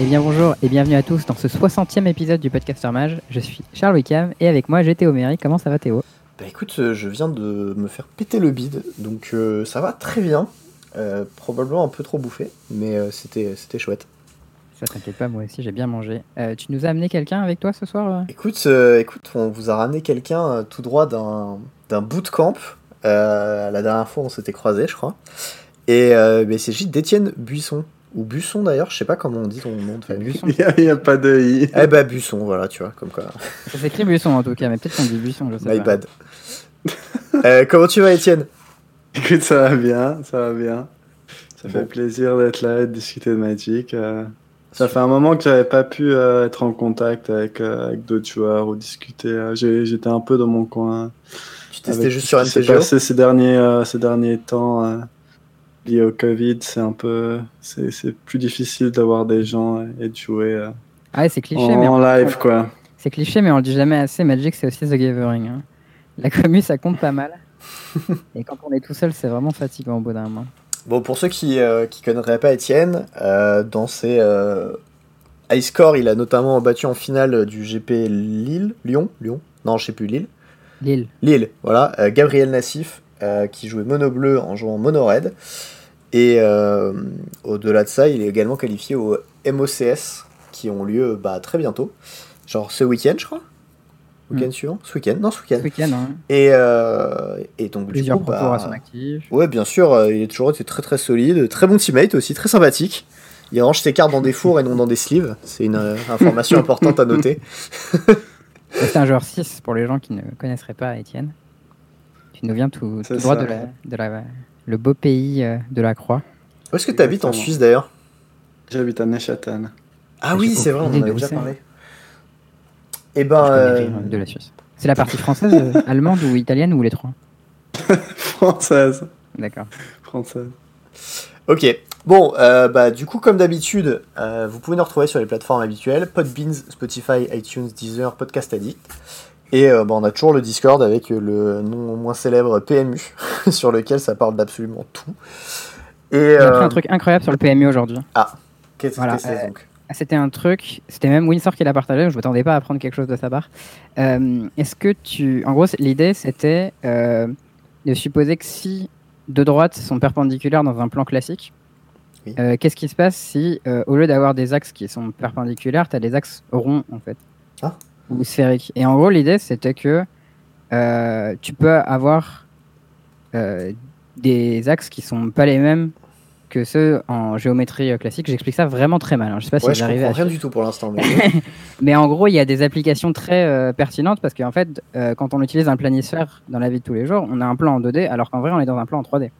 Eh bien bonjour et bienvenue à tous dans ce 60e épisode du Podcaster Mage. Je suis Charles Wickham et avec moi j'ai Théo Méry. Comment ça va Théo? Bah écoute, euh, je viens de me faire péter le bide, donc euh, ça va très bien. Euh, probablement un peu trop bouffé, mais euh, c'était c'était chouette. Ça t'inquiète pas, moi aussi j'ai bien mangé. Tu nous as amené quelqu'un avec toi ce soir Écoute, euh, écoute, on vous a ramené quelqu'un tout droit d'un d'un bootcamp. La dernière fois, on s'était croisés, je crois. Et mais il s'agit d'Étienne Buisson. Ou Busson d'ailleurs, je sais pas comment on dit ton nom de famille. Buisson Il n'y a, il y a pas de i. Eh bah Busson, voilà, tu vois, comme quoi. Ça s'écrit Buisson en tout cas, mais peut-être qu'on dit Buisson, je sais My pas. bad. Euh, comment tu vas, Étienne? Écoute, ça va bien, ça va bien. Ça fait Bon. plaisir d'être là et de discuter de Magic. euh. ça fait un moment que j'avais pas pu euh, être en contact avec, euh, avec d'autres joueurs ou discuter. euh. J'étais un peu dans mon coin. Tu testais juste sur MTGO passé ces derniers, euh, ces derniers temps euh, liés au Covid. C'est un peu. C'est c'est plus difficile d'avoir des gens et de jouer euh, Ah ouais, c'est cliché, en, mais en on- live, quoi. c'est cliché, mais on le dit jamais assez. Magic c'est aussi The Gathering. hein. La commu ça compte pas mal. et quand on est tout seul, c'est vraiment fatigant au bout d'un moment. Bon, pour ceux qui ne connaîtraient pas Étienne, euh, dans ses euh, high score, il a notamment battu en finale du GP Lille, Lyon, Lyon, non, je sais plus Lille, Lille. Lille, voilà, euh, Gabriel Nassif, euh, qui jouait mono bleu en jouant mono red. Et euh, au-delà de ça, il est également qualifié au MOCS, qui ont lieu bah, très bientôt, genre ce week-end, je crois. Week-end suivant Ce week-end Non, ce week-end. Ce week-end, hein. Et, euh, et donc, du plusieurs coup, bah, à son actif. Ouais, bien sûr, euh, il est toujours été très très solide, très bon teammate aussi, très sympathique. Il range ses cartes dans des fours et non dans des sleeves. C'est une euh, information importante à noter. C'est un joueur 6 pour les gens qui ne connaisseraient pas Étienne. Tu nous viens tout, tout droit de la, de la, le beau pays euh, de la Croix. Où est-ce que tu habites en. Suisse d'ailleurs? J'habite à Neuchâtel. Ah oui, c'est vrai, on en d'où déjà parlé. Eh Je ben, euh, de la Suisse. C'est la partie française, euh, allemande ou italienne ou les trois? Française. D'accord. Française. ok. Bon, euh, bah du coup, comme d'habitude, euh, vous pouvez nous retrouver sur les plateformes habituelles Podbeans, Spotify, iTunes, Deezer, Podcast Addict. Et euh, bah, on a toujours le Discord avec euh, le non moins célèbre PMU, sur lequel ça parle d'absolument tout. Et J'ai appris euh, un truc incroyable sur le PMU aujourd'hui. qu'est-ce Voilà, que c'est euh, donc? Ah, C'était un truc, c'était même Winsor qui l'a partagé, je m'attendais pas à apprendre quelque chose de sa part. Euh, Est-ce que tu. En gros, l'idée c'était euh, de supposer que si deux droites sont perpendiculaires dans un plan classique, Oui. euh, qu'est-ce qui se passe si, euh, au lieu d'avoir des axes qui sont perpendiculaires, tu as des axes ronds en fait? Ah. Ou sphériques. Et en gros, l'idée c'était que euh, tu peux avoir euh, des axes qui sont pas les mêmes que ceux en géométrie euh, classique. J'explique ça vraiment très mal. hein. Je sais pas Ouais, si j'arrive à rien du tout pour l'instant. Mais... mais en gros, il y a des applications très euh, pertinentes parce qu'en fait, quand on utilise un planisphère dans la vie de tous les jours, on a un plan en 2D alors qu'en vrai, on est dans un plan en 3D.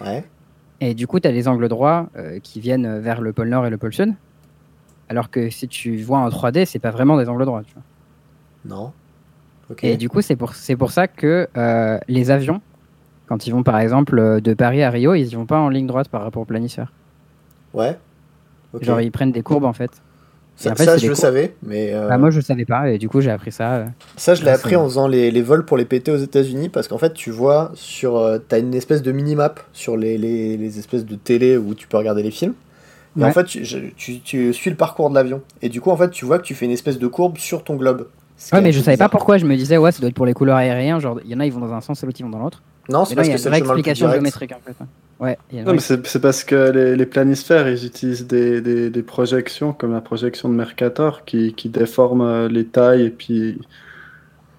ouais. Et du coup, tu as les angles droits qui viennent vers le pôle nord et le pôle sud. Alors que si tu vois en 3D, c'est pas vraiment des angles droits. tu vois. Non. Ok. Et du coup, c'est pour, c'est pour ça que euh, les avions, quand ils vont par exemple euh, de Paris à Rio, ils y vont pas en ligne droite par rapport au planisphère. Ouais. Genre, ils prennent des courbes en fait. Ça, en fait, ça, c'est je le savais, mais euh, Bah, moi, je savais pas et du coup, j'ai appris ça. euh. ça, je l'ai appris en faisant les, les vols pour les péter aux États-Unis parce qu'en fait, tu vois, sur, euh, t'as une espèce de minimap sur les, les, les espèces de télé où tu peux regarder les films. Et Ouais. en fait, tu, je- tu, tu suis le parcours de l'avion. Et du coup, en fait, tu vois que tu fais une espèce de courbe sur ton globe. Ouais, mais je savais pas pourquoi. Je me disais, ouais, ça doit être pour les couleurs aériennes. Genre, il y en a, ils vont dans un sens et l'autre, ils vont dans l'autre. Non, c'est là, parce a que une c'est vraie plus explication géométrique en fait. Ouais, il y a une Non, vraie- mais c'est parce que les, les planisphères, ils utilisent des, des, des projections comme la projection de Mercator qui, qui déforment euh, les tailles. Et puis,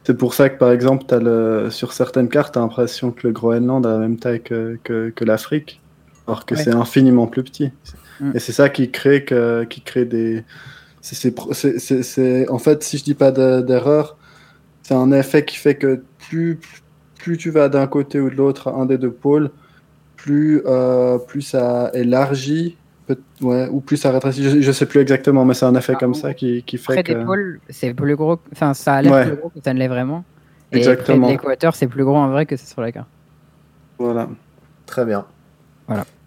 c'est pour ça que, par exemple, as le, sur certaines cartes, tu as l'impression que le Groenland a la même taille que, que, que l'Afrique, alors que Ouais. c'est infiniment plus petit. Mm. Et c'est ça qui crée, que, qui crée des. C'est- En fait, si je dis pas de- d'erreur, c'est un effet qui fait que plus, plus tu vas d'un côté ou de l'autre, un des deux pôles, plus, euh, plus ça élargit, peut- ouais, ou plus ça rétrécit. Je, je sais plus exactement, mais c'est un effet Ah, comme ça qui, qui fait Près que. des pôles, c'est plus gros. Enfin, ça a l'air Ouais. plus gros que ça ne l'est vraiment. Et Exactement. de l'équateur, c'est plus gros en vrai que c'est sur la carte. Voilà. Très bien.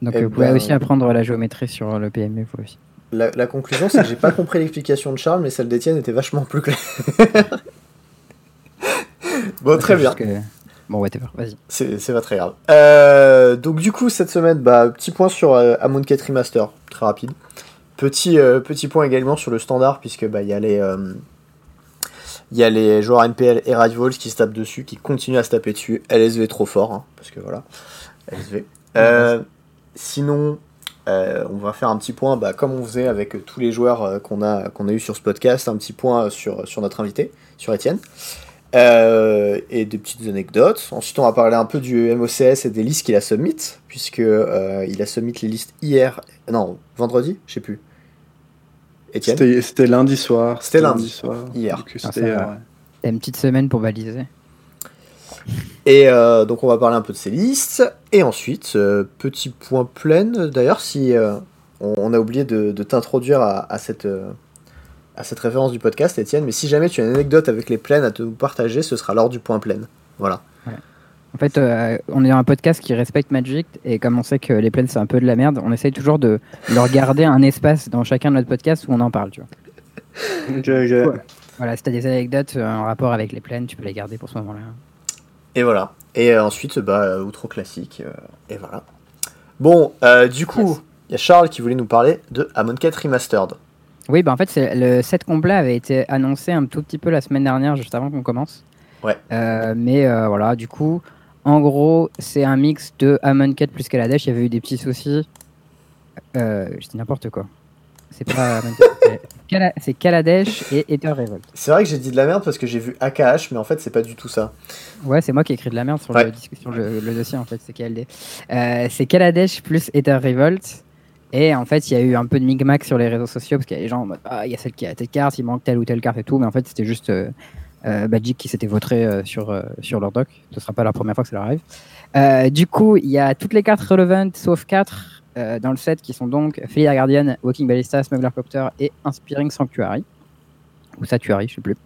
Donc, Eh vous pouvez ben- aussi apprendre la géométrie sur le PMU, vous aussi. La, la conclusion, c'est que j'ai pas compris l'explication de Charles, mais celle d'Étienne était vachement plus claire. bon, très bien. Que- Bon, whatever, vas-y. C'est pas très grave. Euh, donc du coup, cette semaine, bah, petit point sur euh, Amon 4 Remaster, très rapide. Petit, euh, petit point également sur le standard, puisque bah, il y a les. euh, il y a les joueurs NPL et Rivals qui se tapent dessus, qui continuent à se taper dessus. LSV trop fort, hein, parce que voilà. LSV. Sinon, euh, on va faire un petit point, bah, comme on faisait avec tous les joueurs euh, qu'on a, qu'on a eu sur ce podcast, un petit point sur, sur notre invité, sur Étienne. Euh, et des petites anecdotes. Ensuite, on va parler un peu du MOCS et des listes qu'il a submit, puisque euh, il a submit les listes hier, non, vendredi, je sais plus. Étienne? C'était lundi soir. C'était lundi. soir. Hier. Ah, c'était va. ouais. Une petite semaine pour baliser. Et euh, donc on va parler un peu de ces listes. Et ensuite, euh, petit point plein. D'ailleurs, si euh, on, on a oublié de, de t'introduire à, à cette, à cette référence du podcast, Étienne, mais si jamais tu as une anecdote avec les plaines à te partager, ce sera lors du point plein. Voilà. En fait, euh, on est un podcast qui respecte Magic et comme on sait que les plaines c'est un peu de la merde, on essaye toujours de leur garder un espace dans chacun de notre podcast où on en parle, tu vois. Ouais. Voilà, si t'as des anecdotes en rapport avec les plaines, tu peux les garder pour ce moment-là. Et voilà. Et euh, ensuite, bah, euh, outro classique. euh, et voilà. Bon, du coup, il y a Charles qui voulait nous parler de Amonkhet Remastered. Oui, bah en fait, le set complet avait été annoncé un tout petit peu la semaine dernière, juste avant qu'on commence. Ouais. Euh, mais euh, voilà, du coup, en gros, c'est un mix de Amonkhet plus Kaladesh. Il y avait eu des petits soucis. Euh, je dis n'importe quoi. C'est pas c'est Kala- c'est Kaladesh et Ether Revolt. C'est vrai que j'ai dit de la merde parce que j'ai vu AKH, mais en fait, c'est pas du tout ça. Ouais, c'est moi qui ai écrit de la merde sur, Ouais. le, sur le, le dossier, en fait, c'est KLD. Euh, c'est Kaladesh plus Ether Revolt. Et en fait, il y a eu un peu de micmac sur les réseaux sociaux parce qu'il y a des gens en mode Ah, il y a celle qui a telle carte, il manque telle ou telle carte et tout. Mais en fait, c'était juste euh, euh, Magic qui s'était voté euh, sur, euh, sur leur doc. Ce sera pas la première fois que ça leur arrive. Du coup, il y a toutes les cartes relevant sauf 4 dans le set qui sont donc Felida Guardian, Walking Ballista, Smuggler Copter et Inspiring Sanctuary. Ou Satuary, je sais plus.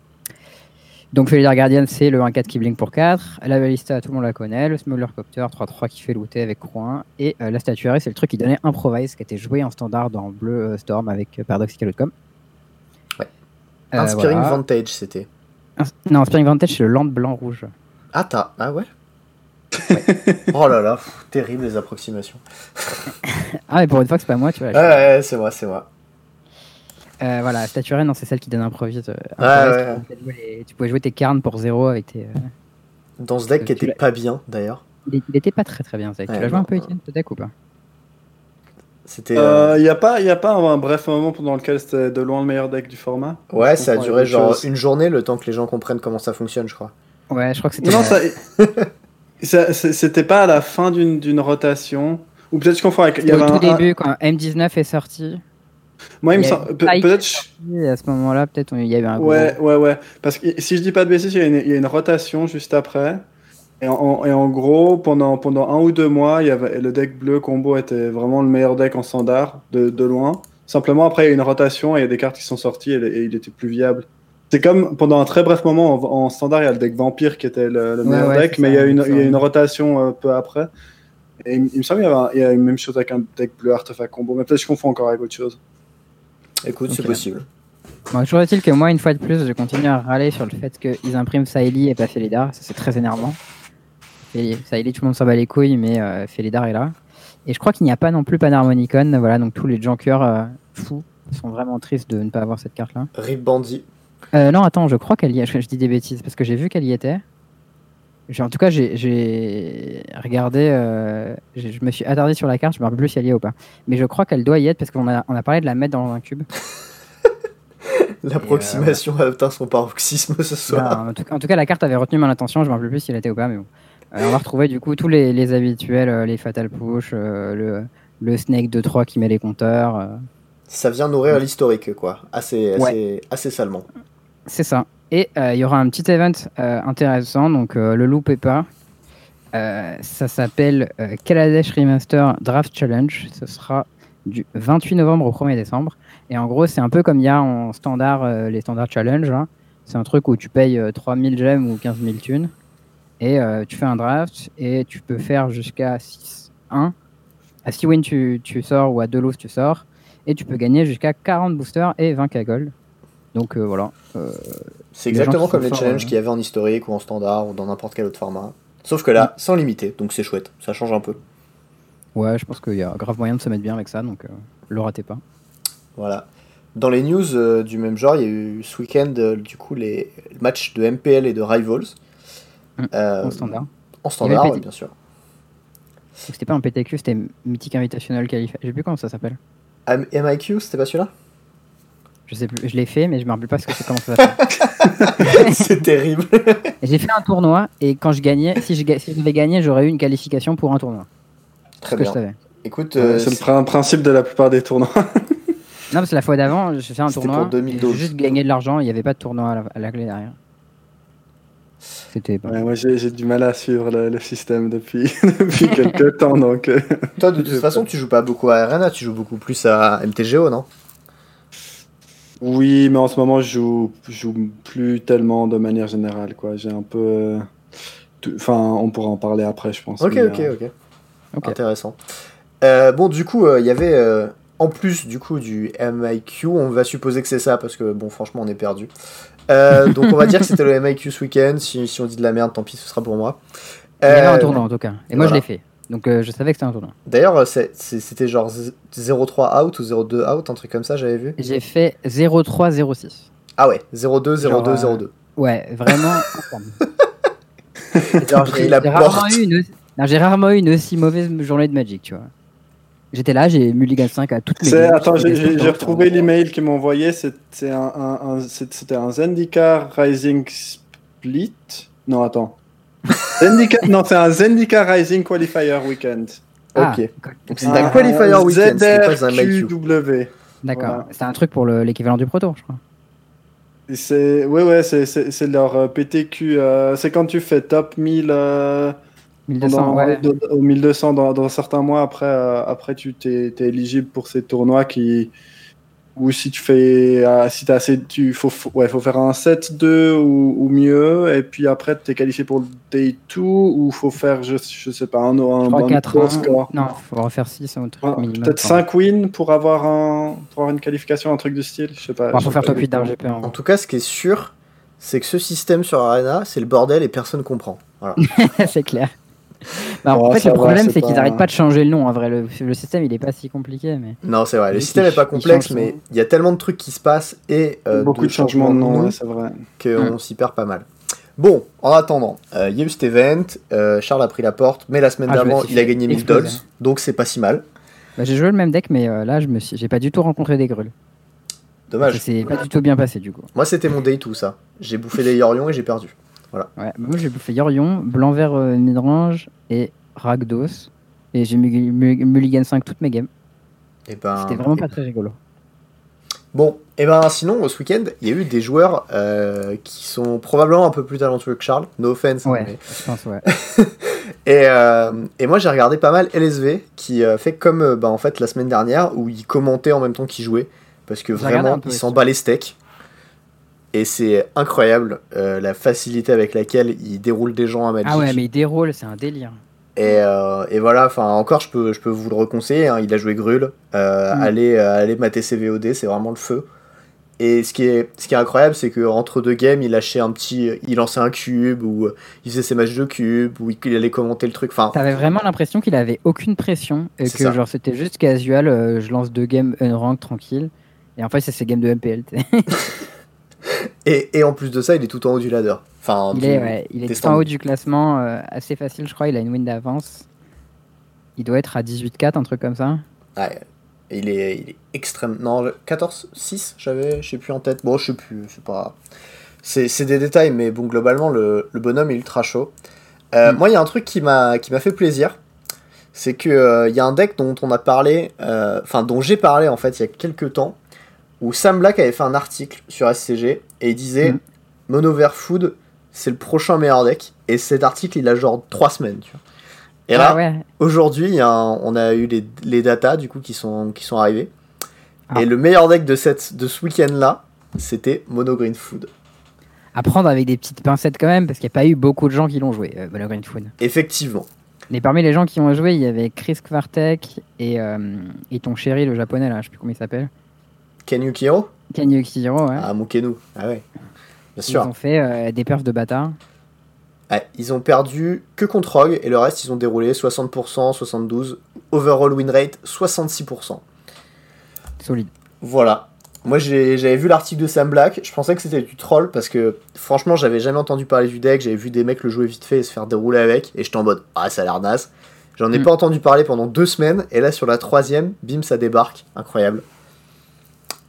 Donc Felidar Guardian, c'est le 1-4 qui blink pour 4. La Ballista, tout le monde la connaît. Le Smuggler Copter, 3-3 qui fait looter avec Croix 1. Et euh, la Statuary, c'est le truc qui donnait Improvise, qui était joué en standard dans Bleu euh, Storm avec euh, Paradoxical Outcome. Ouais. Euh, Inspiring voilà. Vantage, c'était. Ins- Non, Inspiring Vantage, c'est le land blanc-rouge. Ah, t'as. Ah ouais Oh là là, pff, terrible les approximations. Ah, mais pour une fois que c'est pas moi, tu vois. Ouais, ouais, c'est moi, c'est moi. Euh, voilà, Statuary, non, c'est celle qui donne Improvise. euh, Ouais, Improvise, ouais. tu pouvais les- Tu pouvais jouer tes carnes pour 0 avec tes. euh, Dans ce deck qui Tu était pas bien d'ailleurs. Il il était pas très très bien, ce deck. Ouais, tu l'as joué un peu. Etienne, ce deck ou pas? C'était. euh, Il n'y a pas, y a pas un, un bref moment pendant lequel c'était de loin le meilleur deck du format? Ouais, ça a duré genre une journée le temps que les gens comprennent comment ça fonctionne, je crois. Ouais, je crois que c'était. Non, ça, c'était pas à la fin d'une rotation? Ou peut-être je confonds avec. Il y Au avait tout un- début, quand M19 est sorti, Moi, il me il semble. Peut-être. à ce moment-là, peut-être il y a eu un. gros- Ouais, ouais, ouais. Parce que si je dis pas de bêtises, il y, a une- il y a une rotation juste après. Et en, et en gros, pendant, pendant un ou deux mois, il y avait, le deck bleu combo était vraiment le meilleur deck en standard, de, de loin. Simplement, après, il y a une rotation et il y a des cartes qui sont sorties et, et il était plus viable. C'est comme pendant un très bref moment en, en standard, il y a le deck vampire qui était le, le meilleur ouais, deck, mais ça, il y a une, c'est il y a ça. une rotation euh, peu après. Et il, il me semble qu'il y, avait un- il y a une même chose avec un deck bleu artefact combo, mais peut-être je confonds encore avec autre chose. Écoute, c'est possible. Bon, toujours est-il que moi, une fois de plus, je continue à râler sur le fait qu'ils impriment Saïli et pas Felidar. Ça, c'est très énervant. Saïli, tout le monde s'en bat les couilles, mais euh, Felidar est là. Et je crois qu'il n'y a pas non plus Panharmonicon. Voilà, donc tous les junkers euh, fous sont vraiment tristes de ne pas avoir cette carte-là. Rip Bandit. Euh, non, attends, je crois qu'elle y est. Je, je dis des bêtises parce que j'ai vu qu'elle y était. J'ai- En tout cas, j'ai- j'ai regardé. euh, j'ai- je me suis attardé sur la carte. Je me rappelle plus si elle y est ou pas. Mais je crois qu'elle doit y être parce qu'on a, on a parlé de la mettre dans un cube. L'approximation a atteint son paroxysme ce soir. En, tout, en tout cas, la carte avait retenu mon attention. Je me rappelle plus si elle était ou pas, mais bon. Euh, on va retrouver du coup tous les, les habituels, euh, les Fatal Push, euh, le, le Snake 2-3 qui met les compteurs. euh, Ça vient nourrir l'historique, quoi. Assez, assez, assez salement. C'est ça. Et euh, il y aura un petit event euh, intéressant, donc euh, le loupez pas. Ça s'appelle Kaladesh Remaster Draft Challenge. Ce sera du 28 novembre au 1er décembre. Et en gros, c'est un peu comme il y a en standard les standards challenge. hein. C'est un truc où tu payes euh, 3000 gemmes ou 15 000 thunes. Et tu fais un draft et tu peux faire jusqu'à 6-1. À 6 wins, tu, tu sors ou à 2 loses, tu sors. Et tu peux gagner jusqu'à 40 boosters et 20 k gold. Donc euh, voilà. Euh, C'est exactement comme les challenges qu'il y avait en historique ou en standard ou dans n'importe quel autre format. Sauf que là, sans limiter, donc c'est chouette. Ça change un peu. Ouais, je pense qu'il y a grave moyen de se mettre bien avec ça, donc euh, le ratez pas. Voilà. Dans les news euh, du même genre, il y a eu ce week-end, euh, du coup, les matchs de MPL et de Rivals. Mm, Euh, En standard. En standard, ouais, bien sûr. C'était pas un PTQ, c'était Mythic Invitational Qualifier. Je sais plus comment ça s'appelle. MIQ, c'était pas celui-là? Je sais plus, je l'ai fait, mais je me rappelle pas ce que c'est comment ça s'appelle. C'est terrible. J'ai fait un tournoi et quand je gagnais, si je, ga- si je devais gagner, j'aurais eu une qualification pour un tournoi. Très Ce que je bien. savais. Écoute, euh, c'est le principe de la plupart des tournois. Non, parce que la fois d'avant, j'ai fait un tournoi. pour 2012. J'ai juste gagné de l'argent, il n'y avait pas de tournoi à la, à la clé derrière. C'était. Ouais, moi, j'ai du mal à suivre le, le système depuis, depuis quelques temps, donc... euh, toi, de toute façon, tu joues pas beaucoup à Arena, tu joues beaucoup plus à MTGO, non? Oui, mais en ce moment, je joue, je joue plus tellement de manière générale, quoi. J'ai un peu... euh, Enfin, on pourra en parler après, je pense. Ok, mais, ok, euh, ok. Ok. Intéressant. Euh, bon, du coup, euh, il y avait, euh, en plus du coup du MIQ, on va supposer que c'est ça, parce que, bon, franchement, on est perdu. Euh, donc, on va dire que c'était le MIQ ce week-end. Si, si on dit de la merde, tant pis, ce sera pour moi. Il y avait Euh, un tournoi en tout cas. Et moi je l'ai fait. Donc euh, je savais que c'était un tournoi. D'ailleurs, c'est- c'était genre z- 0-3 out ou 0-2 out, un truc comme ça, j'avais vu. J'ai fait 0-3-0-6. Ah ouais, 0-2, 0-2, Genre, euh, 0-2. Ouais, vraiment. j'ai rarement, une... rarement eu une aussi mauvaise journée de Magic, tu vois. J'étais là, j'ai Mulligan 5 à toutes mes Attends, j'ai retrouvé l'email qu'ils m'ont envoyé. c'est un- un- un- C'était un Zendikar Rising Split. Non, attends. Zendikar, non, c'est un Zendikar Rising Qualifier Weekend. Ah, Ok. Donc c'est Un- un qualifier weekend, c'est pas un. ZRQW. D'accord. Voilà. C'était un truc pour le- l'équivalent du Pro Tour, je crois. C'est ouais ouais c'est c'est c'est leur euh, PTQ euh, c'est quand tu fais top 1000 euh, 1200, dans- ouais. dans- au 1200 dans, dans certains mois après euh, après tu t'es t'es éligible pour ces tournois qui ou si tu fais euh, si t'as assez tu faut faut- ouais faut faire un 7-2 ou, ou mieux et puis après t'es qualifié pour le day 2 ou faut faire je, je sais pas un, un, 3, un 4, gros 1. score Non, faut refaire 6 un truc minimum. peut-être 5 wins pour avoir un pour avoir une qualification un truc du style je sais pas Bon, je faut faire pas top 8 d'un. GP en En gros. tout cas, ce qui est sûr, c'est que ce système sur Arena, c'est le bordel et personne comprend. Voilà. c'est clair. Bah, en fait, le problème, c'est c'est qu'ils pas- n'arrêtent pas de changer le nom. En vrai, le, le système, il est pas si compliqué, mais. Non, c'est vrai, le système il- est pas complexe, change mais il y a tellement de trucs qui se passent et euh, beaucoup de changements de nom c'est vrai qu'on s'y perd pas mal. Bon, en attendant, euh, il y a eu cet event, euh, Charles a pris la porte, mais la semaine Ah, d'avant, il a gagné 1000 exploser. dolls, donc c'est pas si mal. Bah, j'ai joué le même deck, mais euh, là, je me suis, j'ai pas du tout rencontré des grules. Ça Dommage. s'est pas du tout bien passé du coup. Moi, c'était mon day tout ça. J'ai bouffé des Yorions et j'ai perdu. Ouais, bah, moi j'ai bouffé Yorion, blanc vert euh, midrange et Ragdos. Et j'ai mu- mu- mulligan 5 toutes mes games. Et ben, C'était vraiment pas très rigolo. Bon, et ben sinon, ce week-end, il y a eu des joueurs euh, qui sont probablement un peu plus talentueux que Charles, no offense. Ouais, mais- je pense, ouais. Et, euh, et moi j'ai regardé pas mal LSV qui euh, fait comme bah, en fait la semaine dernière où il commentait en même temps qu'il jouait parce que vraiment il s'en bat les steaks et c'est incroyable euh, la facilité avec laquelle il déroule des gens à Magic Ah ouais, mais il déroule, c'est un délire. et, euh, et voilà enfin encore je peux, je peux vous le reconseiller hein, il a joué Grul euh, Mm. allez, euh, allez mater ses VOD c'est vraiment le feu et ce qui est, ce qui est incroyable, c'est qu'entre deux games, il lâchait un petit. Il lançait un cube, ou il faisait ses matchs de cube, ou il allait commenter le truc. Enfin, T'avais vraiment l'impression qu'il avait aucune pression et que ça. genre c'était juste casual, euh, je lance deux games unrank tranquille. Et en fait, c'est ces games de MPL. Et, et en plus de ça, il est tout en haut du ladder. Enfin, il du- est, ouais, il est des tout en haut du classement, euh, assez facile, je crois. Il a une win d'avance. Il doit être à 18-4, un truc comme ça. Ouais, il est, il est extrême. Non, 14-6, j'avais, je sais plus en tête. Bon, je sais plus, c'est pas. C'est des détails, mais bon, globalement, le, le bonhomme est ultra chaud. Euh, Mm. Moi, il y a un truc qui m'a fait plaisir. C'est que euh, y a un deck dont on a parlé, enfin, dont j'ai parlé en fait il y a quelques temps, où Sam Black avait fait un article sur SCG et il disait Mm. Mono Vert Food, c'est le prochain meilleur deck. Et cet article, il a genre 3 semaines, tu vois. Et là, ah ouais. Aujourd'hui, on a eu les, les datas du coup qui sont, qui sont arrivées. Ah. Et le meilleur deck de, cette, de ce week-end-là, c'était Mono Green Food. À prendre avec des petites pincettes quand même, parce qu'il n'y a pas eu beaucoup de gens qui l'ont joué, euh, Mono Green Food. Effectivement. Mais parmi les gens qui ont joué, il y avait Chris Kvartek et, euh, et ton chéri, le japonais, là, je sais plus comment il s'appelle. Ken Yukiro Yukihiro, ouais. Ah, Mukenu. Ah ouais. Bien Ils sûr. ont fait euh, des perfs de bâtard. Ouais, ils ont perdu que contre Rogue et le reste, ils ont déroulé 60%, 72%. Overall win rate, 66%. Solide. Voilà. Moi j'avais vu l'article de Sam Black, je pensais que c'était du troll parce que franchement j'avais jamais entendu parler du deck, j'avais vu des mecs le jouer vite fait et se faire dérouler avec et j'étais en mode ah ça a l'air naze. J'en ai Mm. pas entendu parler pendant deux semaines et là sur la troisième, bim ça débarque, incroyable.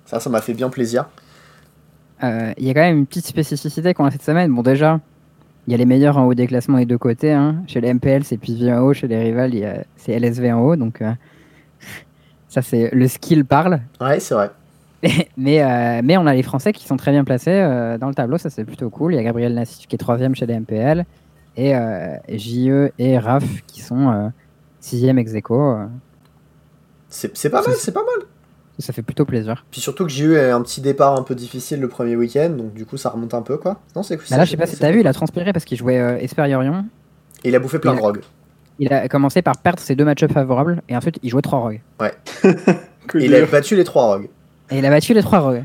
Ça ça m'a fait bien plaisir. Euh, Il y a quand même une petite spécificité qu'on a cette semaine. Bon, déjà, il y a les meilleurs en haut des classements des deux côtés. hein. Chez les MPL, c'est PV en haut. Chez les rivales, c'est LSV en haut. Donc, euh, ça, c'est le skill parle. Ouais c'est vrai. mais, euh, mais on a les Français qui sont très bien placés euh, dans le tableau. Ça, c'est plutôt cool. Il y a Gabriel Nassif qui est troisième chez les MPL. Et euh, JE et Raph qui sont sixième ex aequo. c'est pas mal, c'est pas mal. Ça fait plutôt plaisir. Puis surtout que j'ai eu un petit départ un peu difficile le premier week-end, donc du coup ça remonte un peu quoi. Non c'est Bah là, je sais pas si t'as vu, il a transpiré parce qu'il jouait euh, Esper Yorion. Et il a bouffé plein il de a- rogues. Il a commencé par perdre ses deux match-ups favorables et ensuite il jouait trois rogues. Et il a battu les trois rogues. Et il a battu les trois rogues.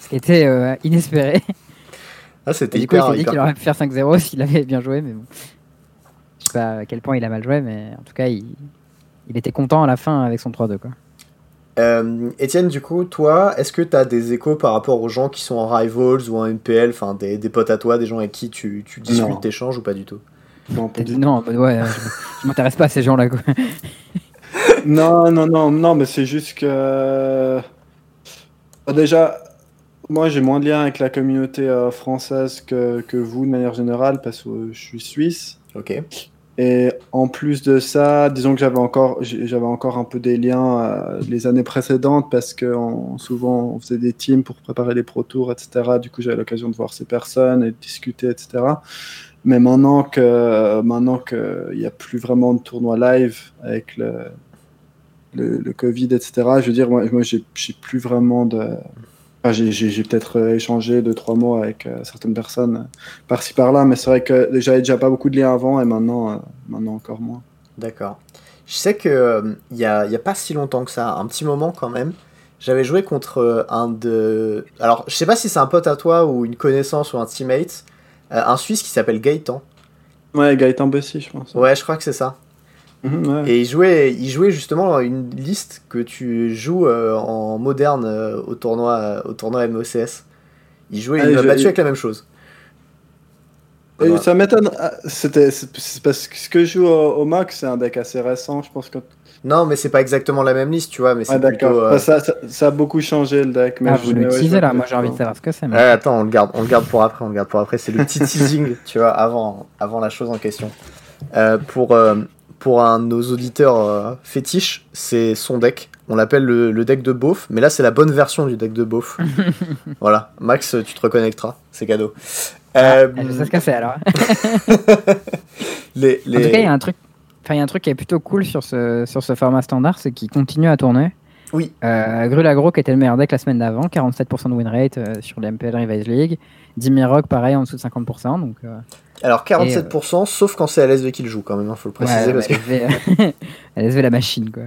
Ce qui était euh, inespéré. Ah c'était du coup, il hyper, s'est dit hyper qu'il aurait pu faire 5-0 s'il avait bien joué, mais bon. Je sais pas à quel point il a mal joué, mais en tout cas, il, il était content à la fin avec son 3-2. Quoi. Euh, Étienne, du coup, toi, est-ce que tu as des échos par rapport aux gens qui sont en Rivals ou en MPL, enfin des, des potes à toi, des gens avec qui tu, tu discutes, t'échanges ou pas du tout? Non, pas du dit non, ouais, euh, je, je m'intéresse pas à ces gens-là. quoi. Non, non, non, non, mais c'est juste que. Bah, déjà, moi j'ai moins de lien avec la communauté euh, française que, que vous de manière générale parce que je suis suisse. Ok. Et en plus de ça, disons que j'avais encore, j'avais encore un peu des liens euh, les années précédentes parce que souvent on faisait des teams pour préparer les Pro Tours, etc. Du coup, j'avais l'occasion de voir ces personnes et de discuter, etc. Mais maintenant que maintenant que il n'y a plus vraiment de tournois live avec le, le, Covid, etc. Je veux dire, moi, moi j'ai plus vraiment de. Enfin, j'ai- peut-être euh, échangé deux trois mots avec euh, certaines personnes euh, par-ci par-là, mais c'est vrai que j'avais déjà pas beaucoup de liens avant et maintenant, maintenant encore moins. D'accord. Je sais que il y, a, y a pas si longtemps que ça, un petit moment quand même, j'avais joué contre un de. Alors, je sais pas si c'est un pote à toi ou une connaissance ou un teammate, un Suisse qui s'appelle Gaëtan. Ouais, Gaëtan Bessy, je pense. Ouais, je crois que c'est ça. Mhm, ouais. Et il jouait, il jouait justement une liste que tu joues euh, en moderne euh, au tournoi, au tournoi MOCS. Il jouait, Ah, il m'a battu il- avec la même chose. Et Voilà. ça m'étonne. ah, C'était, parce que ce que je joue au, au Max, c'est un deck assez récent, je pense que. Non, mais c'est pas exactement la même liste, tu vois, mais c'est Ah, plutôt. d'accord. euh, Bah, ça, ça, ça a beaucoup changé le deck. Mais Ah, je- vous l'utilisez là, moi j'ai envie de savoir ce que c'est. mais- attends, on le garde, on le garde pour après, on le garde pour après. C'est le petit teasing, tu vois, avant, avant la chose en question. Euh, pour, euh, pour un de nos auditeurs euh, fétiches, c'est son deck. On l'appelle le, le deck de Beauf, mais là c'est la bonne version du deck de Beauf. voilà, Max, tu te reconnecteras, c'est cadeau. Euh, Ah, je sais ce que c'est alors. les, En tout cas, il y a un truc. Enfin, il y a un truc qui est plutôt cool sur ce, sur ce format standard, c'est qu'il continue à tourner. Oui. Euh, Grul Agro qui était le meilleur deck la semaine d'avant, 47% de win rate euh, sur les MPL Revise League. Dimirog pareil en dessous de 50%. Donc, euh, Alors 47%, sauf quand c'est LSV qui le joue quand même, il faut le préciser. ouais, parce que... LSV, la machine quoi.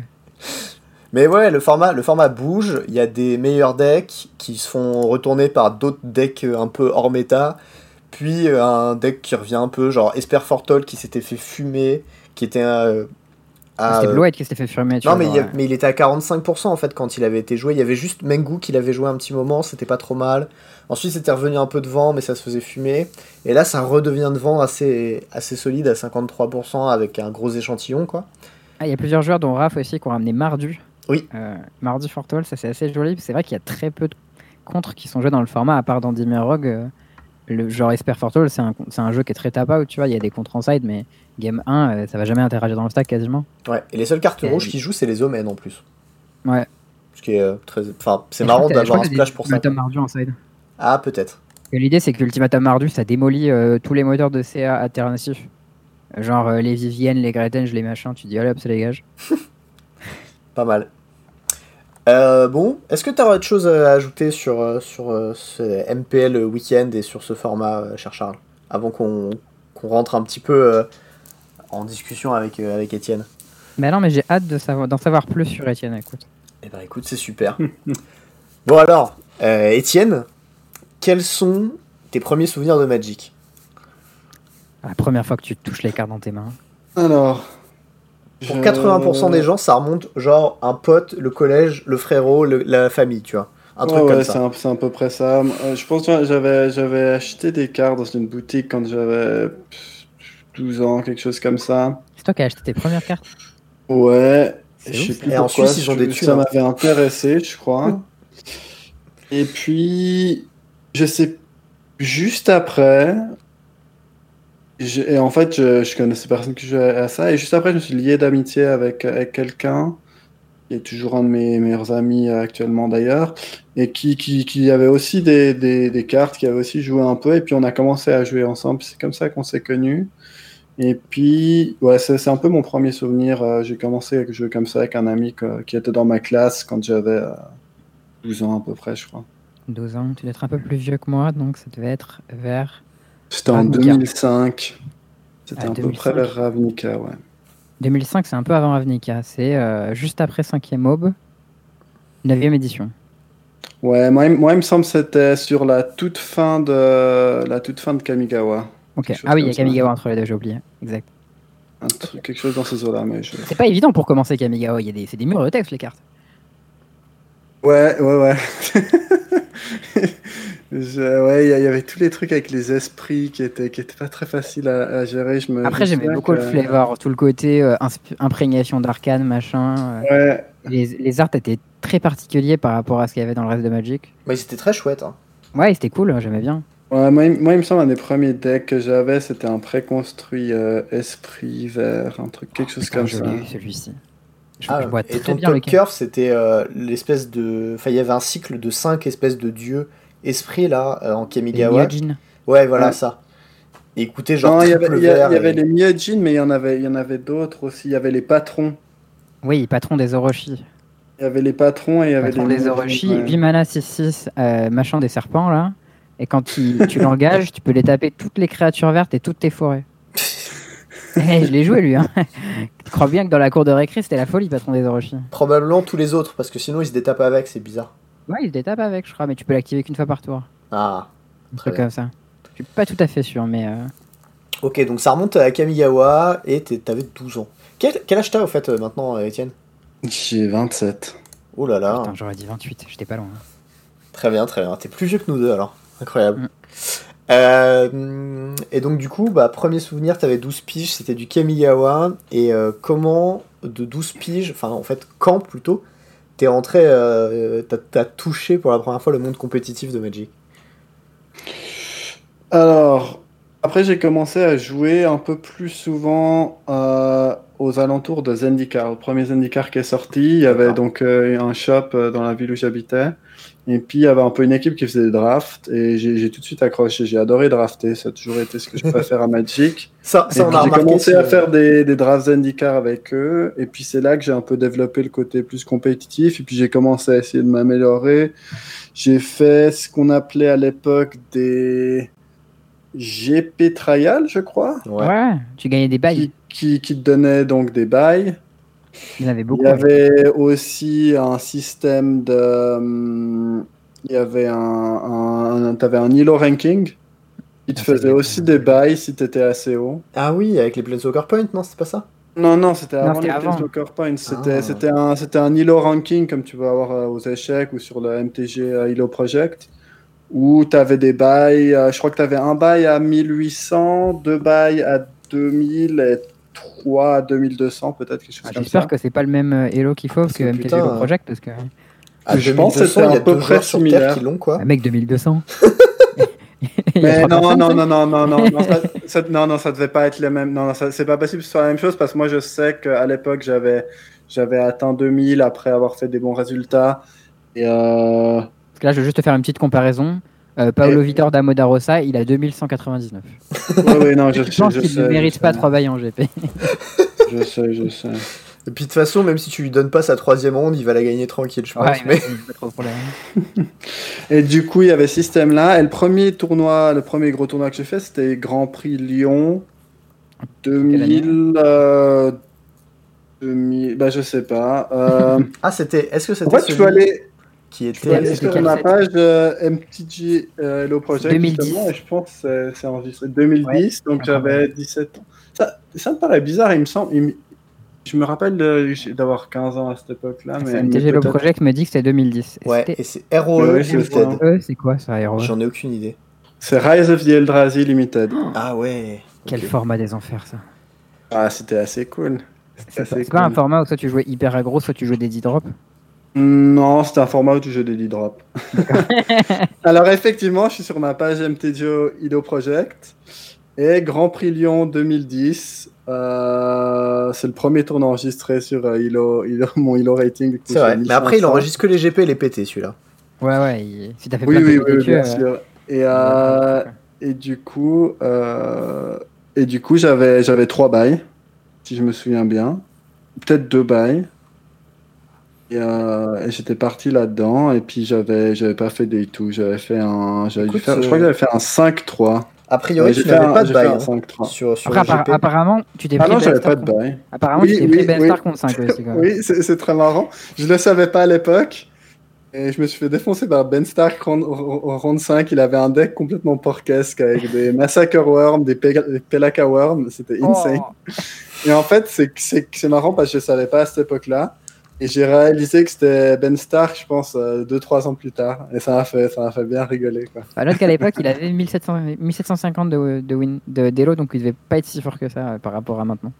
Mais ouais, le format, le format bouge. Il y a des meilleurs decks qui se font retourner par d'autres decks un peu hors méta. Puis un deck qui revient un peu, genre Esper Fortol qui s'était fait fumer, qui était euh, à, C'était Blue White qui s'était fait fumer. tu Non, vois, mais il, a- genre, mais il était à 45% en fait quand il avait été joué. Il y avait juste Mengu qui l'avait joué un petit moment, c'était pas trop mal. Ensuite, c'était revenu un peu devant, mais ça se faisait fumer. Et là, ça redevient devant assez, assez solide à 53% avec un gros échantillon, quoi. Ah, il y a plusieurs joueurs, dont Raph aussi, qui ont ramené Mardu. Oui. Euh, Mardu Fortol, ça c'est assez joli. C'est vrai qu'il y a très peu de contres qui sont joués dans le format, à part dans Dimirog. euh, le genre Esper Fortol, c'est un, c'est un jeu qui est très tap-out, tu vois. Il y a des contres en side, mais game 1, euh, ça va jamais interagir dans le stack quasiment. Ouais. Et les seules cartes Et- rouges qui jouent, c'est les Omen en plus. Ouais. Ce qui est euh, très. Enfin, c'est marrant d'avoir un splash pour ça. Ultimatum Mardu en side. Ah, peut-être. Et L'idée, c'est que l'Ultimatum Mardu, ça démolit euh, tous les moteurs de CA alternatifs. Genre euh, les Vivienne, les Gretenge, les machins. Tu dis, allez hop, ça dégage. Pas mal. Euh, bon, est-ce que tu aurais autre chose à ajouter sur, euh, sur euh, ce MPL week-end et sur ce format, cher Charles Avant qu'on qu'on rentre un petit peu en discussion avec, avec Étienne? Mais non, mais j'ai hâte de savoir- d'en savoir plus sur Etienne, écoute. Eh ben écoute, c'est super. bon alors, euh, Étienne, quels sont tes premiers souvenirs de Magic? La première fois que tu touches les cartes dans tes mains. Alors, Pour Je- 80% des gens, ça remonte genre un pote, le collège, le frérot, le- la famille, tu vois. Un truc Ouais, comme ouais, ça. c'est un- c'est à peu près ça. Euh, je pense que j'avais j'avais acheté des cartes dans une boutique quand j'avais pff, 12 ans, quelque chose comme ça. C'est toi qui as acheté tes premières cartes Ouais, je sais plus Et en pourquoi. Suisse, ils ont des thunes, Ça hein. m'avait intéressé, je crois. Et puis, je sais, juste après, et en fait, je, je connaissais personne qui jouait à ça, et juste après, je me suis lié d'amitié avec, quelqu'un, qui est toujours un de mes meilleurs amis euh, actuellement d'ailleurs, et qui, avait aussi des, cartes, qui avait aussi joué un peu, et puis on a commencé à jouer ensemble. C'est comme ça qu'on s'est connus. Et puis, ouais, c'est un peu mon premier souvenir. euh, J'ai commencé à jouer comme ça avec un ami qui était dans ma classe quand j'avais euh, 12 ans à peu près, je crois. 12 ans, tu dois être un peu plus vieux que moi, donc ça devait être vers C'était en Ravnica. 2005. C'était Ah, à peu 2005. près vers Ravnica, ouais. 2005, c'est un peu avant Ravnica. C'est euh, juste après 5e Aube, 9e édition. Ouais, moi, il- moi il me semble que c'était sur la toute fin de la toute fin de Kamigawa. Ok. Quelque chose Ah oui, il y a ça. Kamigawa entre les deux, j'ai oublié. Exact. Un truc, quelque chose dans ces eaux-là, mais je... C'est pas évident pour commencer Kamigawa. Il y a des, c'est des murs de texte les cartes. Ouais, ouais, ouais. Je- ouais, il y, avait tous les trucs avec les esprits qui étaient, qui étaient pas très faciles à, à gérer. Je me, Après, j'aimais beaucoup le que- flavor, tout le côté euh, imprégnation d'arcane, machin. euh. Ouais, Les, les arts étaient très particuliers par rapport à ce qu'il y avait dans le reste de Magic. Mais c'était très chouette. Hein. Ouais, c'était cool, j'aimais bien. Ouais, moi, il- moi, il me semble un des premiers decks que j'avais, c'était un préconstruit euh, esprit vert, un truc, quelque chose comme je ça. celui-ci. Je, Ah, je vois et très ton bien top curve, c'était euh, l'espèce de. Enfin, il y avait un cycle de 5 espèces de dieux esprits là, euh, en Les Kamigawa. Ouais, voilà Ouais. ça. Et écoutez, genre, Non, il y avait, il y a- vert il y avait et- les Myojin, mais il y en avait, il y en avait d'autres aussi. Il y avait les patrons. Oui, patron des Orochi. Il y avait les patrons et il y avait Patron les des Orochi, ouais. 8 mana 6-6, euh, machin des serpents là. Et quand tu l'engages, tu peux les taper toutes les créatures vertes et toutes tes forêts. Eh, je l'ai joué lui. Hein. Tu crois bien que dans la cour de récré, c'était la folie, patron des Orochi. Probablement tous les autres, parce que sinon ils se détapent avec, c'est bizarre. Ouais, il se détape avec, je crois, mais tu peux l'activer qu'une fois par tour. Ah, Un truc bien. comme ça. Je suis pas tout à fait sûr, mais. euh, ok, donc ça remonte à Kamigawa et t'avais 12 ans. Quel, quel âge t'as au fait euh, maintenant, euh, Étienne? J'ai 27. Oh là là, Putain, j'aurais dit 28, j'étais pas loin. très bien, très bien. T'es plus vieux que nous deux alors, incroyable. Mm. Euh, et donc du coup, bah, premier souvenir, t'avais 12 piges, c'était du Kamigawa. Et euh, comment de 12 piges, enfin en fait quand plutôt, t'es rentré, euh, t'as- touché pour la première fois le monde compétitif de Magic Alors, après, j'ai commencé à jouer un peu plus souvent euh, aux alentours de Zendikar. Le premier Zendikar qui est sorti, il y avait donc euh, un shop euh, dans la ville où j'habitais. Et puis, il y avait un peu une équipe qui faisait des drafts. Et j'ai j'ai tout de suite accroché. J'ai adoré drafter. Ça a toujours été ce que je préfère à Magic. Ça, ça on puis, a j'ai commencé à faire des, des drafts Zendikar avec eux. Et puis, c'est là que j'ai un peu développé le côté plus compétitif. Et puis, j'ai commencé à essayer de m'améliorer. J'ai fait ce qu'on appelait à l'époque des GP Trial, je crois, Ouais. Ouais, tu gagnais des bails. qui, qui, qui te donnaient donc des bails. Il avait beaucoup. Il y avait aussi un système de. hum, Il y avait un. un, un- T'avais un Elo ranking qui te Ah, faisait aussi des bails si t'étais assez haut. Ah oui, avec les Planeswalker Point, non, c'est pas ça? Non, non, c'était avant les avant. Planeswalker Points. C'était Ah. c'était un, c'était un Elo ranking comme tu vas avoir euh, aux échecs ou sur le MTG euh, Elo Project. Où tu avais des bails, euh, je crois que tu avais un bail à 1800, deux bails à 2000 et trois à 2200 peut-être, quelque chose Ah, comme ça. J'espère que c'est pas le même euh, Hello qu'il faut Parce que que, MTG putain, Hello euh, Project parce que. À Je pense que 2200, c'était il y a à peu près similaire. qui l'ont, quoi. Un mec 2200. Il y a Mais non, non, non, non, non, non, non, ça, ça- non, non, ça devait pas être les mêmes. Non, non, ça- c'est pas possible que ce soit la même chose parce que moi je sais qu'à l'époque j'avais, j'avais atteint 2000 après avoir fait des bons résultats. Et euh, Parce que là, je vais juste te faire une petite comparaison. Euh, Paolo Et- Vitor da Rosa, il a 2199. ouais, ouais, non, je, Je sais, pense je qu'il sais, ne mérite je pas sais. 3 bails en GP. Je sais, je sais. Et puis de toute façon, même si tu lui donnes pas sa troisième ronde, il va la gagner tranquille, je pense. Ouais, mais... mais pas trop de problème. Et du coup, il y avait ce système-là. Et le premier tournoi, le premier gros tournoi que j'ai fait, c'était Grand Prix Lyon 2000. Euh, 2000 bah, je sais pas. Euh, Ah, c'était. Est-ce que en c'était fait, tu celui aller, qui était. Sur ma page euh, MTG euh, Hello Project 2010. justement, et je pense que c'est- c'est enregistré 2010, donc j'avais 17 ans. Ça, ça me paraît bizarre, il me semble. il me- Je me rappelle d'avoir 15 ans à cette époque-là. mais- mais MTG Low peut-être- Project me dit que c'était 2010. Et Ouais, et c'est ROE c'est Limited. c'est quoi ça, Hero J'en ai aucune idée. C'est Rise of the Eldrazi Limited. Ah ouais. Quel format des enfers ça. Ah, c'était assez cool. C'était C'est c'est pas un cool. format où soit tu jouais hyper aggro, soit tu jouais des 10 drops. Non, c'était un format où tu jouais des lead drops. Alors effectivement, je suis sur ma page MTGO Ido Project et Grand Prix Lyon 2010. euh, c'est le premier tour enregistré sur euh, Ilo, Ilo- mon Ilo rating. C'est vrai. Mais après, il 1500. enregistre que les GP et les PT, celui-là. Ouais, ouais, il- si t'as fait Oui, plein de oui, petits oui, vécus, bien euh, sûr. Et, euh, et du coup, euh, et du coup, j'avais j'avais trois bails, si je me souviens bien, peut-être deux bails. Et, euh, et j'étais parti là-dedans, et puis j'avais j'avais pas fait des tout, j'avais fait un, j'avais dû Écoute, faire, je euh, crois que j'avais fait un 5-3. A priori, tu n'avais pas de bail hein, 5-3. sur, sur Après, le appara- GP. apparemment, tu t'es Ah pris non, Ben j'avais Stark pas de bail. Apparemment, Oui, tu t'es oui, pris Ben oui. Stark contre 5 aussi. Quoi. Oui, c'est c'est très marrant. Je le savais pas à l'époque. Et je me suis fait défoncer par Ben Stark round, au round 5. Il avait un deck complètement porquesque avec des Massacre Worm, des, Pe- des Pelaka Worm. C'était Oh, insane. Et en fait, c'est- c'est c'est marrant parce que je savais pas à cette époque-là. Et j'ai réalisé que c'était Ben Stark, je pense, 2-3 ans plus tard. Et ça m'a fait, fait bien rigoler. Quoi. Qu'à l'époque, il avait 1700, 1750 de, de, win, de d'élo, donc il devait pas être si fort que ça euh, par rapport à maintenant.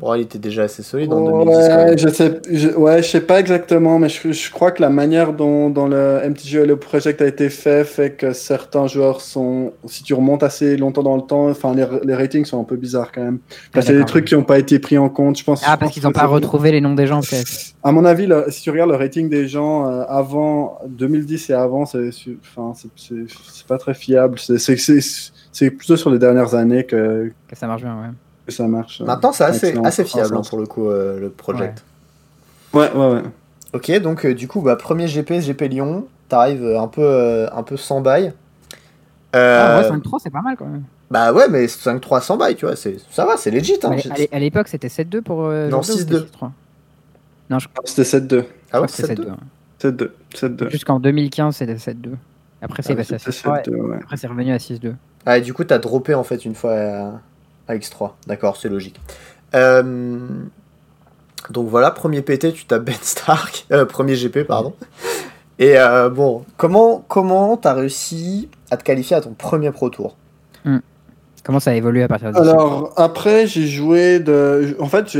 Bon, il était déjà assez solide en 2010. quand Ouais, même. je sais, je, ouais, je sais pas exactement, mais je, je crois que la manière dont, dont le MTG le Project a été fait fait que certains joueurs sont, si tu remontes assez longtemps dans le temps, enfin les, les ratings sont un peu bizarres quand même. Parce qu'il y a des trucs qui n'ont pas été pris en compte, je pense. Ah, parce qu'ils ont que pas c'est- retrouvé les noms des gens, peut-être. À mon avis, le- si tu regardes le rating des gens euh, avant 2010 et avant, c'est, c'est- enfin, c'est, c'est, c'est pas très fiable. C'est, c'est, c'est, c'est plutôt sur les dernières années que, Que ça marche bien, ouais. Que ça marche. Maintenant, c'est assez, fiable hein, pour le coup, euh, le project. Ouais, ouais, ouais. Ok, donc euh, du coup, bah, premier GP, GP Lyon, t'arrives euh, un peu, euh, un peu sans bail. Euh, Ah, ouais, 5-3, c'est pas mal quand même. bah ouais, mais 5-3 sans bail, tu vois, c'est, ça va, c'est legit. Hein, à l'é- à l'époque, c'était 7-2 pour. euh, Non, Jordan ou 6-2. c'était 6-3 Non, je crois C'était 7-2. ah ouais, que c'était 7-2. 7-2. hein. 7-2. 7-2. Jusqu'en 2015, c'était 7-2. Après, c'est Ah, passé à c'était 6-3. 7-2, ouais. Après, c'est revenu à 6-2. Ah, et du coup, t'as droppé en fait une fois à, à X3. D'accord, c'est logique. Euh, Donc voilà, premier PT, tu tapes Ben Stark. Euh, premier GP, pardon. Et euh, bon, comment comment t'as réussi à te qualifier à ton premier Pro Tour? Comment ça a évolué à partir de Alors après j'ai joué de, en fait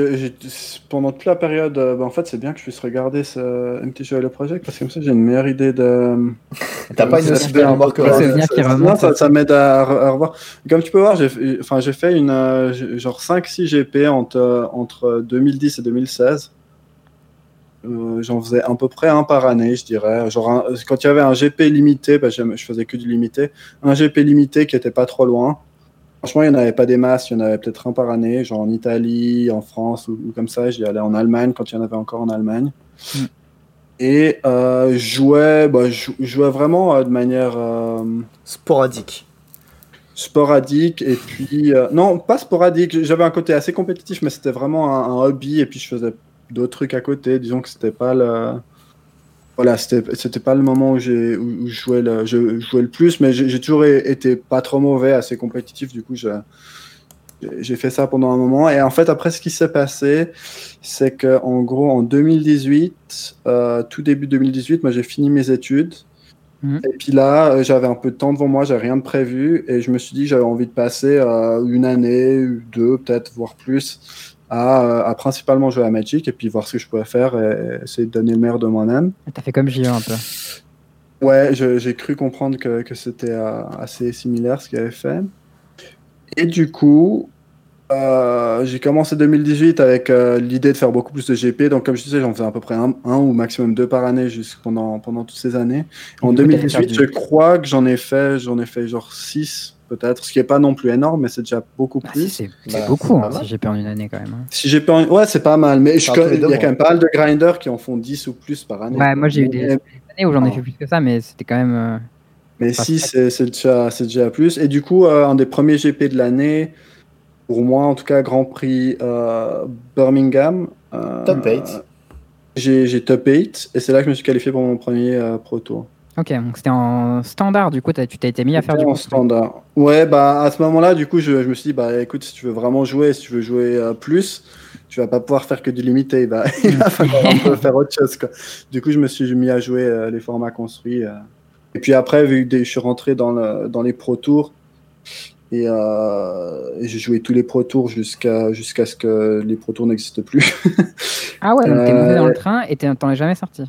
pendant toute la période, bah, en fait c'est bien que je puisse regarder ce MTG le Project parce que comme ça j'ai une meilleure idée de. T'as pas une aussi belle mémoire que ouais, moi. ça, ça- m'aide à, re- à revoir. Comme tu peux voir, j'ai fait- enfin j'ai fait une euh, genre 5-6 GP entre entre 2010 et 2016. Euh, J'en faisais à peu près un par année, je dirais. Genre un- quand il y avait un GP limité, bah, j'aime- je faisais que du limité. Un GP limité qui était pas trop loin. Franchement, il n'y en avait pas des masses, il y en avait peut-être un par année, genre en Italie, en France ou, ou comme ça. J'y allais en Allemagne quand il y en avait encore en Allemagne. Mm. Et euh, je jouais, bah, je je jouais vraiment euh, de manière euh, Sporadique. sporadique et puis euh, non pas sporadique j'avais un côté assez compétitif mais c'était vraiment un, un hobby et puis je faisais d'autres trucs à côté disons que c'était pas le voilà c'était pas le moment où j'ai où, je jouais le je, je jouais le plus mais j'ai toujours été pas trop mauvais assez compétitif. Du coup j'ai- fait ça pendant un moment. Et en fait après ce qui s'est passé c'est que en gros en 2018 euh, tout début 2018 moi j'ai fini mes études. Et puis là, euh, j'avais un peu de temps devant moi, j'avais rien de prévu, et je me suis dit j'avais envie de passer euh, une année, deux, peut-être, voire plus, à, euh, à principalement jouer à Magic, et puis voir ce que je pouvais faire, et essayer de donner le meilleur de moi-même. T'as fait comme JE un peu. Ouais, j'ai cru comprendre que, que c'était euh, assez similaire ce qu'il avait fait. Et du coup, euh, j'ai commencé 2018 avec euh, l'idée de faire beaucoup plus de GP. Donc, comme je disais, j'en faisais à peu près un, un ou maximum deux par année pendant, pendant toutes ces années. En Du coup, t'avais 2018, je crois que j'en ai fait, j'en ai fait genre 6 peut-être, ce qui est pas non plus énorme, mais c'est déjà beaucoup Ah, plus. si, c'est Bah, beaucoup, hein, si j'ai perdu une année quand même. hein. Si ouais, c'est pas mal, mais je il y a quand même pas mal de grinders qui en font 10 ou plus par année. Ouais, moi j'ai eu des, années où j'en ai Ah. fait plus que ça, mais c'était quand même. euh, Mais si, c'est- déjà, c'est déjà plus. Et du coup, euh, un des premiers GP de l'année, pour moi en tout cas, Grand Prix euh, Birmingham. euh, Top 8. J'ai j'ai top 8 et c'est là que je me suis qualifié pour mon premier euh, Pro Tour. Ok, donc c'était en standard, du coup, tu t'as été mis à faire du en standard. Ouais, bah à ce moment-là, du coup, je, je me suis dit, bah écoute, si tu veux vraiment jouer, si tu veux jouer euh, plus, tu vas pas pouvoir faire que du limité, il va, il va falloir faire autre chose. Quoi. Du coup, je me suis mis à jouer euh, les formats construits. euh. Et puis après, vu que je suis rentré dans, le, dans les Pro Tours, et, euh, et j'ai joué tous les Pro Tours jusqu'à jusqu'à ce que les Pro Tours n'existent plus. Ah ouais, donc t'es monté dans le train et t'en es jamais sorti.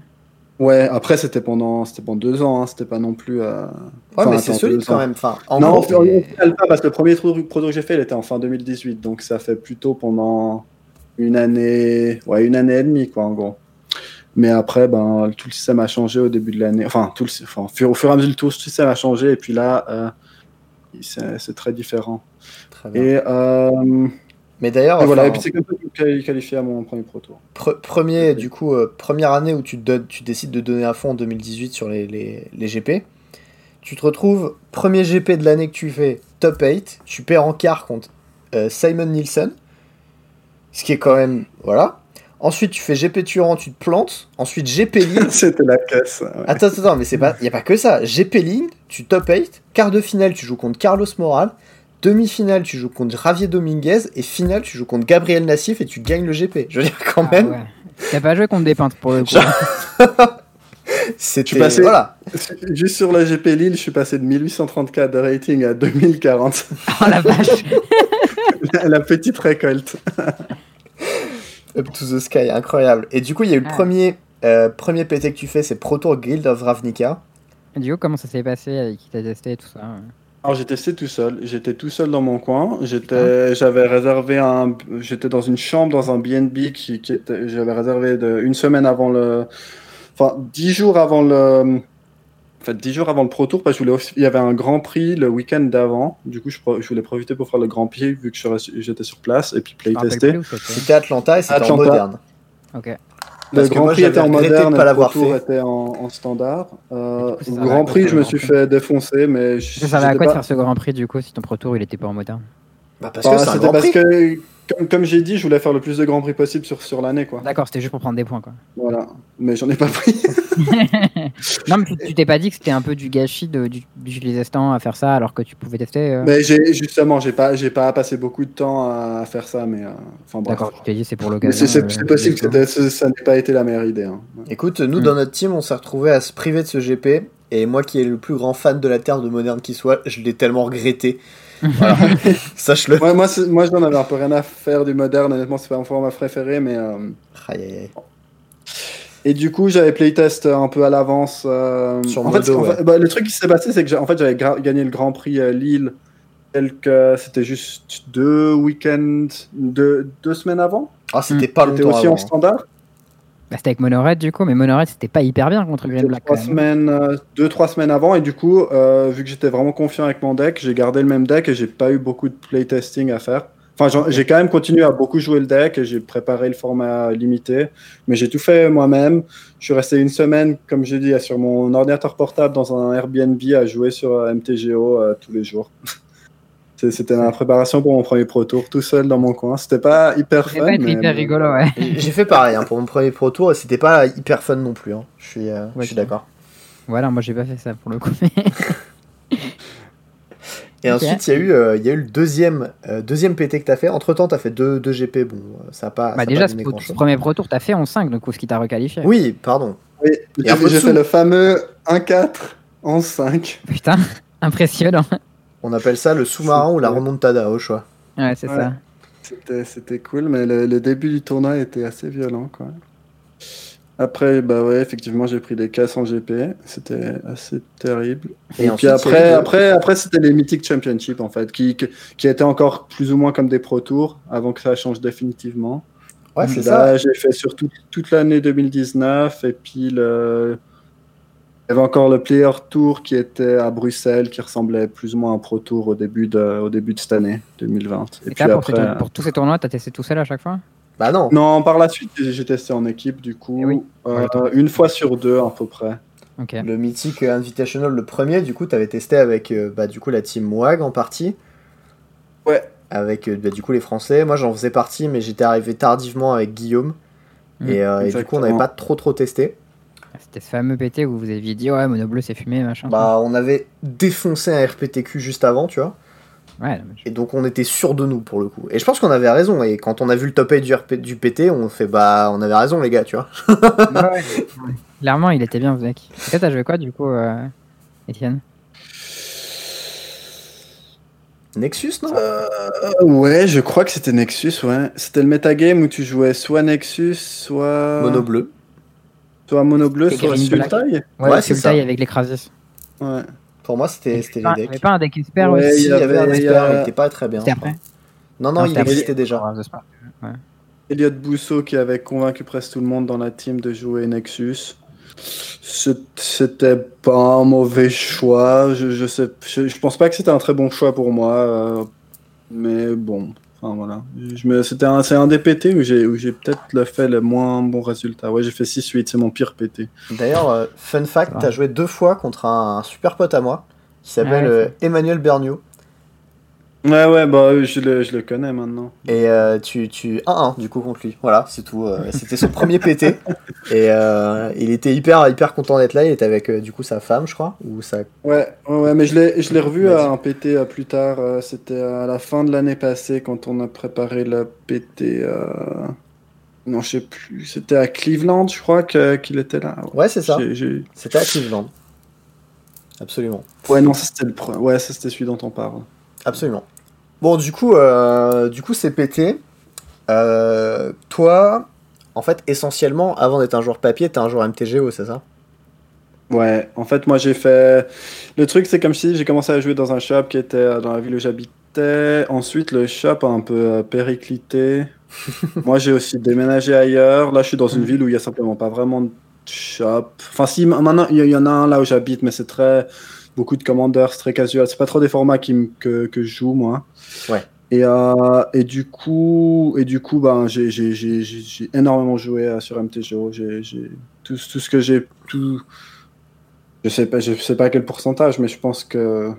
Ouais, après, c'était pendant, c'était pendant deux ans, hein, c'était pas non plus. euh, Ouais, enfin, mais c'est solide quand même. Enfin, en non, gros, parle pas parce que le premier Pro Pro Tour que j'ai fait, il était en fin 2018, donc ça fait plutôt pendant une année, ouais, une année et demie, quoi, en gros. Mais après, ben, tout le système a changé au début de l'année. Enfin, tout le, enfin, au fur au fur et à mesure, tout le système a changé, et puis là, euh, c'est c'est très différent. Très bien. Et, euh, Mais d'ailleurs, voilà, et puis c'est comme ça qualifié à mon premier Pro Tour. Pre- premier, du coup, euh, première année où tu, te donnes- tu décides de donner à fond en 2018 sur les, les, les GP. Tu te retrouves, premier GP de l'année que tu fais, top 8. Tu perds en quart contre euh, Simon Nielsen. Ce qui est quand même. Voilà. Ensuite, tu fais GP Turan, tu te plantes. Ensuite, GP League. C'était la ouais. Attends, attends, mais c'est pas, y a pas que ça. GP League, tu top 8. Quart de finale, tu joues contre Carlos Moral. Demi-finale, tu joues contre Javier Dominguez. Et finale, tu joues contre Gabriel Nassif et tu gagnes le GP. Je veux dire, quand Ah même, ouais. T'as pas joué contre des peintres pour le coup. c'était. Voilà. Juste sur la GP Lille, je suis passé de 1834 de rating à 2040. Oh la vache. la petite récolte. Up to the sky, incroyable. Et du coup, il y a eu le premier, euh, premier PT que tu fais, c'est Pro Tour Guild of Ravnica. Et du coup, comment ça s'est passé avec qui t'a testé et tout ça Alors j'ai testé tout seul. J'étais tout seul dans mon coin. J'étais, j'avais réservé un, j'étais dans une chambre dans un B&B qui, qui était, j'avais réservé de, une semaine avant le, enfin dix jours avant le, en fait dix jours avant le Pro Tour parce que je voulais il y avait un Grand Prix le week-end d'avant. Du coup je, pro- je voulais profiter pour faire le Grand Prix vu que j'étais sur place et puis playtester. où c'était. Atlanta et c'était en moderne. Ok. Le Parce que Grand moi, Prix était en moderne, pas et le l'avoir fait. était en, en standard. Euh, coup, le Grand Prix, je me suis fait défoncer, mais je- Ça servait à quoi de pas- faire ce Grand Prix du coup si ton Pro Tour il était pas en moderne? Bah, parce Bah, que c'est un c'était Grand parce Prix. que, comme, comme j'ai dit, je voulais faire le plus de Grands Prix possible sur, sur l'année, quoi. D'accord, c'était juste pour prendre des points quoi. Voilà. Mais j'en ai pas pris. non, mais tu- t'es pas dit que c'était un peu du gâchis de- du- d'utiliser ce temps à faire ça alors que tu pouvais tester euh mais j'ai, justement, j'ai pas, j'ai pas passé beaucoup de temps à faire ça, mais, euh, enfin. D'accord, tu t'es dit c'est pour l'occasion. c'est, euh, c'est possible que ça n'ait pas été la meilleure idée. hein. Écoute, nous, Mm. dans notre team, on s'est retrouvé à se priver de ce GP. Et moi, qui est le plus grand fan de la Terre de moderne qui soit, je l'ai tellement regretté. Voilà. Sache-le. Ouais, moi, moi, j'en avais un peu rien à faire du moderne. Honnêtement, c'est pas mon format préféré, mais. euh, Aïe, aïe, aïe. Et du coup, j'avais playtest un peu à l'avance. euh, Sur en fait, Modo, en fait- ouais. bah, le truc qui s'est passé, c'est que en fait, j'avais gagné le Grand Prix à Lille. Quelques... C'était juste deux week-ends, deux, deux semaines avant. Ah, c'était pas C'était longtemps aussi avant. en standard. Bah, c'était avec Monored du coup, mais Monored c'était pas hyper bien contre Green Deux, Black. trois semaines, euh, deux, trois semaines avant. Et du coup, euh, vu que j'étais vraiment confiant avec mon deck, j'ai gardé le même deck et j'ai pas eu beaucoup de playtesting à faire. Enfin, j'ai quand même continué à beaucoup jouer le deck et j'ai préparé le format limité. Mais j'ai tout fait moi-même. Je suis resté une semaine, comme je dis, sur mon ordinateur portable dans un Airbnb à jouer sur euh, MTGO euh, tous les jours. C'était ma préparation pour mon premier Pro Tour, tout seul dans mon coin. C'était pas hyper fun. être mais- hyper rigolo, ouais. J'ai fait pareil hein, pour mon premier Pro Tour et c'était pas hyper fun non plus. hein. Je suis, euh, Ouais, suis d'accord. Voilà, moi j'ai pas fait ça pour le coup. Et ensuite, il y, a eu, euh, il y a eu le deuxième, euh, deuxième PT que t'as fait. Entre temps, t'as fait deux, deux GP. Bon, euh, ça a pas. bah déjà, pas ce donné ce grand-chose. premier Pro Tour, t'as fait en 5, donc ce qui t'a requalifié. Oui, pardon. Oui, j'ai fait le fameux 1-4 en 5. Putain, impressionnant. On appelle ça le sous-marin ou la remontada au choix. Ouais, c'est Ouais. ça. C'était, c'était cool, mais le, le début du tournoi était assez violent. Quoi. Après, bah ouais, effectivement, j'ai pris des casses en GP. C'était assez terrible. Et puis après, après, après c'était les Mythic Championship, en fait, qui, qui, étaient encore plus ou moins comme des Pro Tours avant que ça change définitivement. Ouais, c'est Là, ça. j'ai fait sur tout- toute l'année 2019, et puis le... il y avait encore le Player Tour qui était à Bruxelles, qui ressemblait plus ou moins à un Pro Tour au début de, au début de cette année 2020. Et, Et, puis pour, après... ces pour tous ces tournois, t'as testé tout seul à chaque fois? Bah non. Non, par la suite, j'ai testé en équipe, du coup, Eh oui. euh, une fois sur deux à peu près. Ok. Le mythique Invitational, le premier, du coup, t'avais testé avec euh, bah, du coup, la team WAG en partie. Ouais. Avec euh, bah, du coup les Français. Moi, j'en faisais partie, mais j'étais arrivé tardivement avec Guillaume. Et, euh, et du coup, on n'avait pas trop trop testé. C'était ce fameux PT où vous aviez dit ouais, Mono Bleu c'est fumé, machin. Bah, on avait défoncé un RPTQ juste avant, tu vois. Ouais, non, mais je- Et donc on était sûr de nous pour le coup. Et je pense qu'on avait raison. Et quand on a vu le top 8 du, RP du PT, on fait bah on avait raison les gars, tu vois. Ouais, ouais. Clairement, il était bien ce deck. Et toi, t'as joué quoi du coup, euh, Étienne? Nexus non? Euh, ouais, je crois que c'était Nexus, ouais. C'était le metagame où tu jouais soit Nexus, soit. Mono bleu. Soit Mono bleu, Et soit Black. Sultai. Ouais, c'est ça. taille avec les Crasis. Ouais. Pour moi c'était Il c'était n'y les avait pas un deck expert Ouais, aussi Si, il y avait un il expert, il était pas très bien. C'était après Non non, Non, il existait déjà. Spark. Elliot Bousseau qui avait convaincu presque tout le monde dans la team de jouer Nexus. C'était pas un mauvais choix. Je, je, sais, je, je pense pas que c'était un très bon choix pour moi. euh, mais bon, enfin voilà. Je me- C'était un, c'est un des PT où j'ai, où j'ai peut-être le fait le moins bon résultat. Ouais, j'ai fait 6-8, c'est mon pire PT. D'ailleurs, euh, fun fact, va. t'as joué deux fois contre un, super pote à moi qui s'appelle Ah ouais, euh, Emmanuel Berniaud. Ouais, ouais, bah je le, je le connais maintenant. Et euh, tu, tu 1-1 du coup contre lui. Voilà, c'est tout. euh, C'était son premier PT. Et euh, il était hyper, hyper content d'être là. Il était avec euh, du coup sa femme, je crois. Ou sa... Ouais, ouais, ouais, mais je l'ai, revu à un PT euh, plus tard. euh, C'était à la fin de l'année passée quand on a préparé le PT. euh, Non, je sais plus. C'était à Cleveland, je crois, qu'il était là. Ouais, c'est ça. C'était à Cleveland. Absolument. Ouais, non, c'était le Ouais, ça c'était celui dont on parle. Absolument. Bon, du coup, euh, du coup, c'est pété. Euh, toi, en fait, essentiellement, avant d'être un joueur papier, t'es un joueur MTGO, c'est ça? Ouais, en fait, moi j'ai fait. Le truc, c'est comme si j'ai commencé à jouer dans un shop qui était euh, dans la ville où j'habitais. Ensuite, le shop a un peu périclité. moi, j'ai aussi déménagé ailleurs. Là, je suis dans une ville où il y a simplement pas vraiment de shop. Enfin, si, ma- maintenant, il y, il y en a un là où j'habite, mais c'est très. Beaucoup de commandeurs, c'est très casual. C'est pas trop des formats qui me- que, que je joue, moi. Ouais. Et, euh, et du coup, et du coup ben, j'ai j'ai- j'ai- j'ai- j'ai énormément joué euh, sur MTGO. J'ai j'ai- tout, tout ce que j'ai. Tout... Je sais pas, je sais pas quel pourcentage, mais je pense que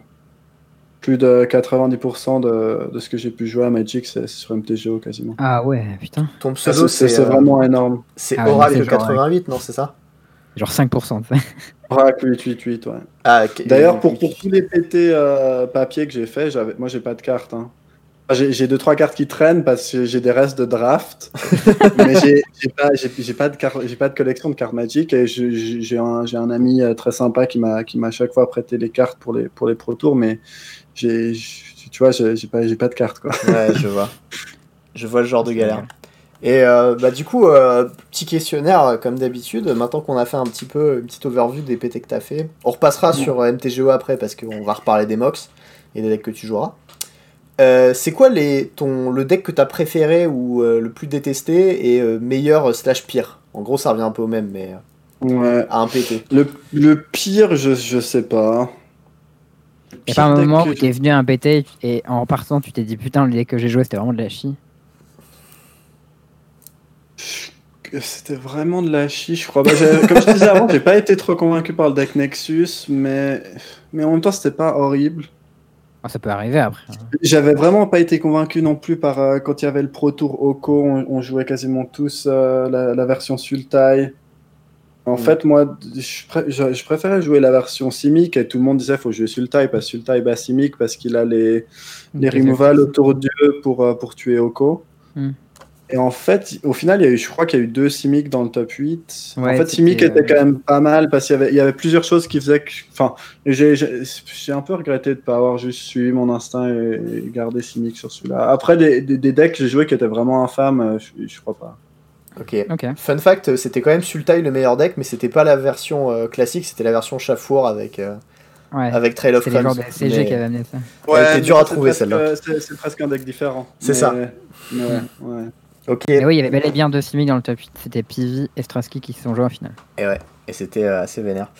plus de 90% de, de ce que j'ai pu jouer à Magic, c'est sur MTGO quasiment. Ah ouais, putain. Ton pseudo, C'est euh, vraiment énorme. c'est Ah Oracle c'est genre, 88, non, c'est ça? Genre 5%, tu sais. Oracle 888, ouais. Ah. D'ailleurs, pour, pour tous les PT euh, papier que j'ai fait, moi j'ai pas de carte. Hein. J'ai j'ai deux trois cartes qui traînent parce que j'ai des restes de draft, mais j'ai pas, j'ai- pas de j'ai pas de collection de cartes Magic et je- j'ai j'ai un, j'ai un ami euh, très sympa qui m'a qui m'a à chaque fois prêté les cartes pour les pour les pro tours, mais j'ai tu vois j'ai j'ai pas j'ai pas de cartes quoi. Ouais, je vois. Je vois le genre de galère. Et euh, bah, du coup, euh, petit questionnaire euh, comme d'habitude. Maintenant qu'on a fait un petit peu une petite overview des PT que t'as fait, on repassera sur euh, MTGO après parce qu'on va reparler des MOX et des decks que tu joueras. Euh, c'est quoi les, ton, le deck que t'as préféré ou euh, le plus détesté et euh, meilleur slash pire? En gros, ça revient un peu au même, mais euh, Ouais. à un PT. Le, le pire, je je sais pas. Il y a pas un moment où t'es venu à un PT et en partant, tu t'es dit putain, le deck que j'ai joué, c'était vraiment de la chie. C'était vraiment de la chiche, je crois. Bah, comme je disais avant, j'ai pas été trop convaincu par le deck Nexus, mais, mais en même temps, c'était pas horrible. Ah, ça peut arriver après. hein. J'avais vraiment pas été convaincu non plus par euh, quand il y avait le Pro Tour Oko, on, on jouait quasiment tous euh, la, la version Sultai. En Mm. fait, moi, je, pré- je- je préférais jouer la version Simic et tout le monde disait faut jouer Sultai parce que Sultai bat Simic parce qu'il a les, les Ok, removals autour d'eux pour, euh, pour tuer Oko. Hmm. Et en fait, au final, il y a eu, je crois qu'il y a eu deux Simic dans le top 8. Ouais, en fait, Simic était euh, quand même pas mal parce qu'il y avait, il y avait plusieurs choses qui faisaient que. Enfin, j'ai un peu regretté de ne pas avoir juste suivi mon instinct et, et gardé Simic sur celui-là. Après, des, des, des decks que j'ai joués qui étaient vraiment infâmes, euh, je, je crois pas. Ok. Ok. Fun fact, c'était quand même Sultai le meilleur deck, mais c'était pas la version euh, classique, c'était la version Chafour avec, euh, Ouais. avec Trail of C'est de SCG Mais- qui avaient amené ça. Était mais dure à c'est trouver, celle-là. C'est c'est presque un deck différent. C'est Mais- ça. mais ouais, ouais. Ok. Mais oui, il y avait bel et bien deux similes dans le top 8. C'était Pivi et Straski qui se sont joués en finale. Et ouais, et c'était euh, assez vénère.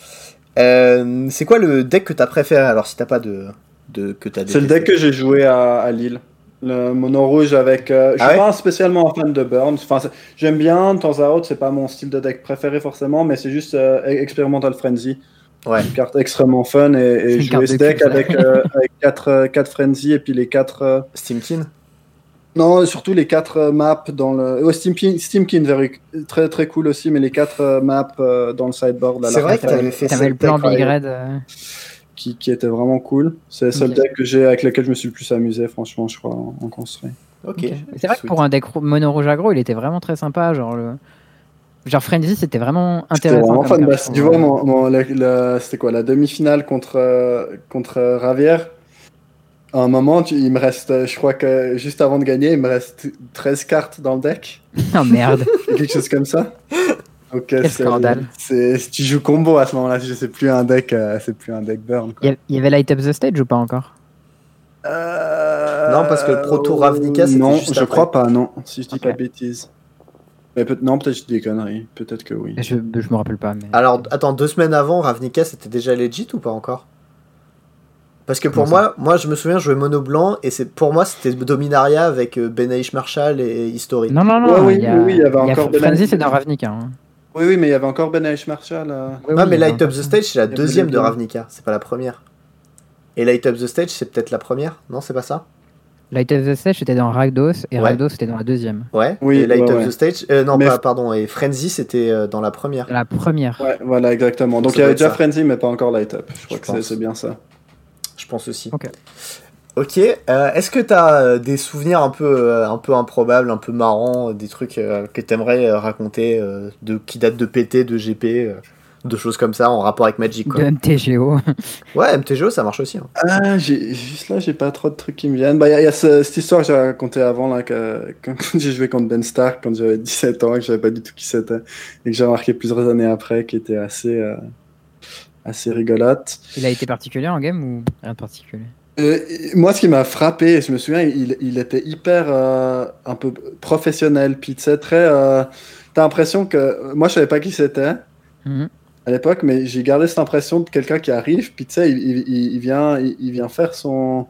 Euh, c'est quoi le deck que t'as préféré? Alors si t'as pas de, de que t'as C'est le deck que j'ai joué à, à Lille. Le mono rouge avec. euh, je Ah suis ouais? pas spécialement un fan de Burns. Enfin, j'aime bien de temps à autre. C'est pas mon style de deck préféré forcément, mais c'est juste euh, Experimental Frenzy. Ouais. Une carte extrêmement fun et, et jouer ce de deck avec, euh, avec 4, quatre Frenzy et puis les 4. Steamkin Non, surtout les 4 maps dans le. Oh, Steamkin, Steamkin very... très très cool aussi, mais les 4 maps euh, dans le sideboard. C'est vrai que t'avais fait T'avais ce le plan deck, Big. Red. euh, qui, qui était vraiment cool. C'est le seul deck que j'ai avec lequel je me suis le plus amusé, franchement, je crois, en, en construit. Ok. C'est vrai que pour un deck mono rouge aggro, il était vraiment très sympa. Genre, le... genre Frenzy, c'était vraiment intéressant. vraiment carte, Bah, tu vois, mon, mon- c'était quoi la demi-finale contre, euh, contre euh, Ravière? À un moment, tu- il me reste, euh, je crois que juste avant de gagner, il me reste 13 cartes dans le deck. Oh merde. quelque chose comme ça. Donc, euh, Quel c'est- scandale. c'est- Si tu joues combo à ce moment-là, je sais plus un deck, euh, c'est plus un deck burn. Il y, a- il y avait Light Up the Stage ou pas encore? Euh, Non, parce que le Proto Ravnica, c'était Non, juste je après. crois pas, non. Si je dis Ok. pas de bêtises. Mais peut non, peut-être je dis des conneries. Peut-être que oui. je, je me rappelle pas. Mais... Alors, attends, deux semaines avant, Ravnica, c'était déjà legit ou pas encore? Parce que pour moi, moi, je me souviens, je jouais mono blanc et c'est pour moi, c'était Dominaria avec euh, Benaïch Marshall et History. Non, non, non. Ouais, oui, il y a, oui, il y avait il y a encore Frenzy, Benedict. c'est dans Ravnica. Hein. Oui, oui, mais il y avait encore Ben H. Marshall. euh. Oui, Ah, oui, mais Light Up the. Stage, c'est la deuxième de. Ravnica, c'est pas la première. Et Light Up the Stage, c'est peut-être la première Non, c'est pas ça? Light Up the Stage, c'était dans Rakdos. Et Ouais. Rakdos, c'était dans la deuxième. Ouais. Oui, et Light ouais, the Stage, euh, non, Mais- pas, pardon, et Frenzy, c'était euh, dans la première. La première. Ouais, voilà, exactement. Donc il y avait déjà ça. Frenzy, mais pas encore Light Up. Je crois que c'est bien ça. Je pense aussi. Ok. Ok, euh, est-ce que tu as des souvenirs un peu, euh, un peu improbables, un peu marrants, euh, des trucs euh, que tu aimerais raconter, euh, de, qui datent de PT, de GP, euh, de choses comme ça en rapport avec Magic quoi? De MTGO. Ouais, MTGO ça marche aussi. hein. Ah, juste là, j'ai pas trop de trucs qui me viennent. Bah, il y a, y a ce- cette histoire que j'ai racontée avant, là, que, quand j'ai joué contre Ben Stark quand j'avais 17 ans, et que je savais pas du tout qui c'était, et que j'ai remarqué plusieurs années après, qui était assez, euh, assez rigolote. Il a été particulier en game ou rien de particulier? Euh, moi, ce qui m'a frappé, je me souviens, il, il était hyper euh, un peu professionnel, puis tu sais, très. euh, T'as l'impression que. Moi, je savais pas qui c'était Mhm. à l'époque, mais j'ai gardé cette impression de quelqu'un qui arrive, puis tu sais, il, il- il- il vient, il vient faire son.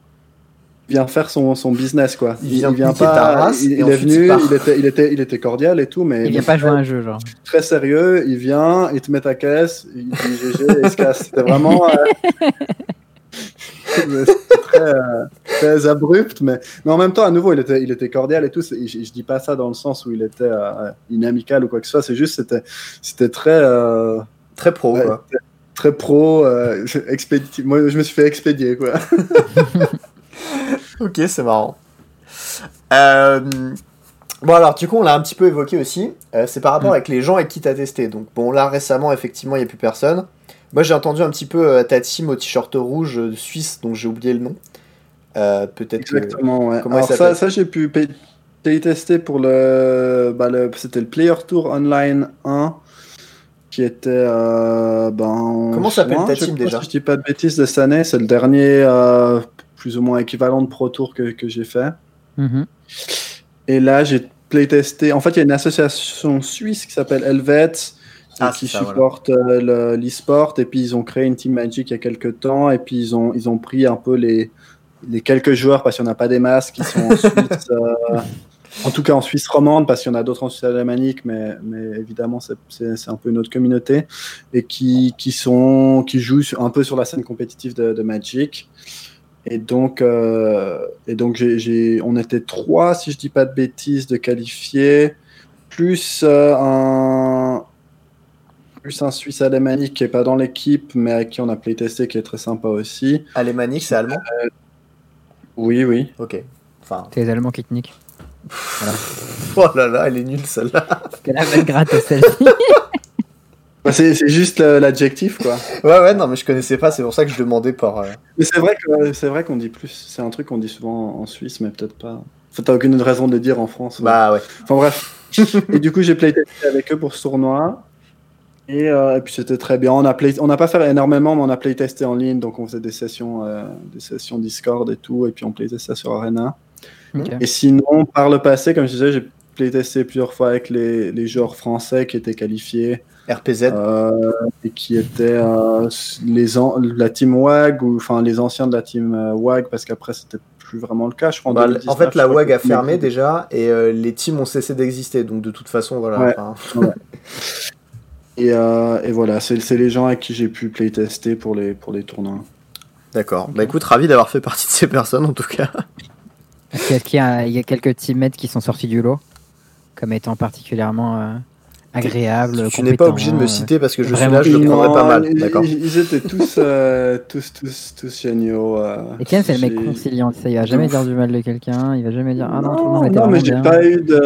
Il vient faire son, son business, quoi. Il vient pas. race, il, est il venu, il était, il, était, il était cordial et tout, mais. Il vient pas jouer un jeu, genre. Très sérieux, il vient, il te met ta caisse, il dit GG et il se casse. C'était vraiment. euh, très, euh, très abrupt, mais, mais en même temps, à nouveau, il était, il était cordial et tout. Je, je dis pas ça dans le sens où il était euh, inamical ou quoi que ce soit. C'est juste, c'était, c'était très, euh, Très pro Ouais. quoi. très pro, euh, expéditif. Moi, je me suis fait expédier, quoi. Ok, c'est marrant. Euh, Bon alors du coup on l'a un petit peu évoqué aussi, Euh, c'est par rapport Mm. avec les gens avec qui t'as testé. Donc bon là récemment effectivement il n'y a plus personne. Moi j'ai entendu un petit peu euh, ta team au t-shirt rouge euh, suisse dont j'ai oublié le nom. Peut-être. Exactement, ouais. Comment il Alors, ça, j'ai pu tester pour le, bah, le c'était le Player Tour Online 1 qui était euh, ben, en Comment s'appelle ta team, déjà Si je dis pas de bêtises de cette année, c'est le dernier euh, plus ou moins équivalent de Pro Tour que, que j'ai fait. Mhm. Et là, j'ai playtesté. En fait, il y a une association suisse qui s'appelle Helvet Ah, qui ça, supporte euh, le- l'e-sport. Et puis, ils ont créé une team Magic il y a quelques temps. Et puis, ils ont, ils ont pris un peu les, les quelques joueurs, parce qu'il n'y en a pas des masses, qui sont en Suisse. euh, en tout cas, en Suisse romande, parce qu'il y en a d'autres en Suisse alémanique, mais, mais évidemment, c'est- un peu une autre communauté. Et qui, qui, sont, qui jouent un peu sur la scène compétitive de, de Magic. Et donc, euh, et donc j'ai, j'ai- on était trois, si je dis pas de bêtises, de qualifiés, plus euh, un plus un Suisse alémanique qui est pas dans l'équipe, mais avec qui on a playtesté, qui est très sympa aussi. Alémanique c'est allemand? Oui, oui. Ok. Enfin... C'est les Allemands qui te niquent. Oh là là elle est nulle celle-là. C'était la belle gratte celle-ci. Bah, c'est, c'est juste l'adjectif, quoi. Ouais ouais non mais je connaissais pas c'est pour ça que je demandais par... euh, Mais c'est vrai, que, c'est vrai qu'on dit plus. C'est un truc qu'on dit souvent en Suisse, mais peut-être pas. Enfin, t'as aucune raison de le dire en France. Bah ouais. Enfin bref. et du coup, j'ai playtesté avec eux pour ce tournoi. Et, euh, et puis c'était très bien. On a play... on n'a pas fait énormément, mais on a playtesté en ligne. Donc on faisait des sessions, euh, des sessions Discord et tout. Et puis on playtestait sur Arena. Et sinon, par le passé, comme je disais, j'ai playtesté plusieurs fois avec les, les joueurs français qui étaient qualifiés RPZ. euh, et qui étaient euh, les an- la team WAG ou enfin les anciens de la team euh, WAG parce qu'après c'était plus vraiment le cas. Je crois. Bah, en 2019, fait, la WAG a fermé déjà et euh, les teams ont cessé d'exister. Donc, de toute façon, voilà. Ouais. Et, euh, et voilà, c'est c'est les gens avec qui j'ai pu playtester pour les, pour les tournois. D'accord. Bah, écoute, ravi d'avoir fait partie de ces personnes en tout cas. Est-ce qu'il y, y a quelques teammates qui sont sortis du lot Comme étant particulièrement euh, agréable. Tu n'es pas obligé de me compétent, citer parce que je suis là, je le prendrais pas mal. ils- D'accord. Ils, ils étaient tous, euh, tous, tous, tous géniaux. euh. Et Ken, c'est le mec conciliant, tu sais, il va jamais dire du mal de quelqu'un, il va jamais dire ah non, tout le monde était non, mais j'ai pas eu de.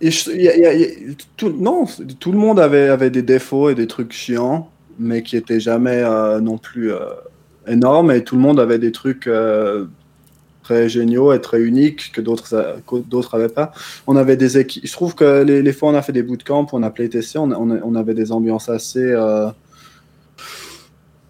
et je- il y a- il y a- il y a- tout, non, tout le monde avait, avait des défauts et des trucs chiants, mais qui étaient jamais euh, non plus euh, énormes. Et tout le monde avait des trucs euh, très géniaux et très uniques que d'autres d'autres avaient pas. On avait des équipes. Je trouve que les, les fois on a fait des bootcamps, on a playtesté, on, on, on avait des ambiances assez. euh,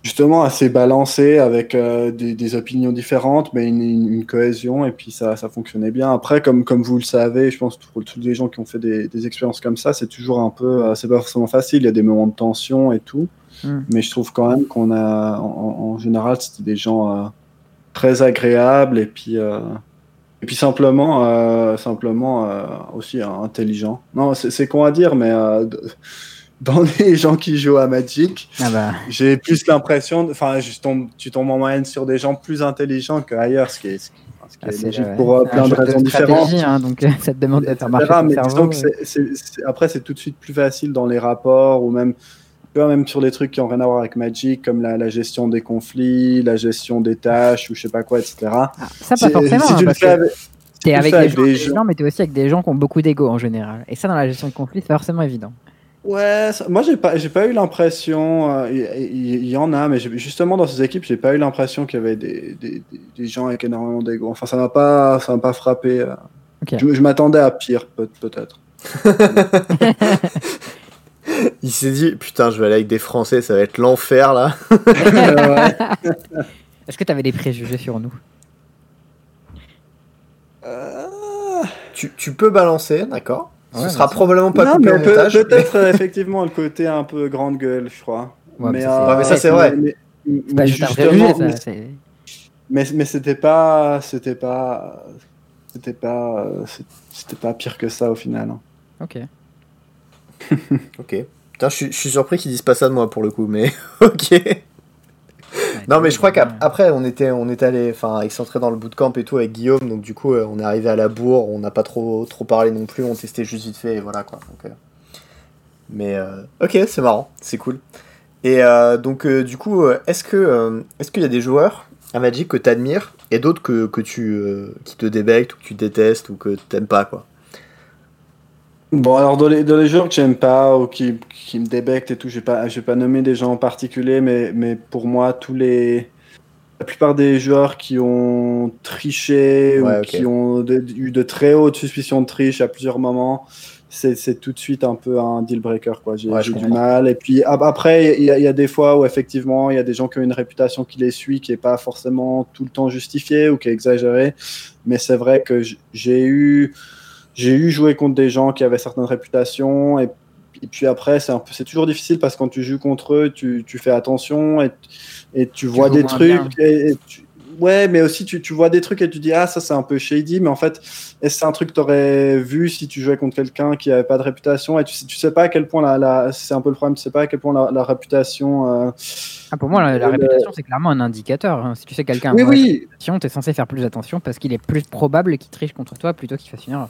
justement assez balancées avec euh, des, des opinions différentes mais une, une- une cohésion et puis ça, ça fonctionnait bien après comme, comme vous le savez je pense pour tous les gens qui ont fait des, des expériences comme ça c'est toujours un peu euh, c'est pas forcément facile il y a des moments de tension et tout Mm. mais je trouve quand même qu'on a en, général c'était des gens très agréables et puis euh, et puis simplement euh, simplement euh, aussi intelligents non c'est con à dire mais dans les gens qui jouent à Magic Ah bah, j'ai plus l'impression, de- enfin, tombe, tu tombes en moyenne sur des gens plus intelligents qu'ailleurs, ce qui est, ce qui ah, est c'est logique ouais, pour euh, plein de raisons différentes. hein, donc ça te demande Mais cerveau. c'est- après, c'est tout de suite plus facile dans les rapports ou même, vois, même sur les trucs qui ont rien à voir avec Magic, comme la, la gestion des conflits, la gestion des tâches ou je sais pas quoi, etc. Ah, ça pas forcément, si hein, tu le parce fais avec- t'es avec le des gens des intelligents, mais t'es aussi avec des gens qui ont beaucoup d'ego en général. Et ça, dans la gestion de conflit, c'est forcément évident. Ouais, ça- moi j'ai pas, j'ai pas eu l'impression. euh, Il il y, en a, mais justement dans ces équipes, j'ai pas eu l'impression qu'il y avait des, des, des- des gens avec énormément d'ego. Enfin, ça m'a pas, ça m'a pas frappé. euh. Je, je m'attendais à pire, peut- peut-être. Il s'est dit, putain, je vais aller avec des Français, ça va être l'enfer là. Est-ce que t'avais des préjugés sur nous? Euh, Tu, tu peux balancer, d'accord? Ce Ouais, sera vas-y. probablement pas non, coupé mais au peut- montage. peut-être euh, effectivement le côté un peu grande gueule, je crois. Ouais, mais mais, ça, c'est- euh, Ouais, mais ça, c'est vrai. Mais, mais- justement, ça. c'était pas, c'était pas, c'était pas, c'était pas pire que ça au final. hein. Ok. Ok. Putain, je suis, je suis surpris qu'ils disent pas ça de moi pour le coup, mais ok. Non, mais je crois qu'après, on était, on est allé, enfin, excentré dans le bootcamp et tout avec Guillaume, donc du coup, euh, on est arrivé à la bourre, on n'a pas trop, trop parlé non plus, on testait juste vite fait, et voilà quoi. Donc, euh, Mais euh, ok, c'est marrant, c'est cool. Et euh, donc, du coup, est-ce que, est-ce qu'il y a des joueurs à Magic que tu admires et d'autres que, que tu, qui te débectent ou que tu détestes ou que t'aimes pas quoi? Bon, alors dans les, dans les joueurs que j'aime pas ou qui, qui me débectent et tout, je vais pas, je vais pas nommer des gens en particulier, mais, mais pour moi, tous les, la plupart des joueurs qui ont triché Ouais, ou qui ont de- eu de très hautes suspicions de triche à plusieurs moments, c'est tout de suite un peu un deal breaker. quoi. J'ai Ouais, du mal. Et puis ap- après, il y, y a des fois où effectivement, il y a des gens qui ont une réputation qui les suit, qui est pas forcément tout le temps justifiée ou qui est exagérée. Mais c'est vrai que j'ai eu j'ai eu joué contre des gens qui avaient certaines réputations et, et puis après c'est un peu c'est toujours difficile parce que quand tu joues contre eux tu, tu fais attention et, et tu vois des trucs et, et tu- ouais mais aussi tu, tu vois des trucs et tu dis ah ça c'est un peu shady mais en fait est-ce que c'est un truc que tu aurais vu si tu jouais contre quelqu'un qui avait pas de réputation et tu, sais- tu sais pas à quel point la, la c'est un peu le problème tu sais pas à quel point la, la réputation euh, Ah, pour moi, la, la Le- réputation, c'est clairement un indicateur. hein. Si tu sais que quelqu'un a oui une mauvaise oui réputation, t'es censé faire plus attention parce qu'il est plus probable qu'il triche contre toi plutôt qu'il fasse une erreur.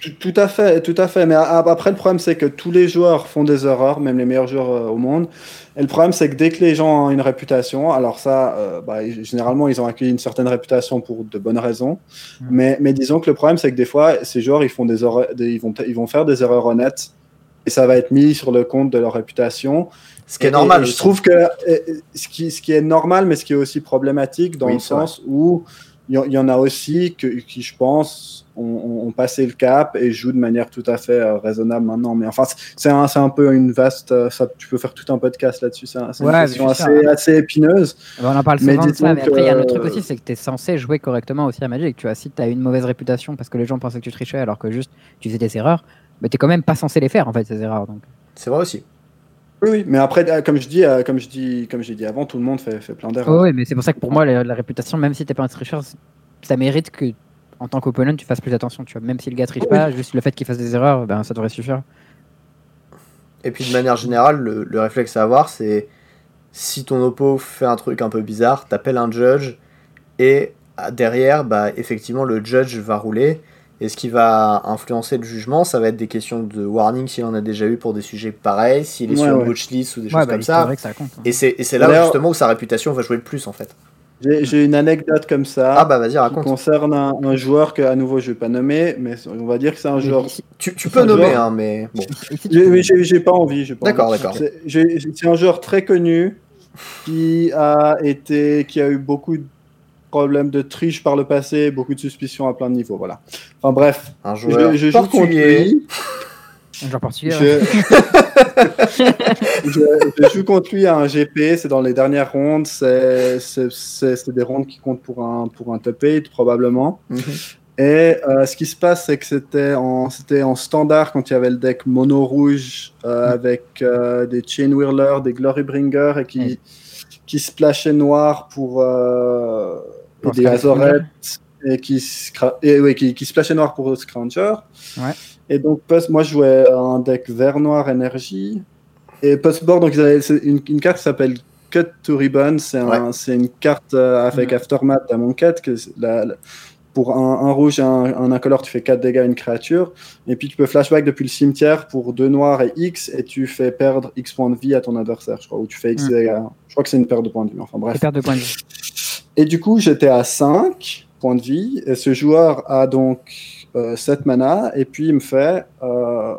tu. Tout, à fait, tout à fait. Mais a- après, le problème, c'est que tous les joueurs font des erreurs, même les meilleurs joueurs euh, au monde. Et le problème, c'est que dès que les gens ont une réputation, alors ça, euh, bah, généralement, ils ont acquis une certaine réputation pour de bonnes raisons. Mm. Mais, mais disons que le problème, c'est que des fois, ces joueurs, ils font des, ils vont, ils vont faire des erreurs honnêtes. Et ça va être mis sur le compte de leur réputation. Ce qui est Et- normal. et je trouve que euh, ce qui, ce qui est normal, mais ce qui est aussi problématique dans Oui, le vrai. sens où il y, en- il y en a aussi que, qui, je pense, ont, ont- ont passé le cap et jouent de manière tout à fait euh, raisonnable maintenant. Mais enfin, c'est- c'est un, c'est un peu une vaste. euh, Ça, tu peux faire tout un podcast là-dessus. C'est un- c'est Ouais, une mais question assez, assez épineuse. Eh ben, on en parle Mais souvent de disons ça, mais après, il y a un autre truc aussi, c'est que t'es censé jouer correctement aussi à Magic. Tu vois, si t'as une mauvaise réputation parce que les gens pensaient que tu trichais alors que juste tu faisais des erreurs, mais t'es quand même pas censé les faire en fait, ces erreurs. Donc. C'est vrai aussi. Oui, oui. Mais après, euh, comme je dis, euh, comme je dis, comme j'ai dit avant, tout le monde fait, fait plein d'erreurs. oui, mais c'est pour ça que pour moi, la, la réputation, même si t'es pas un tricheur, ça mérite que en tant qu'opponent, tu fasses plus attention. Tu vois, même si le gars triche pas, juste le fait qu'il fasse des erreurs, ben ça devrait suffire. Et puis de manière générale, le, le réflexe à avoir, c'est si ton oppo fait un truc un peu bizarre, t'appelles un judge et ah, derrière, bah effectivement le judge va rouler Et ce qui va influencer le jugement, ça va être des questions de warning s'il en a déjà eu pour des sujets pareils, s'il est Ouais, sur ouais. une watchlist ou des Ouais, choses bah, comme ça. vrai que ça compte. hein. Et c'est là justement où sa réputation va jouer le plus en fait. J'ai une anecdote comme ça. Ah bah vas-y qui raconte. concerne un, un joueur que à nouveau je vais pas nommer, mais on va dire que c'est un joueur. Tu, tu peux nommer hein, mais bon. J'ai- pas envie. D'accord, d'accord. C'est un joueur très connu qui a été, qui a eu beaucoup de problèmes de triche par le passé, beaucoup de suspicions à plein de niveaux. Voilà. Enfin bref, Un joueur je, je joue contre lui. Un joueur portugais. Je... je- je joue contre lui à un GP, c'est dans les dernières rondes, c'est des rondes qui comptent pour un, pour un top 8 probablement. Mhm. Et euh, ce qui se passe, c'est que c'était en, c'était en standard quand il y avait le deck mono rouge euh, avec euh, des Chain Whirler, des Glory Bringer et qui, Oui. qui splashait noir pour, euh, et des. Azorettes et qui, scra- et, oui, qui, qui splashait noir pour Scrounger. Ouais. Et donc, post, moi, je jouais un deck vert noir énergie. Et post-board, donc, ils avaient c'est une, une carte qui s'appelle Cut to Ribbon. C'est un, c'est une carte euh, avec. Aftermath à mon quête. Que c'est la- la- pour un, un rouge et un, un incolore, tu fais 4 dégâts à une créature. Et puis, tu peux flashback depuis le cimetière pour 2 noirs et X. Et tu fais perdre X points de vie à ton adversaire, je crois. Ou tu fais X Mhm. dégâts. Je crois que c'est une perte de points de vie. Enfin, bref. Et perte de points de vie. Et du coup, j'étais à 5 points de vie. Et ce joueur a donc euh, 7 mana. Et puis, il me fait euh,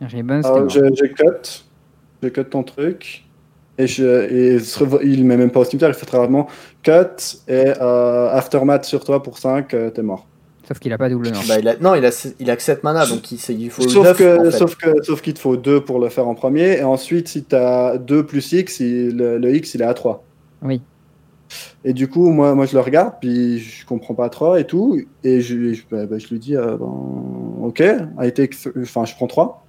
Ribbon, c'était euh, je, je cut. Je cut ton truc. Et, je, et il met même pas au cimetière, il fait très rarement cut et euh, aftermath sur toi pour 5, t'es mort. Sauf qu'il a pas double. Bah, il a, non, il a, il a que 7 mana, donc il, il faut Sauf 9 que, en fait. sauf que, sauf qu'il te faut 2 pour le faire en premier. Et ensuite, si tu as 2 plus X, il- le, le X il est à 3. Oui. Et du coup, moi, moi je le regarde, puis je comprends pas trop et tout. Et je, je, bah, bah, je lui dis, euh, ben, ok, a été, enfin, je prends 3.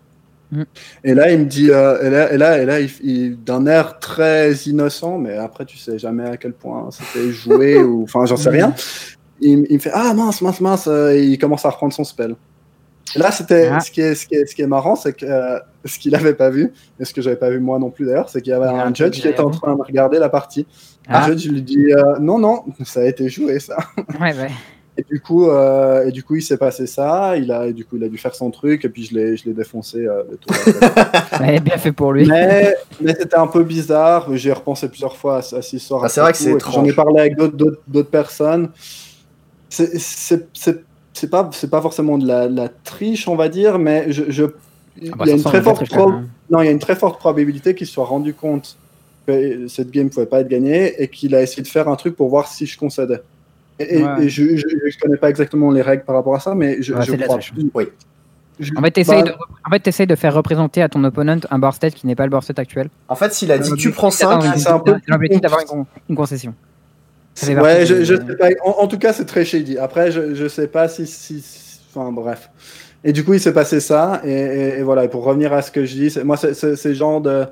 Mm. Et là, il me dit, euh, et là, et là, et là il, il- d'un air très innocent, mais après, tu sais jamais à quel point c'était joué, ou enfin, j'en sais rien. Il, me- il me fait, ah mince, mince, mince, euh, et il commence à reprendre son spell. Et là, c'était Ah. ce, qui est, ce, qui est, ce qui est marrant, c'est que ce qu'il avait pas vu, et ce que j'avais pas vu moi non plus d'ailleurs, c'est qu'il y avait un un judge qui était en train de regarder la partie. Ah. Le judge lui dit euh, non, non, ça a été joué ça. Ouais, ouais. Et du coup, euh, et du coup, il s'est passé ça. Il a, et du coup, il a dû faire son truc, et puis je l'ai, je l'ai défoncé. euh, le tour d'après. Ouais, bien fait pour lui. mais, mais c'était un peu bizarre. J'ai repensé plusieurs fois à, à cette histoire. Ah, c'est vrai que c'est puis J'en ai étrange. parlé avec d'autres, d'autres, d'autres personnes. C'est, c'est, c'est, c'est pas, c'est pas forcément de la, la triche, on va dire, mais je, je- il y a une très forte Patrick, pro- quand même. non, il y a une très forte probabilité qu'il soit rendu compte que cette game pouvait pas être gagnée et qu'il a essayé de faire un truc pour voir si je concédais. Et, Ouais. et je, je, je connais pas exactement les règles par rapport à ça, mais je, Ouais, crois. Oui. Je- En fait, t'essayes bah, de, en fait, de faire représenter à ton opponent un board state qui n'est pas le board state actuel. En fait, s'il a dit Euh, tu prends C'est un- 5, c'est un peu- l'objectif d'avoir une, con- une concession. Ouais, je, de- je sais pas. En, en tout cas, c'est très shady. Après, je, je sais pas si, si, si- Enfin, bref. Et du coup, il s'est passé ça. Et, et- et voilà. Et pour revenir à ce que je dis, moi, c'est- genre de.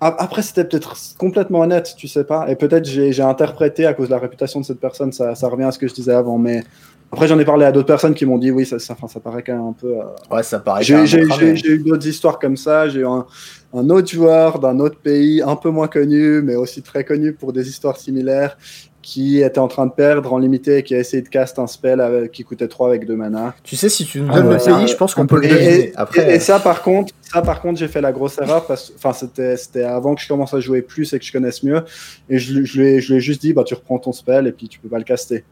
Après, c'était peut-être complètement honnête, tu sais pas. Et peut-être j'ai interprété à cause de la réputation de cette personne. Ça, ça revient à ce que je disais avant. Mais après, j'en ai parlé à d'autres personnes qui m'ont dit oui, ça, ça, enfin, ça paraît quand même un peu. euh, ouais, ça paraît j'ai eu d'autres histoires comme ça. J'ai eu un, un autre joueur d'un autre pays, un peu moins connu, mais aussi très connu pour des histoires similaires, qui était en train de perdre en limité et qui a essayé de cast un spell avec- qui coûtait 3 avec 2 mana. Tu sais, si tu nous Ah donnes ouais, le pays, je pense qu'on peut peu le Et, deviner. et- Après, et- et ça, par contre, ça, par contre, j'ai fait la grosse erreur parce, enfin, c'était, c'était avant que je commence à jouer plus et que je connaisse mieux. Et je, lui- je lui ai, je lui ai juste dit, bah, tu reprends ton spell et puis tu peux pas le caster.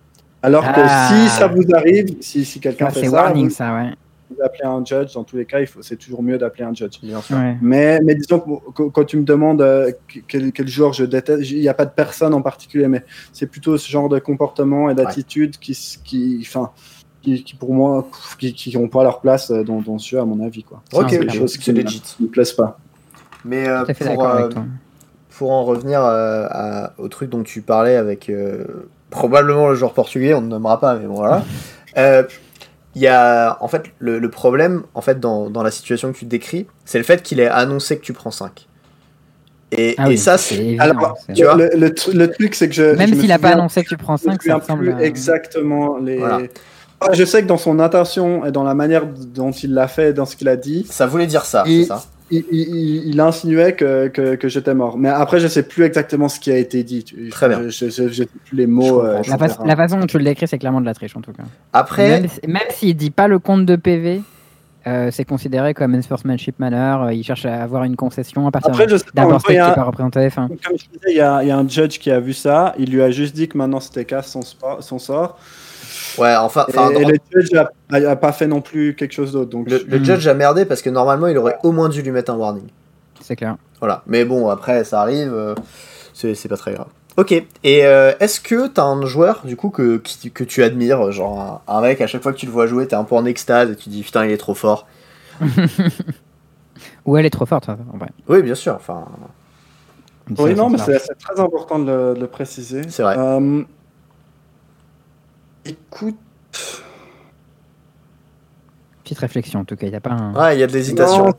Alors que Ah. si ça vous arrive, si, si quelqu'un Ça, fait c'est ça, warning, vous, ça, ouais. Vous appelez un judge. Dans tous les cas, il faut, c'est toujours mieux d'appeler un judge. bien sûr. ouais. Mais, mais disons que quand- tu me demandes euh, quel, quel joueur je déteste, il n'y a pas de personne en particulier, mais c'est plutôt ce genre de comportement et d'attitude qui, qui, enfin, qui, qui, pour moi, qui, qui ont pas leur place euh, dans, dans ce jeu, à mon avis. Quoi. Ok, C'est des choses qui c'est me- legit. qui me plaisent pas. Mais euh, pour, euh, pour en revenir euh, à- au truc dont tu parlais avec euh, probablement le joueur portugais, on ne nommera pas, mais bon voilà. Euh, Il y a en fait le, le problème en fait dans, dans la situation que tu décris, c'est le fait qu'il ait annoncé que tu prends 5. Et, Ah et oui, ça, c'est Alors, Tu vois le, le, tru- le truc, c'est que je. Même me s'il n'a pas annoncé que tu prends je me 5, ça souviens ressemble plus à... exactement les. Voilà. Ah, Je sais que dans son intention et dans la manière dont il l'a fait, dans ce qu'il a dit, ça voulait dire ça, Et- c'est ça. Il, il- il insinuait que, que, que j'étais mort. Mais après, je sais plus exactement ce qui a été dit. Très bien. Je, plus les mots. euh, La, etc. fa- la façon dont tu le décris, c'est clairement de la triche en tout cas. Après, Même, même s'il dit pas le compte de PV, euh, c'est considéré comme un sportsmanship manner. il cherche à avoir une concession à partir Après, je sais pas, en même d'abord temps, il y qui a n'est un- pas représenté. Comme je disais, il y, a, il y a un judge qui a vu ça. Il lui a juste dit que maintenant c'était casse son, son sort. Ouais, enfin, Et, enfin, et dans- le judge a, a- a pas fait non plus quelque chose d'autre. Donc, le, le Hmm. judge a merdé parce que normalement, il aurait au moins dû lui mettre un warning. c'est clair. Voilà. Mais bon, après, ça arrive. euh, c'est pas très grave. Ok. Et euh, est-ce que t'as un joueur, du coup, que, qui- que tu admires Genre un, un mec, à chaque fois que tu le vois jouer, t'es un peu en extase et tu dis putain, il est trop fort? Ou elle est trop forte, en vrai. Oui, bien sûr. Enfin, oui, non, mais c'est c'est très important de le, de le préciser. C'est vrai. Euh, écoute. Petite réflexion en tout cas. Il n'y a pas un. ouais, il y a de l'hésitation.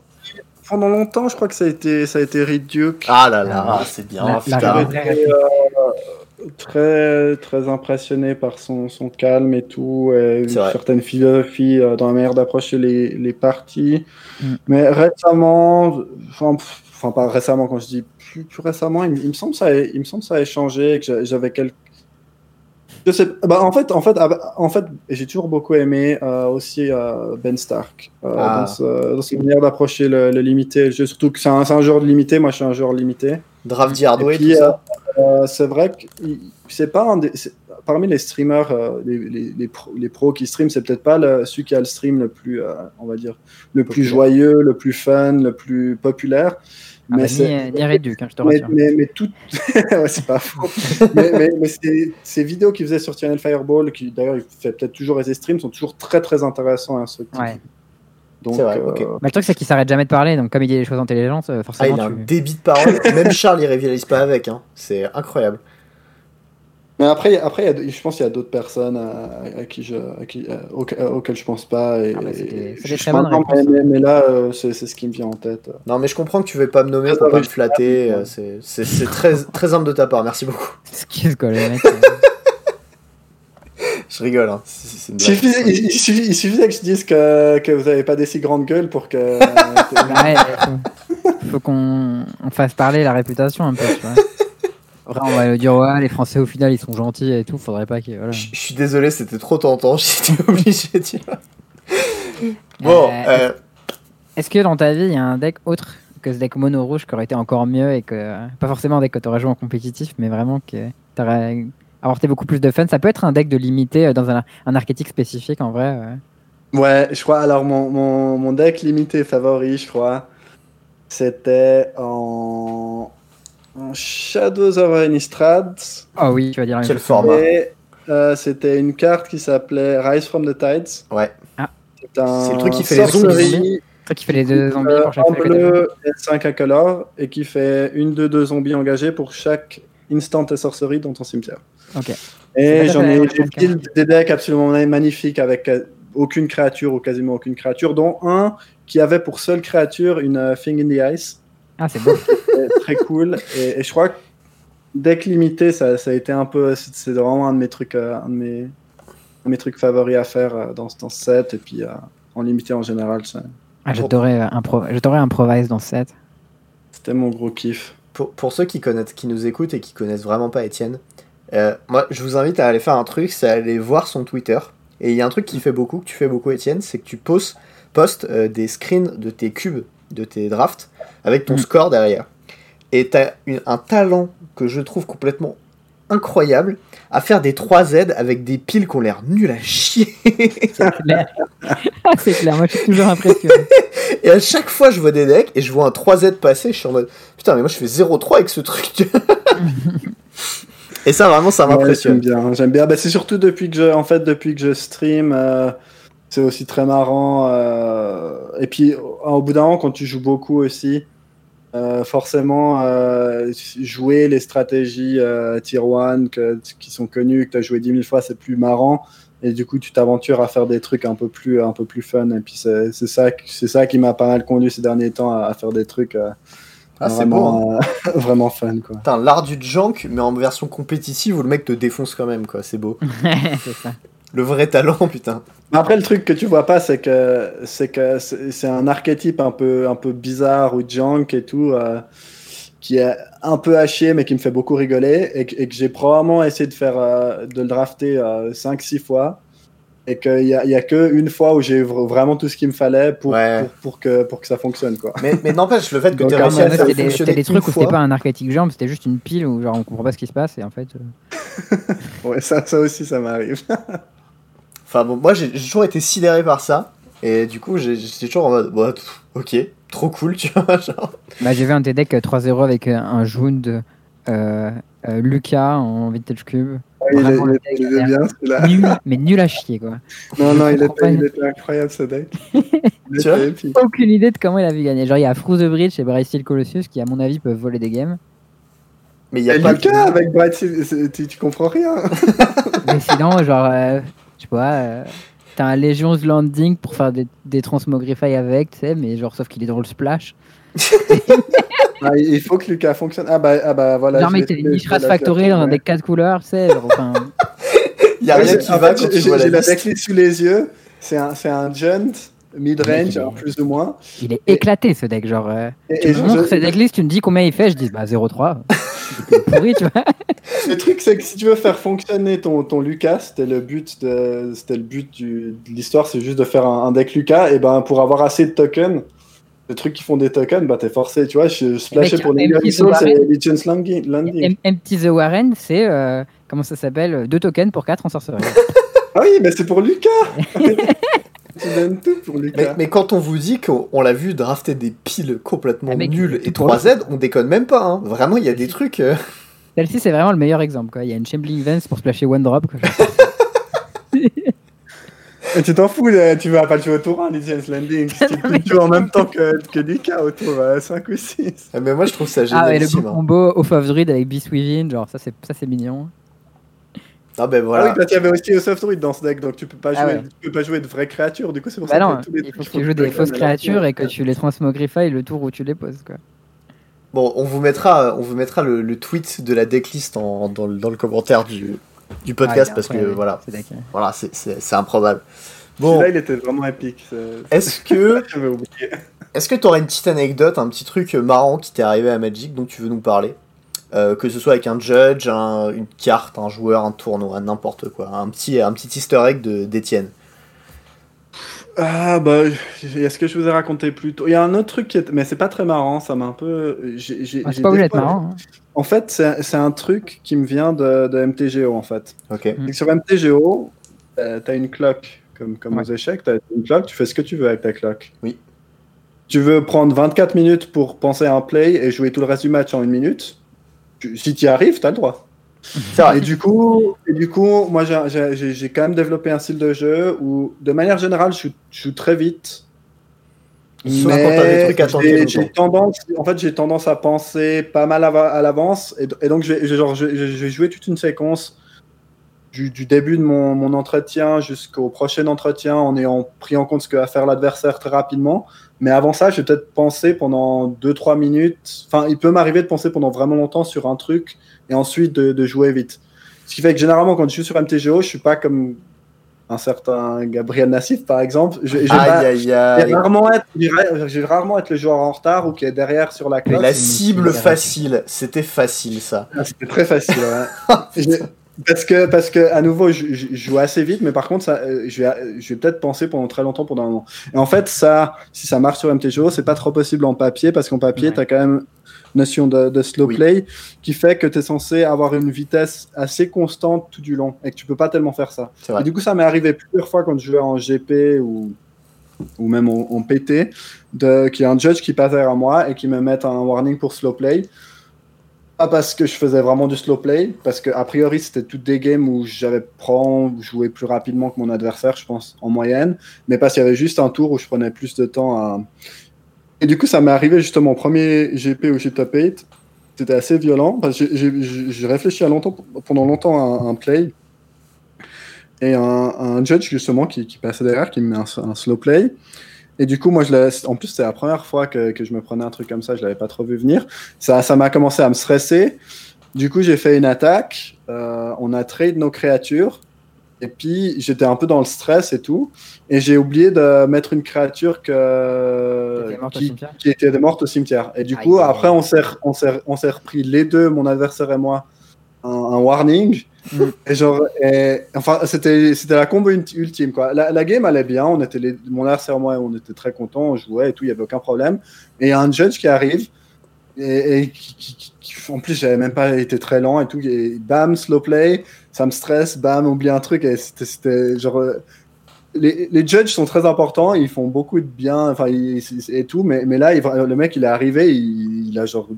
pendant longtemps, je crois que ça a été, ça a été Reed Duke. Ah là là, Ah. c'est bien. La- la putain. été, euh, très, très impressionné par son, son calme et tout, et une vrai. certaine philosophie euh, dans la manière d'approcher les, les parties. Mm. Mais récemment, enfin, pas récemment, quand je dis plus, plus récemment, il, me- il me semble que ça a, il me semble ça a changé, que j'a- j'avais quelques. Je sais, bah, en fait, en fait, en fait, j'ai toujours beaucoup aimé euh, aussi euh, Ben Stark euh, Ah. dans, ce- dans sa manière d'approcher le, le limité. le jeu. Surtout que c'est un, un joueur limité. Moi, je suis un joueur limité. Drafty Hardway, tout ça. C'est vrai que c'est pas un des- c'est- parmi les streamers, les, les, les, pro- les pros qui stream, c'est peut-être pas le, celui qui a le stream le plus, on va dire, le plus Populaire. joyeux, le plus fun, le plus populaire. Ah bah, Mais c'est- ni, ni Reduc, hein, je te mais, rassure. mais, mais tout. ouais, c'est pas faux. mais mais, mais ces, ces vidéos qu'il faisait sur Channel Fireball, qui d'ailleurs il fait peut-être toujours les streams, sont toujours très très intéressants et instructifs. Ouais. Donc, C'est vrai, euh, ok. Bah, le truc, c'est qu'il s'arrête jamais de parler. Donc, comme il dit des choses intelligentes, euh, Ah, forcément, il a un débit de parole. Même Charles, il rivalise pas avec. Hein. C'est incroyable. Mais après, après a- je pense qu'il y a d'autres personnes à, à qui je, à qui, à- auxquelles, auxquelles je pense pas. Et, Ah bah, des- je- je- bonnes non, mais, mais là, euh, c'est c'est ce qui me vient en tête. Non, mais je comprends que tu veux pas me nommer Ah, pour bah pas me flatter. je- euh, C'est c'est- c'est très, très humble de ta part. Merci beaucoup. Excuse quoi, le mec. euh. Je rigole. Hein. C'est c'est une Il suffisait, il, il suffisait- il suffisait que je dise que, que vous n'avez pas des si grandes gueules pour que. Ouais, faut, faut qu'on on fasse parler la réputation un peu, tu vois. Après, on va dire, ouais, les Français au final ils sont gentils et tout, faudrait pas qu'ils. Voilà. Je suis désolé, c'était trop tentant. J'étais obligé, tu vois. Bon, Euh, euh, Est-ce que dans ta vie il y a un deck autre que ce deck mono rouge qui aurait été encore mieux et que. Pas forcément un deck que t'aurais joué en compétitif, mais vraiment que t'aurais apporté beaucoup plus de fun? Ça peut être un deck de limité euh, dans un, un archétype spécifique en vrai. ouais. Ouais, je crois. Alors, mon, mon, mon deck limité favori, je crois, c'était en, en Shadows of Innistrad. Oh oui, tu vas dire quel format euh, c'était une carte qui s'appelait Rise from the Tides. Ouais. Ah. C'est un C'est le truc qui fait les zombies. Truc qui fait les deux zombies euh, pour chaque en bleu et 5 incolores et qui fait une de deux zombies engagés pour chaque instant et sorcerie dans ton cimetière. Ok. Et j'en ai des decks absolument magnifiques avec euh, aucune créature ou quasiment aucune créature, dont un qui avait pour seule créature une euh, Thing in the Ice. Ah, c'est beau. Très cool. Et, et je crois que deck limité, ça, ça a été un peu. C'est vraiment un de mes trucs, euh, un de mes, un de mes trucs favoris à faire euh, dans, dans ce set. Et puis euh, en limité en général, ça- Ah, impro- j'adorais improvise dans ce set. c'était mon gros kiff. pour, pour ceux qui, connaissent, qui nous écoutent et qui connaissent vraiment pas Étienne, euh, moi je vous invite à aller faire un truc, c'est aller voir son Twitter. Et il y a un truc qui fait beaucoup, que tu fais beaucoup Étienne, c'est que tu postes euh, des screens de tes cubes, de tes drafts, avec ton Mm. score derrière. Et tu as un talent que je trouve complètement incroyable à faire des 3Z avec des piles qui ont l'air nulles à chier. C'est clair. C'est clair, moi je suis toujours impressionné. Et à chaque fois, je vois des decks et je vois un 3Z passer, je suis en mode putain, mais moi je fais 0-3 avec ce truc. et ça, vraiment, ça Ouais, m'impressionne. j'aime bien. J'aime bien. Bah, c'est surtout depuis que je, en fait, depuis que je stream, euh, c'est aussi très marrant. euh, Et puis, au, au bout d'un moment, quand tu joues beaucoup aussi, euh, forcément, euh, jouer les stratégies euh, tier 1 que, qui sont connues, que tu as joué 10 000 fois, c'est plus marrant. Et du coup, tu t'aventures à faire des trucs un peu plus, un peu plus fun. Et puis, c'est c'est ça, ça qui m'a pas mal conduit ces derniers temps à, à faire des trucs euh, Ah, c'est beau. vraiment, euh, vraiment fun. Quoi. Putain, l'art du junk, mais en version compétitive où le mec te défonce quand même, quoi. C'est beau. c'est ça. Le vrai talent, putain. Après, le truc que tu vois pas, c'est que c'est que c'est un archétype un peu un peu bizarre ou junk et tout, euh, qui est un peu haché mais qui me fait beaucoup rigoler et, que- j'ai probablement essayé de faire euh, de le drafter 5-6 fois et qu'il y a, y a que une fois où j'ai vr- vraiment tout ce qu'il me fallait pour, Ouais. pour, pour que pour que ça fonctionne quoi. Mais, mais n'empêche, le fait que tu aies réussi à faire c'était des, fonctionner c'était des trucs une où c'était pas un archétype jambe, c'était juste une pile où genre on comprend pas ce qui se passe et en fait. euh, Ouais, ça, ça aussi ça m'arrive. Enfin bon, moi j'ai toujours été sidéré par ça. Et du coup, j'ai- j'étais toujours en mode, pff, ok, trop cool, tu vois. Genre. Bah, j'ai vu un TDEC 3-0 avec euh, un Jund euh, euh, Lucas en Vintage Cube. il, est, Vraiment, il le est- deck, il est il a bien celui-là. Nul, mais nul à chier quoi. Non, non, il était, il était incroyable ce deck. Tu vois était épique. Aucune idée de comment il a vu gagner. Genre, il y a Froze the Bridge et Bryce Steel Colossus qui, à mon avis, peuvent voler des games. Mais il y a Et pas Lucas avec Bright Seal, c'est- tu, tu comprends rien. Mais sinon, genre, euh, sais pas, euh, t'as un Legion's Landing pour faire des, des Transmogrify avec, tu sais, mais genre, sauf qu'il est dans le splash. Ah, il faut que Lucas fonctionne. Ah bah, ah bah voilà. genre, l'ai t'as une Mishra's l'ai Factory dans deck 4 couleurs, tu sais, genre, enfin. Il y a rien qui va quand tu j'ai vois j'ai la decklist sous les yeux. C'est un, c'est un Junt mid-range, est- plus ou moins. Il est éclaté ce deck, genre. euh, Et, tu et me je- montres je- cette decklist, tu me dis combien il fait, je dis bah 0,3. C'est pourri, tu vois. le truc, c'est que si tu veux faire fonctionner ton, ton Lucas, c'était le but de, c'était le but du, de l'histoire, c'est juste de faire un, un deck Lucas. Et ben pour avoir assez de tokens, les trucs qui font des tokens, bah t'es forcé. Tu vois, je, je splashais Mec, pour les Warren. Legion's Landing. Landing. Empty the Warren, c'est. euh, comment ça s'appelle 2 tokens pour 4 en sorcerie. Ah oui, mais c'est pour Lucas Tu donnes tout pour Mais, Lucas. mais quand on vous dit qu'on on l'a vu drafter des piles complètement Ah, nulles et pour le 3Z, on déconne même pas. Hein. Vraiment, il y a des trucs. euh, Celle-ci, c'est vraiment le meilleur exemple. Quoi. Il y a une Shambling Vance pour splasher One Drop. quoi. Et tu t'en fous, tu vas pas le jouer au tour 1, Legion's Landing. Tu joues en même temps que, que Lucas au tour 5 ou 6. Mais moi, je trouve ça Ah, et le génial. beau combo Off of Druid avec Beast Within, genre ça c'est ça c'est mignon. Ah ben Ah voilà. oui, parce qu'il y avait aussi Soft Druid dans ce deck, donc tu peux pas Ah jouer, ouais. tu peux pas jouer de vraies créatures. Du coup, c'est pour Bah ça non, que tous les il faut trucs que tu joues des fausses créatures et que tu les transmogrify le tour où tu les poses quoi. Bon, on vous mettra, on vous mettra le, le tweet de la decklist en, dans, le, dans le commentaire du, du podcast Ah, parce que voilà, ce deck, hein. voilà, c'est- c'est c'est improbable. Bon, Celui-là, il était vraiment épique. c'est- est-ce que est-ce que t'aurais une petite anecdote, un petit truc marrant qui t'est arrivé à Magic dont tu veux nous parler? Euh, que ce soit avec un judge, un- une carte, un joueur, un tournoi, n'importe quoi. Un petit, un petit easter egg de- d'Étienne. Ah bah, j- est-ce que je vous ai raconté plus tôt Il y a un autre truc qui est, mais c'est pas très marrant, ça m'a un peu. j'ai- Ah, pas obligé marrant. hein. En fait, c'est c'est un truc qui me vient de, de MTGO en fait. Ok. Mm. Sur MTGO, euh, t'as une clock, comme, comme Ouais. aux échecs, t'as une clock, tu fais ce que tu veux avec ta clock. Oui. Tu veux prendre 24 minutes pour penser à un play et jouer tout le reste du match en une minute. Tu- si tu y arrives, t'as le droit. Et du coup, et du coup moi j'ai- quand même développé un style de jeu où, de manière générale, je joue, je joue très vite. Soit quand t'as des trucs à tenter j'ai- tendance, en fait, j'ai tendance à penser pas mal à, à l'avance, et, et donc je vais, je- genre, je, je- je vais jouer toute une séquence du, du début de mon, mon entretien jusqu'au prochain entretien en ayant pris en compte ce que va faire l'adversaire très rapidement. Mais avant ça, je vais peut-être penser pendant 2-3 minutes. Enfin, il peut m'arriver de penser pendant vraiment longtemps sur un truc et ensuite de, de jouer vite. Ce qui fait que généralement, quand je suis sur MTGO, je suis pas comme un certain Gabriel Nassif, par exemple. Je, je Aïe aïe aïe. rarement être, je vais- rarement être le joueur en retard ou qui est derrière sur la Mais cloche. la une cible cible facile, c'était facile ça. Ah, C'était très facile. ouais. Parce que, parce que à nouveau, je, je- je joue assez vite, mais par contre, ça, euh, je vais, je vais peut-être penser pendant très longtemps pendant un moment. Et en fait, ça, si ça marche sur MTGO, c'est pas trop possible en papier, parce qu'en papier, Ouais. tu as quand même une notion de, de slow Oui. play qui fait que tu es censé avoir une vitesse assez constante tout du long et que tu peux pas tellement faire ça. Et du coup, ça m'est arrivé plusieurs fois quand je jouais en GP ou, ou même en, en PT, qu'il y a un judge qui passe derrière moi et qui me mette un warning pour slow play. Pas parce que je faisais vraiment du slow play, parce que a priori c'était toutes des games où j'avais prend joué plus rapidement que mon adversaire, je pense, en moyenne, mais parce qu'il y avait juste un tour où je prenais plus de temps à. Et du coup, ça m'est arrivé justement au premier GP où j'ai top 8. C'était assez violent, parce que j'ai- réfléchi à longtemps, pendant longtemps à un, play. Et un, judge justement qui, qui passait derrière, qui me met un slow play. Et du coup, moi, je l'ai- en plus, c'était la première fois que, que je me prenais un truc comme ça, je l'avais pas trop vu venir. Ça ça m'a commencé à me stresser. Du coup, j'ai fait une attaque. euh, on a trade nos créatures. Et puis j'étais un peu dans le stress et tout. Et j'ai oublié de mettre une créature que... Qui était morte au qui, cimetière qui était morte au cimetière. Et du coup, après, on s'est on s'est- on s'est repris les deux, mon adversaire et moi, un, un warning. Et genre, enfin, c'était la combo ulti- ultime quoi. La, game allait bien, on était mon adversaire et moi, on était très contents, on jouait et tout, il y avait aucun problème. Et il y a un judge qui arrive et, qui, en plus, j'avais même pas été très lent et tout. Et bam, slow play, ça me stresse, bam, oublie un truc. Et c'était- genre. Les, les judges sont très importants, ils font beaucoup de bien, enfin, et tout, mais, mais là, le mec, il est arrivé, il, a genre.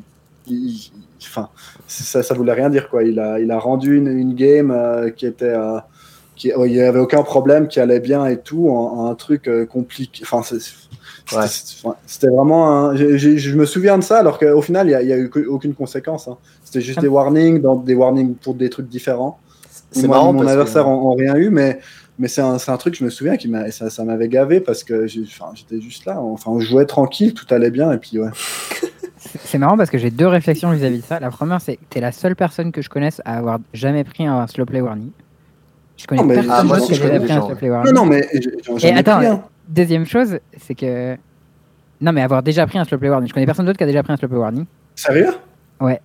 Enfin, ça, ça voulait rien dire, quoi. Il a, il a rendu une, une game euh, qui était. euh, qui, où il n'y avait aucun problème, qui allait bien et tout, en, en un truc euh, compliqué. Enfin, c'était Ouais. vraiment. un- je me souviens de ça, alors qu'au final, il n'y a, eu que- aucune conséquence. hein. C'était juste Ah. des warnings, dans des warnings pour des trucs différents. C'est marrant Mon que- adversaire en, rien eu, mais, mais c'est un, un truc, je me souviens, qui ça, ça m'avait gavé parce que j'étais juste là. Enfin, on jouait tranquille, tout allait bien, et puis ouais. C'est- marrant parce que j'ai deux réflexions vis-à-vis de ça. La première, c'est que t'es la seule personne que je connaisse à avoir jamais pris un slow play warning. Je connais Non, mais- personne Ah, qui a jamais pris un slow play Non, warning. non, mais Et ai attends, pris un. deuxième chose, c'est que. Non, mais avoir déjà pris un slow play warning. Je connais personne d'autre qui a déjà pris un slow play warning. Sérieux? Ouais.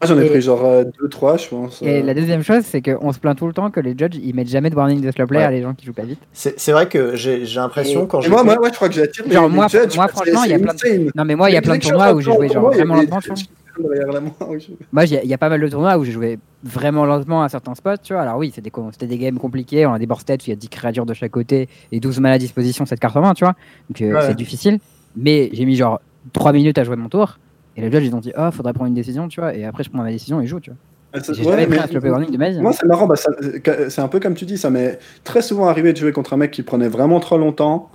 Moi, j'en ai Et- pris genre 2-3, je pense. Et euh. la deuxième chose, c'est qu'on se plaint tout le temps que les judges ils mettent jamais de warning de slow play Ouais. à les gens qui jouent pas vite. C'est vrai que j'ai j'ai l'impression quand j'ai moi, moi, ouais, je crois que j'attire les, Genre, les moi, judges, moi, franchement, il y a plein de-. Non, mais moi, il y a plein de tournois où j'ai joué genre vraiment lentement, tu vois. Moi, il y, a- pas mal de tournois où j'ai joué vraiment lentement à certains spots, tu vois. Alors oui, c'était des, c'était des games compliqués, on a des board states où il y a 10 créatures de chaque côté et 12 mal à disposition, cette carte en main, tu vois. Donc euh, c'est difficile. Mais j'ai mis genre 3 minutes à jouer mon tour. Et les judges, ils ont dit, oh, faudrait prendre une décision, tu vois. Et après, je prends ma décision et je joue, tu vois. J'ai mais- de hein. Moi, c'est marrant, bah, c'est un peu comme tu dis, ça m'est très souvent arrivé de jouer contre un mec qui prenait vraiment trop longtemps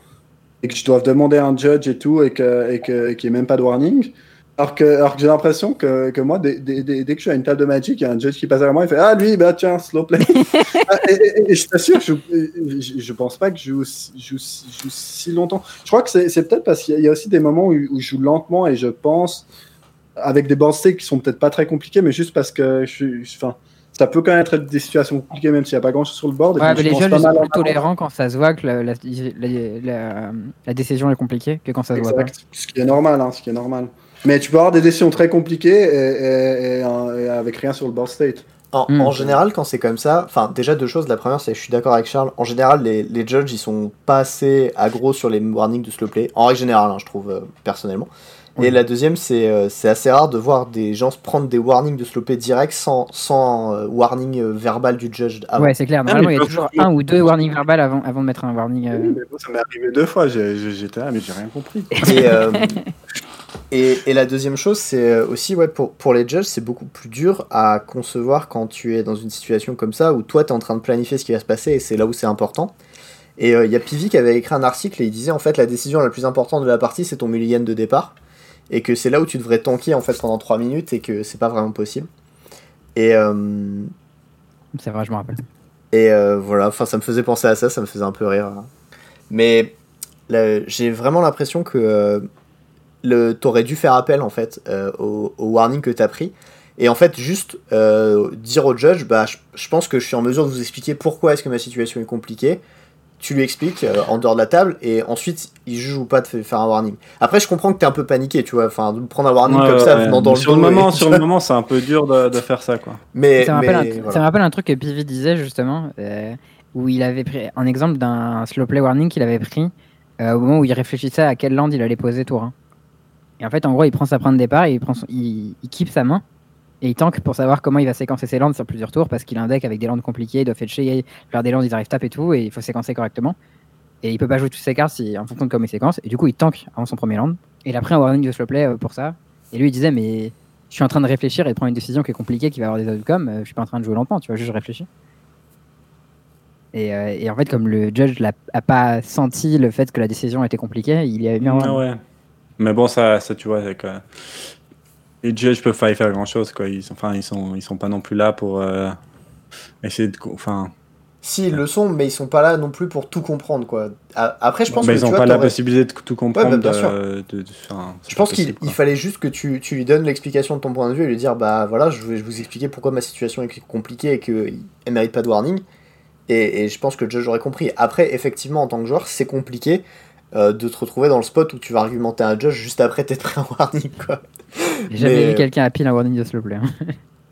et que je dois demander à un judge et tout et et et qu'il n'y ait même pas de warning. Alors que, alors que j'ai l'impression que, que moi, dès, dès- dès- dès que je suis à une table de Magic, il y a un judge qui passe à moi, il fait Ah, lui, bah tiens, slow play. Ah, et, et- et je t'assure, je, je, je pense pas que je joue, je joue, je joue si longtemps. Je crois que c'est peut-être parce qu'il y a- il y a aussi des moments où, où je joue lentement et je pense avec des board states qui sont peut-être pas très compliqués, mais juste parce que je suis. je- Enfin, ça peut quand même être des situations compliquées, même s'il n'y a pas grand-chose sur le board. et Ouais, mais les ils sont plus tolérants quand ça se voit que la, la, la- la- la décision est compliquée que quand ça se voit pas. Exact. Ce qui est normal, hein, ce qui est normal. Mais tu peux avoir des décisions très compliquées et, et- et, et avec rien sur le board state. En, Mm. en général, quand c'est comme ça, enfin, déjà deux choses. La première, c'est que je suis d'accord avec Charles. En général, les, les judges, ils sont pas assez aggro sur les warnings de slow play. En règle générale, hein, je trouve, euh, personnellement. Oui. Et la deuxième, c'est euh, c'est assez rare de voir des gens se prendre des warnings de slow play direct sans, sans euh, warning euh, verbal du judge avant. Ouais, c'est clair. Normalement, il y a toujours un ou deux warnings verbales avant, avant de mettre un warning. euh, Oui, mais bon, ça m'est arrivé deux fois, j'étais là, mais j'ai rien compris. Et, euh, et, et la deuxième chose, c'est aussi, ouais, pour, pour les judges, c'est beaucoup plus dur à concevoir quand tu es dans une situation comme ça, où toi, tu es en train de planifier ce qui va se passer, et c'est là où c'est important. Et euh, il y a Pivi qui avait écrit un article, et il disait, en fait, la décision la plus importante de la partie, c'est ton mulligan de départ, et que c'est là où tu devrais tanker, en fait, pendant 3 minutes, et que c'est pas vraiment possible. Et... euh, C'est vrai, je me rappelle. et euh, voilà, enfin, ça me faisait penser à ça, ça me faisait un peu rire. Mais j'ai vraiment l'impression que euh, le, t'aurais dû faire appel en fait euh, au, au warning que t'as pris. Et en fait, juste dire au judge, bah, je, je pense que je suis en mesure de vous expliquer pourquoi est-ce que ma situation est compliquée. Tu lui expliques euh, en dehors de la table et ensuite il juge ou pas de fa- faire un warning. Après, je comprends que t'es un peu paniqué, tu vois, enfin, de prendre un warning Ouais, comme ça ouais. venant dans le sur le moment, sur le moment, c'est un peu dur de, de faire ça, quoi. Mais, ça, me mais rappelle un, voilà. ça me rappelle un truc que Pivi disait justement, euh, où il avait pris un exemple d'un slow play warning qu'il avait pris euh, au moment où il réfléchissait à quelle land il allait poser tour 1. Et en fait, en gros, il prend sa prendre de départ et il, prend son- il, il keep sa main et il tank pour savoir comment il va séquencer ses lands sur plusieurs tours parce qu'il a un deck avec des lands compliqués, il doit fetcher, faire des lands, ils arrivent tap et tout, et il faut séquencer correctement. Et il peut pas jouer toutes ses cartes si, en fonction de comment il séquence, et du coup, il tank avant son premier land. Et il a pris un warning de slow play euh, pour ça. Et lui, il disait, mais je suis en train de réfléchir et de prendre une décision qui est compliquée, qui va avoir des outcomes. euh, je suis pas en train de jouer lentement, tu vois, juste je réfléchis. Et, euh, en fait, comme le judge n'a pas senti le fait que la décision était compliquée, il y avait mis un warning. ouais. Mais bon, ça, ça tu vois, les judges peuvent pas y faire grand chose, quoi. Ils sont, enfin, ils sont, ils sont pas non plus là pour euh, essayer de, enfin, Si, ils le sont, mais ils sont pas là non plus pour tout comprendre, quoi. Après, je pense bah, que ils pas la possibilité de tout comprendre. Ouais, bah, bien de- sûr. de- de- enfin, c'est Je pense qu'il fallait juste que tu, tu lui donnes l'explication de ton point de vue et lui dire bah voilà, je vais vous expliquer pourquoi ma situation est compliquée et qu'elle mérite pas de warning. Et, et je pense que le judge aurait compris. Après, effectivement, en tant que joueur, c'est compliqué euh, de te retrouver dans le spot où tu vas argumenter un judge juste après t'être pris un warning, quoi. J'ai jamais Mais- vu quelqu'un à pile un warning de slow play. hein.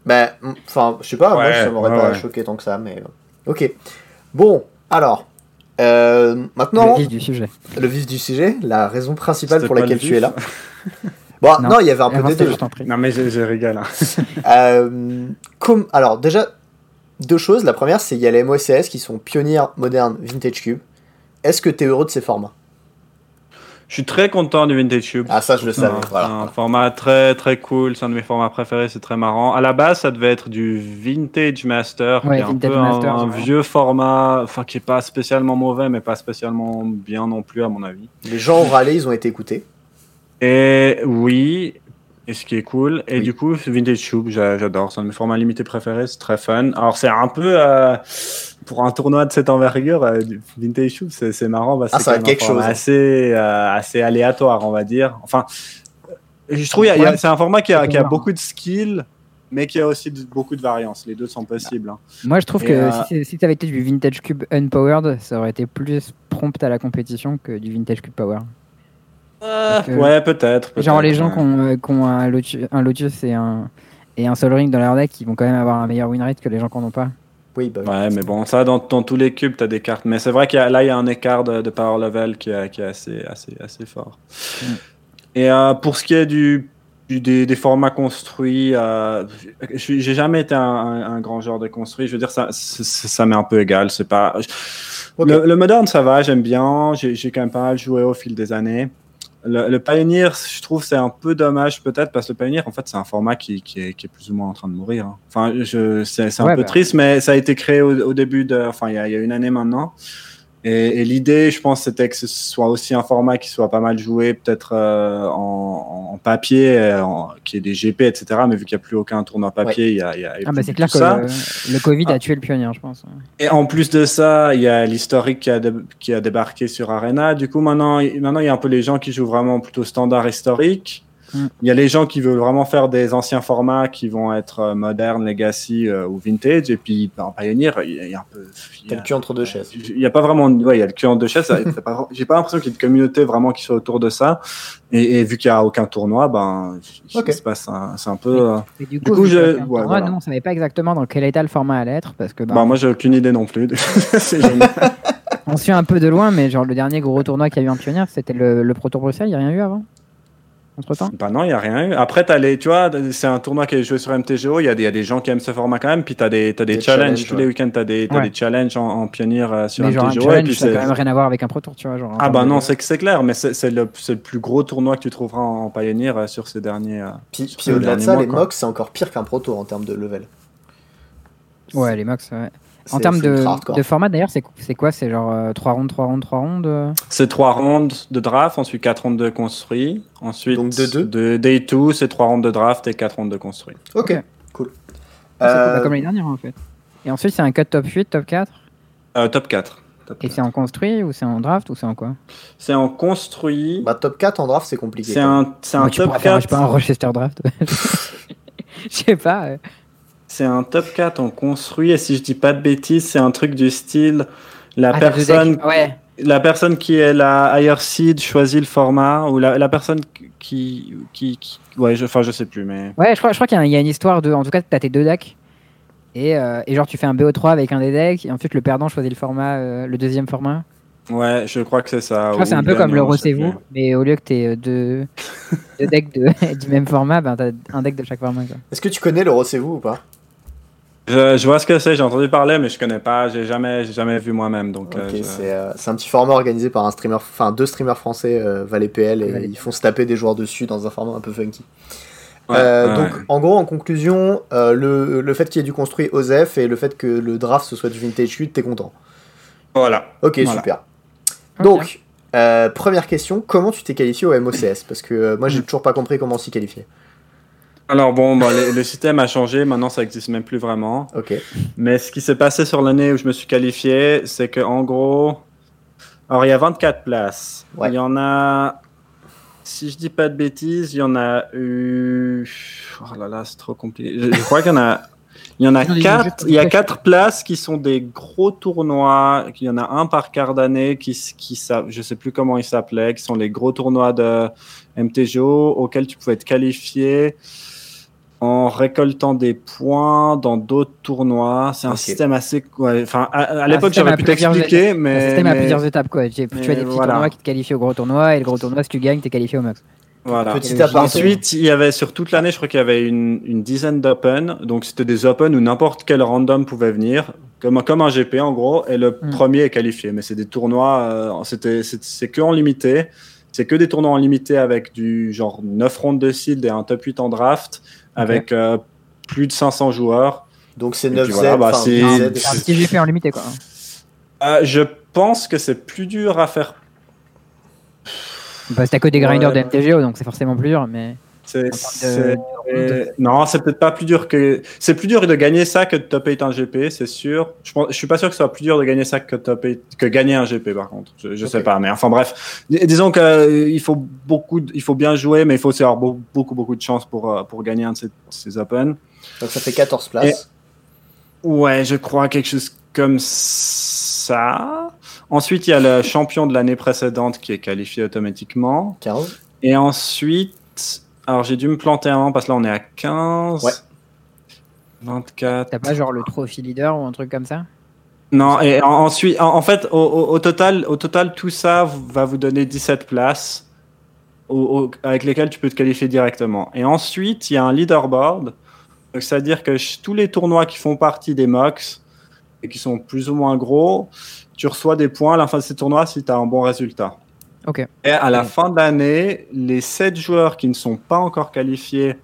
Bah, enfin, je sais pas, moi ça m'aurait ouais, pas ouais. choqué tant que ça, mais. euh, Ok. Bon, alors. euh, maintenant, Le vif du sujet. le vif du sujet, la raison principale pour laquelle le tu es là. Bon, non, Non. il y avait un peu des deux. je t'en prie. Non, mais je, je rigole. hein. Euh, comme, alors, déjà, deux choses. La première, c'est il y a les MOSS qui sont pionniers modernes Vintage Cube. Est-ce que tu es heureux de ces formats? Je suis très content du Vintage Cube. Ah, ça, je le savais. un, Voilà. un format très très cool, c'est un de mes formats préférés, c'est très marrant. À la base, ça devait être du Vintage Master, Ouais, qui est un peu Master, un, un vieux format, enfin qui est pas spécialement mauvais, mais pas spécialement bien non plus à mon avis. Les gens ont râlé, ils ont été écoutés. Et oui, et ce qui est cool. Et Oui. du coup, Vintage Cube, j'a- j'adore. C'est un de mes formats limités préférés. C'est très fun. Alors, c'est un peu. euh, pour un tournoi de cette envergure, euh, Vintage Cube, c'est marrant. Parce Ah, que ça va c'est quelque un chose. Assez, euh, assez aléatoire, on va dire. Enfin, je trouve Ouais. c'est un format qui a, qui a Ouais. beaucoup de skills, mais qui a aussi de- beaucoup de variance. Les deux sont possibles. hein. Moi, je trouve Et, que euh, si, si ça avait été du Vintage Cube Unpowered, ça aurait été plus prompt à la compétition que du Vintage Cube Power. Ouais, peut-être. Genre, les gens ouais. qui ont, euh, ont un, Lotus, un Lotus et un, et un Sol Ring dans leur deck, ils vont quand même avoir un meilleur win rate que les gens qui n'en ont pas. Oui, bah, oui. Ouais, mais bon, ça, dans, dans tous les cubes, tu as des cartes. Mais c'est vrai qu'il y a, là, il y a un écart de, de power level qui est, qui est assez, assez, assez fort. Mm. Et euh, pour ce qui est du, du- des, des formats construits, euh, j'ai jamais été un, un- un grand joueur de construit. Je veux dire, ça, m'est un peu égal. C'est pas. Le, le moderne, ça va, j'aime bien. J'ai j'ai quand même pas mal joué au fil des années. Le, le Pioneer, je trouve, c'est un peu dommage peut-être parce que le Pioneer, en fait, c'est un format qui, qui, est, qui est plus ou moins en train de mourir. hein. Enfin, je, c'est c'est un Ouais, peu bah. triste, mais ça a été créé au, au début de, enfin, il y y a une année maintenant. Et, et l'idée, je pense, c'était que ce soit aussi un format qui soit pas mal joué, peut-être euh, en, en papier, euh, qui est des GP, etc. Mais vu qu'il n'y a plus aucun tournoi papier, il y a, il y a Ah, bah, c'est clair que ça. le, le Covid Ah. a tué le pionnier, je pense. Et en plus de ça, il y a l'historique qui, qui a débarqué sur Arena. Du coup, maintenant, maintenant, il y a un peu les gens qui jouent vraiment plutôt standard historique. Mm. Il y a les gens qui veulent vraiment faire des anciens formats qui vont être euh, modernes, legacy euh, ou vintage. Et puis, en Pioneer, il y a, il y a un peu. il y T'as a- le cul entre deux chaises. il n'y a pas vraiment. Ouais, il y a le cul en deux chaises. J'ai pas l'impression qu'il y ait une communauté vraiment qui soit autour de ça. Et, et vu qu'il n'y a aucun tournoi, ben, il Ok. se passe un- c'est un peu. euh, Et du coup, je- ouais, tournoi, voilà. nous, on savait pas exactement dans quel état le format allait être parce que bah, bah, moi, j'ai aucune idée non plus. C'est génial. on suit un peu de loin, mais genre le dernier gros tournoi qu'il y a eu en pionnier, c'était le, le Pro Tour Bruxelles. Il n'y a rien eu avant? Entre temps Bah non, il n'y a rien eu. Après, t'as les, tu vois, c'est un tournoi qui est joué sur MTGO. Il y, a des- il y a des gens qui aiment ce format quand même. Puis tu as des, t'as des, Des challenges. challenges, Tous ouais. les week-ends, tu as des, Ouais. des challenges en, en pionnier euh, sur Mais genre un MTGO. et puis ça n'a quand même rien à voir avec un Pro Tour, tu vois. Genre, en Ah bah non, c'est que c'est clair, mais c'est c'est le, c'est le plus gros tournoi que tu trouveras en Pioneer euh, sur ces derniers. euh. Puis, puis au-delà de ça, mois, les mocks, c'est encore pire qu'un proto en termes de level. Ouais, les Mox, ouais. En C'est- termes c'est de, de format, d'ailleurs, c'est c'est quoi? C'est genre 3 rondes, 3 rondes, 3 rondes euh? C'est trois rondes de draft, ensuite quatre rondes de construit. Ensuite, Donc de deux de Day 2, c'est trois rondes de draft et quatre rondes de construit. Ok, Ok. cool. C'est pas Euh, comme les dernières, en fait. Et ensuite, c'est un cut top 8, top 4 Euh, top 4. Top Et 4. c'est en construit ou c'est en draft ou c'est en quoi? C'est en construit. bah, top 4 en draft, c'est compliqué. c'est un, c'est un top pourrais faire, je sais 4. pas, un Rochester draft. Je sais pas. C'est un top 4 en construit, et si je dis pas de bêtises, c'est un truc du style la Ah, personne. Ouais. la personne qui est la higher seed choisit le format, ou la, la personne qui, qui, qui- ouais, je, enfin je sais plus, mais Ouais, je crois, je crois qu'il y, a- il y a une histoire de. En tout cas, t'as tes deux decks. Et, euh, et genre, tu fais un BO3 avec un des decks. Et ensuite, le perdant choisit le format, euh, le deuxième format. ouais, je crois que c'est ça. Je crois que c'est un peu le comme sais c'est vous. Mais au lieu que t'aies euh, deux, deux decks de- du même format, ben t'as un deck de chaque format. Est-ce que tu connais le vous ou pas? Je, je vois ce que c'est, j'ai entendu parler, mais je connais pas, j'ai jamais, j'ai jamais vu moi-même, donc. euh, Ok, je- c'est euh, c'est un petit format organisé par un streamer, enfin deux streamers français, euh, Val et PL, et ils font se taper des joueurs dessus dans un format un peu funky. Ouais, Euh, ouais, donc, en gros, en conclusion, euh, le, le fait qu'il y ait du construit OZEF et le fait que le draft ce soit du vintage cute, t'es content. Voilà. Ok, Voilà. super. Donc, euh, première question, comment tu t'es qualifié au MOCS Parce que euh, moi, j'ai toujours pas compris comment s'y qualifier. Alors bon, bah, le, le système a changé, maintenant ça existe même plus vraiment. Ok. Mais ce qui s'est passé sur l'année où je me suis qualifié, c'est que en gros, alors il y a 24 places. Ouais. Il y en a, si je dis pas de bêtises, il y en a eu, oh là là, c'est trop compliqué. Je, je crois qu'il y en a, Il y en a quatre. Il y a quatre places qui sont des gros tournois. Il y en a un par quart d'année qui, qui je sais plus comment ils s'appelaient, qui sont les gros tournois de MTGO auxquels tu pouvais te qualifier en récoltant des points dans d'autres tournois. C'est un système assez. ouais, Enfin, à, à Un l'époque, j'aurais à pu t'expliquer, mais. Le système mais- plusieurs étapes quoi. Tu, tu mais as des petits voilà. tournois qui te qualifient au gros tournoi et le gros tournoi si tu gagnes t'es qualifié au max. Voilà. Ensuite, il y avait sur toute l'année, je crois qu'il y avait une, une dizaine d'open. Donc, c'était des open où n'importe quel random pouvait venir, comme, comme un GP en gros, et le Mm. premier est qualifié. Mais c'est des tournois, euh, c'était, c'est que en limité. C'est que des tournois en limité avec du genre 9 rondes de seed et un top 8 en draft, avec euh, plus de 500 joueurs. Donc c'est Et 9 puis Z, voilà, bah, c'est- 10 Z. C'est un petit GP en limité quoi. Euh, je pense que c'est plus dur à faire. Bah, t'as que des grinders Ouais. de MTGO donc c'est forcément plus dur mais. C'est, Euh, non, c'est peut-être pas plus dur que. C'est plus dur de gagner ça que de top 8 un GP, c'est sûr. Je, pense... je suis pas sûr que ce soit plus dur de gagner ça que top 8... que gagner un GP par contre. Je, je sais pas, mais enfin bref. Dis- Disons qu'il faut beaucoup, de- il faut bien jouer, mais il faut aussi avoir beau- beaucoup beaucoup de chance pour euh, pour gagner un de ces, ces Open. Donc ça fait 14 places. Ouais, je crois quelque chose comme ça. Ensuite, il y a le champion de l'année précédente qui est qualifié automatiquement. 15. Et ensuite, alors j'ai dû me planter un moment parce que là on est à 15. Ouais. 24. T'as pas genre le trophy leader ou un truc comme ça? Non, et en- ensuite, en, en fait, au, au- au total, au total, tout ça va vous donner 17 places au- au- avec lesquelles tu peux te qualifier directement. Et ensuite, il y a un leaderboard. C'est-à-dire que tous les tournois qui font partie des MOX et qui sont plus ou moins gros, tu reçois des points à la fin de ces tournois si tu as un bon résultat. Et à la fin de l'année, les 7 joueurs qui ne sont pas encore qualifiés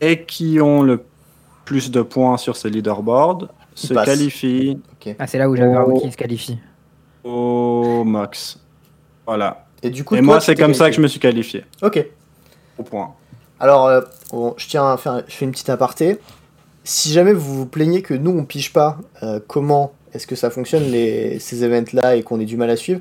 et qui ont le plus de points sur ce leaderboard se passent. qualifient Ah c'est là où j'avais Oh. un qui se qualifie. au Mox. Voilà. Et du coup, Et toi, moi, c'est comme ça que je me suis qualifié. Ok. Au point. Alors, euh, bon, je tiens à faire, je fais une petite aparté. Si jamais vous vous plaignez que nous on pige pas euh, comment est-ce que ça fonctionne les, ces events-là et qu'on ait du mal à suivre,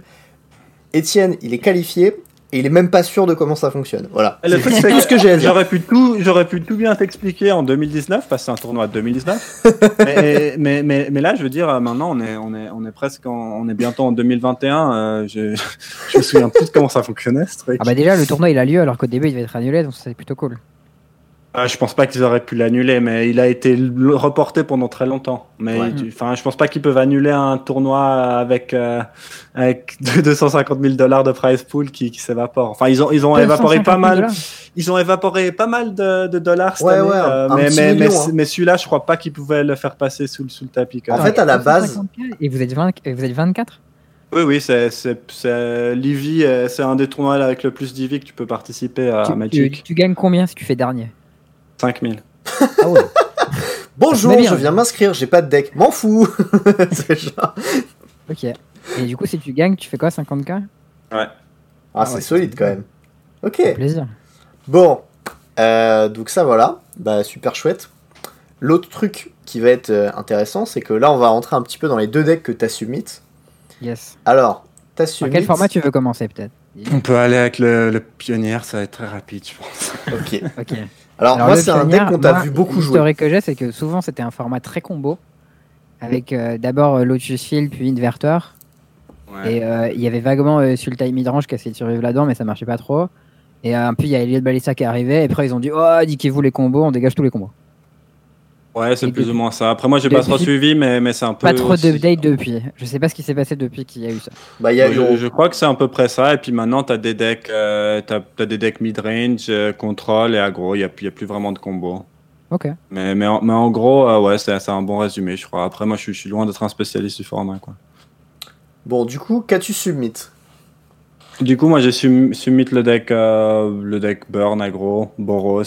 Étienne, il est qualifié et il est même pas sûr de comment ça fonctionne. Voilà. C'est tout que ce que j'ai à dire. J'aurais pu tout, j'aurais pu tout bien t'expliquer en 2019 parce que c'est un tournoi de 2019. mais, mais, mais, mais là, je veux dire, maintenant, on est, on est, on est presque, en- on est bientôt en 2021. euh, je, je me souviens plus de comment ça fonctionnait ce truc. Ah bah déjà le tournoi il a lieu alors qu'au début il devait être annulé donc c'est plutôt cool. Euh, je pense pas qu'ils auraient pu l'annuler, mais il a été reporté pendant très longtemps. Mais Ouais. tu- enfin, je pense pas qu'ils peuvent annuler un tournoi avec euh, avec 250 000 dollars de prize pool qui, qui s'évapore. Enfin, ils ont ils ont évaporé pas 250 000 mal. Ils ont évaporé pas mal de, de dollars cette Ouais, année, ouais, un- euh, un mais, petit mais, mais, million, hein. mais celui-là, je crois pas qu'ils pouvaient le faire passer sous, le- sous le tapis. quand En fait, à la base- 250K Et vous êtes, 20 et vous êtes 24 oui, oui, c'est l'Ivy, euh, c'est un des tournois avec le plus d'Ivy que tu peux participer à tu, tu, Magic. tu gagnes combien si tu fais dernier? 5000. Ah ouais. Bonjour, je viens m'inscrire, j'ai pas de deck, m'en fous. C'est genre- Ok. Et du coup si tu gagnes tu fais quoi 50k Ah, Ah c'est ouais, solide quand bien. même. Ok. Plaisir. Bon, Euh, donc ça voilà, bah super chouette. L'autre truc qui va être euh, intéressant, c'est que là on va rentrer un petit peu dans les deux decks que t'as submit. Yes. Alors, t'as Par submit. quel format tu veux commencer peut-être? On peut aller avec le, le pionnière, ça va être très rapide, je pense. Ok. Ok. Alors, moi c'est un deck qu'on t'a vu beaucoup jouer. L'historique que j'ai, c'est que souvent c'était un format très combo. Avec euh, d'abord euh, Lotus Field, puis Inverter. Et euh, il y avait vaguement euh, Sultai Midrange qui a essayé de survivre là-dedans, mais ça marchait pas trop. Et euh, puis il y a Elliot Balissa qui est arrivé. Et après ils ont dit Oh, niquez-vous les combos, on dégage tous les combos. Ouais, c'est plus ou moins ça. Après, moi, j'ai pas trop suivi, mais, mais c'est un peu. Pas trop aussi- d'update depuis. Je sais pas ce qui s'est passé depuis qu'il y a eu ça. Bah, il y a eu. je, je crois que c'est à peu près ça. Et puis maintenant, tu as des decks, euh, t'as, t'as des decks mid-range, euh, contrôle et aggro. Il n'y a, y a plus vraiment de combo. Ok. Mais, mais, en, mais en gros, euh, ouais, c'est, c'est un bon résumé, je crois. Après, moi, je suis, je suis loin d'être un spécialiste du format. Quoi. Bon, du coup, qu'as-tu submit Du coup, moi, j'ai sum- submit le deck, euh, le deck Burn aggro, Boros,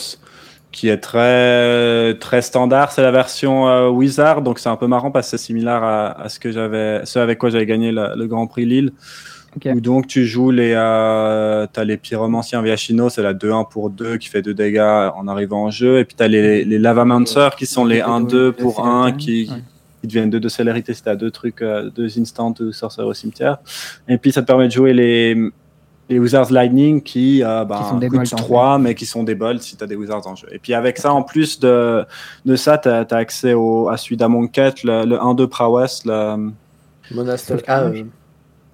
qui est très, très standard. C'est la version euh, Wizard, donc c'est un peu marrant parce que c'est similaire à, à ce que j'avais, ce avec quoi j'avais gagné le, le Grand Prix Lille. Ok. Où donc tu joues les, euh, t'as les pyromanciens Viachino, c'est la 2-1 pour 2 qui fait 2 dégâts en arrivant en jeu. Et puis t'as les, les Lavamancer qui sont les 1-2 pour 1 qui, Ouais. qui deviennent 2 de célérité si t'as deux trucs, euh, deux instants ou sorcerer au cimetière. Et puis ça te permet de jouer les, les Wizards Lightning qui, euh, ben, Qui sont des coûtent bolts, en 3, mais qui sont des bolts si tu as des Wizards en jeu. Et puis avec ça, en plus de, de ça, tu as, accès au, à celui d'Amonkhet, le, le 1-2 Prowess. Le... Monastel. Ah, euh,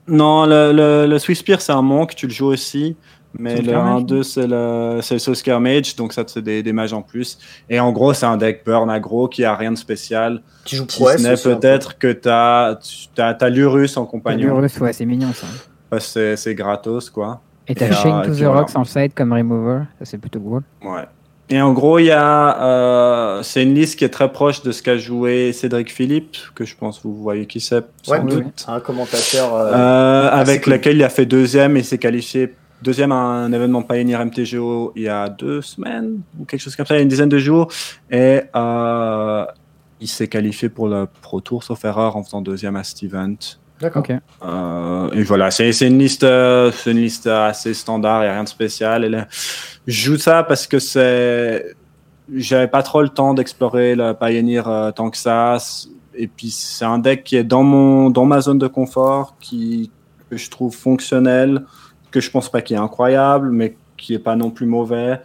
Non, le, le, le Swiss Spear, c'est un Monk, tu le joues aussi. Mais le le Skirmage, 1-2, c'est le, c'est le Soul Skirmage, donc ça, c'est des, des mages en plus. Et en gros, c'est un deck burn aggro qui a rien de spécial. qui joue Si ce n'est peut-être que tu as, t'as Lurus en compagnon. Lurus, ouais, c'est mignon ça. Parce que c'est- gratos, quoi. Et t'as Shane euh, to the voilà. Rocks en side comme remover, ça c'est plutôt cool. Ouais. Et en gros, il y a, euh, c'est une liste qui est très proche de ce qu'a joué Cédric Philippe, que je pense que vous voyez qui c'est, sans Ouais, doute. un commentateur. euh, Euh, avec cool. lequel il a fait deuxième et s'est qualifié deuxième à un événement Pioneer MTGO il y a deux semaines ou quelque chose comme ça, il y a une dizaine de jours. Et euh, il s'est qualifié pour le Pro Tour, sauf erreur, en faisant deuxième à cet event. D'accord. Ok. Euh, et voilà, c'est c'est une liste, euh, c'est une liste assez standard, il n'y a rien de spécial. Et là, je joue ça parce que c'est, j'avais pas trop le temps d'explorer le Pioneer euh, tant que ça. Et puis c'est un deck qui est dans mon, dans ma zone de confort, qui que je trouve fonctionnel, que je pense pas qui est incroyable, mais qui est pas non plus mauvais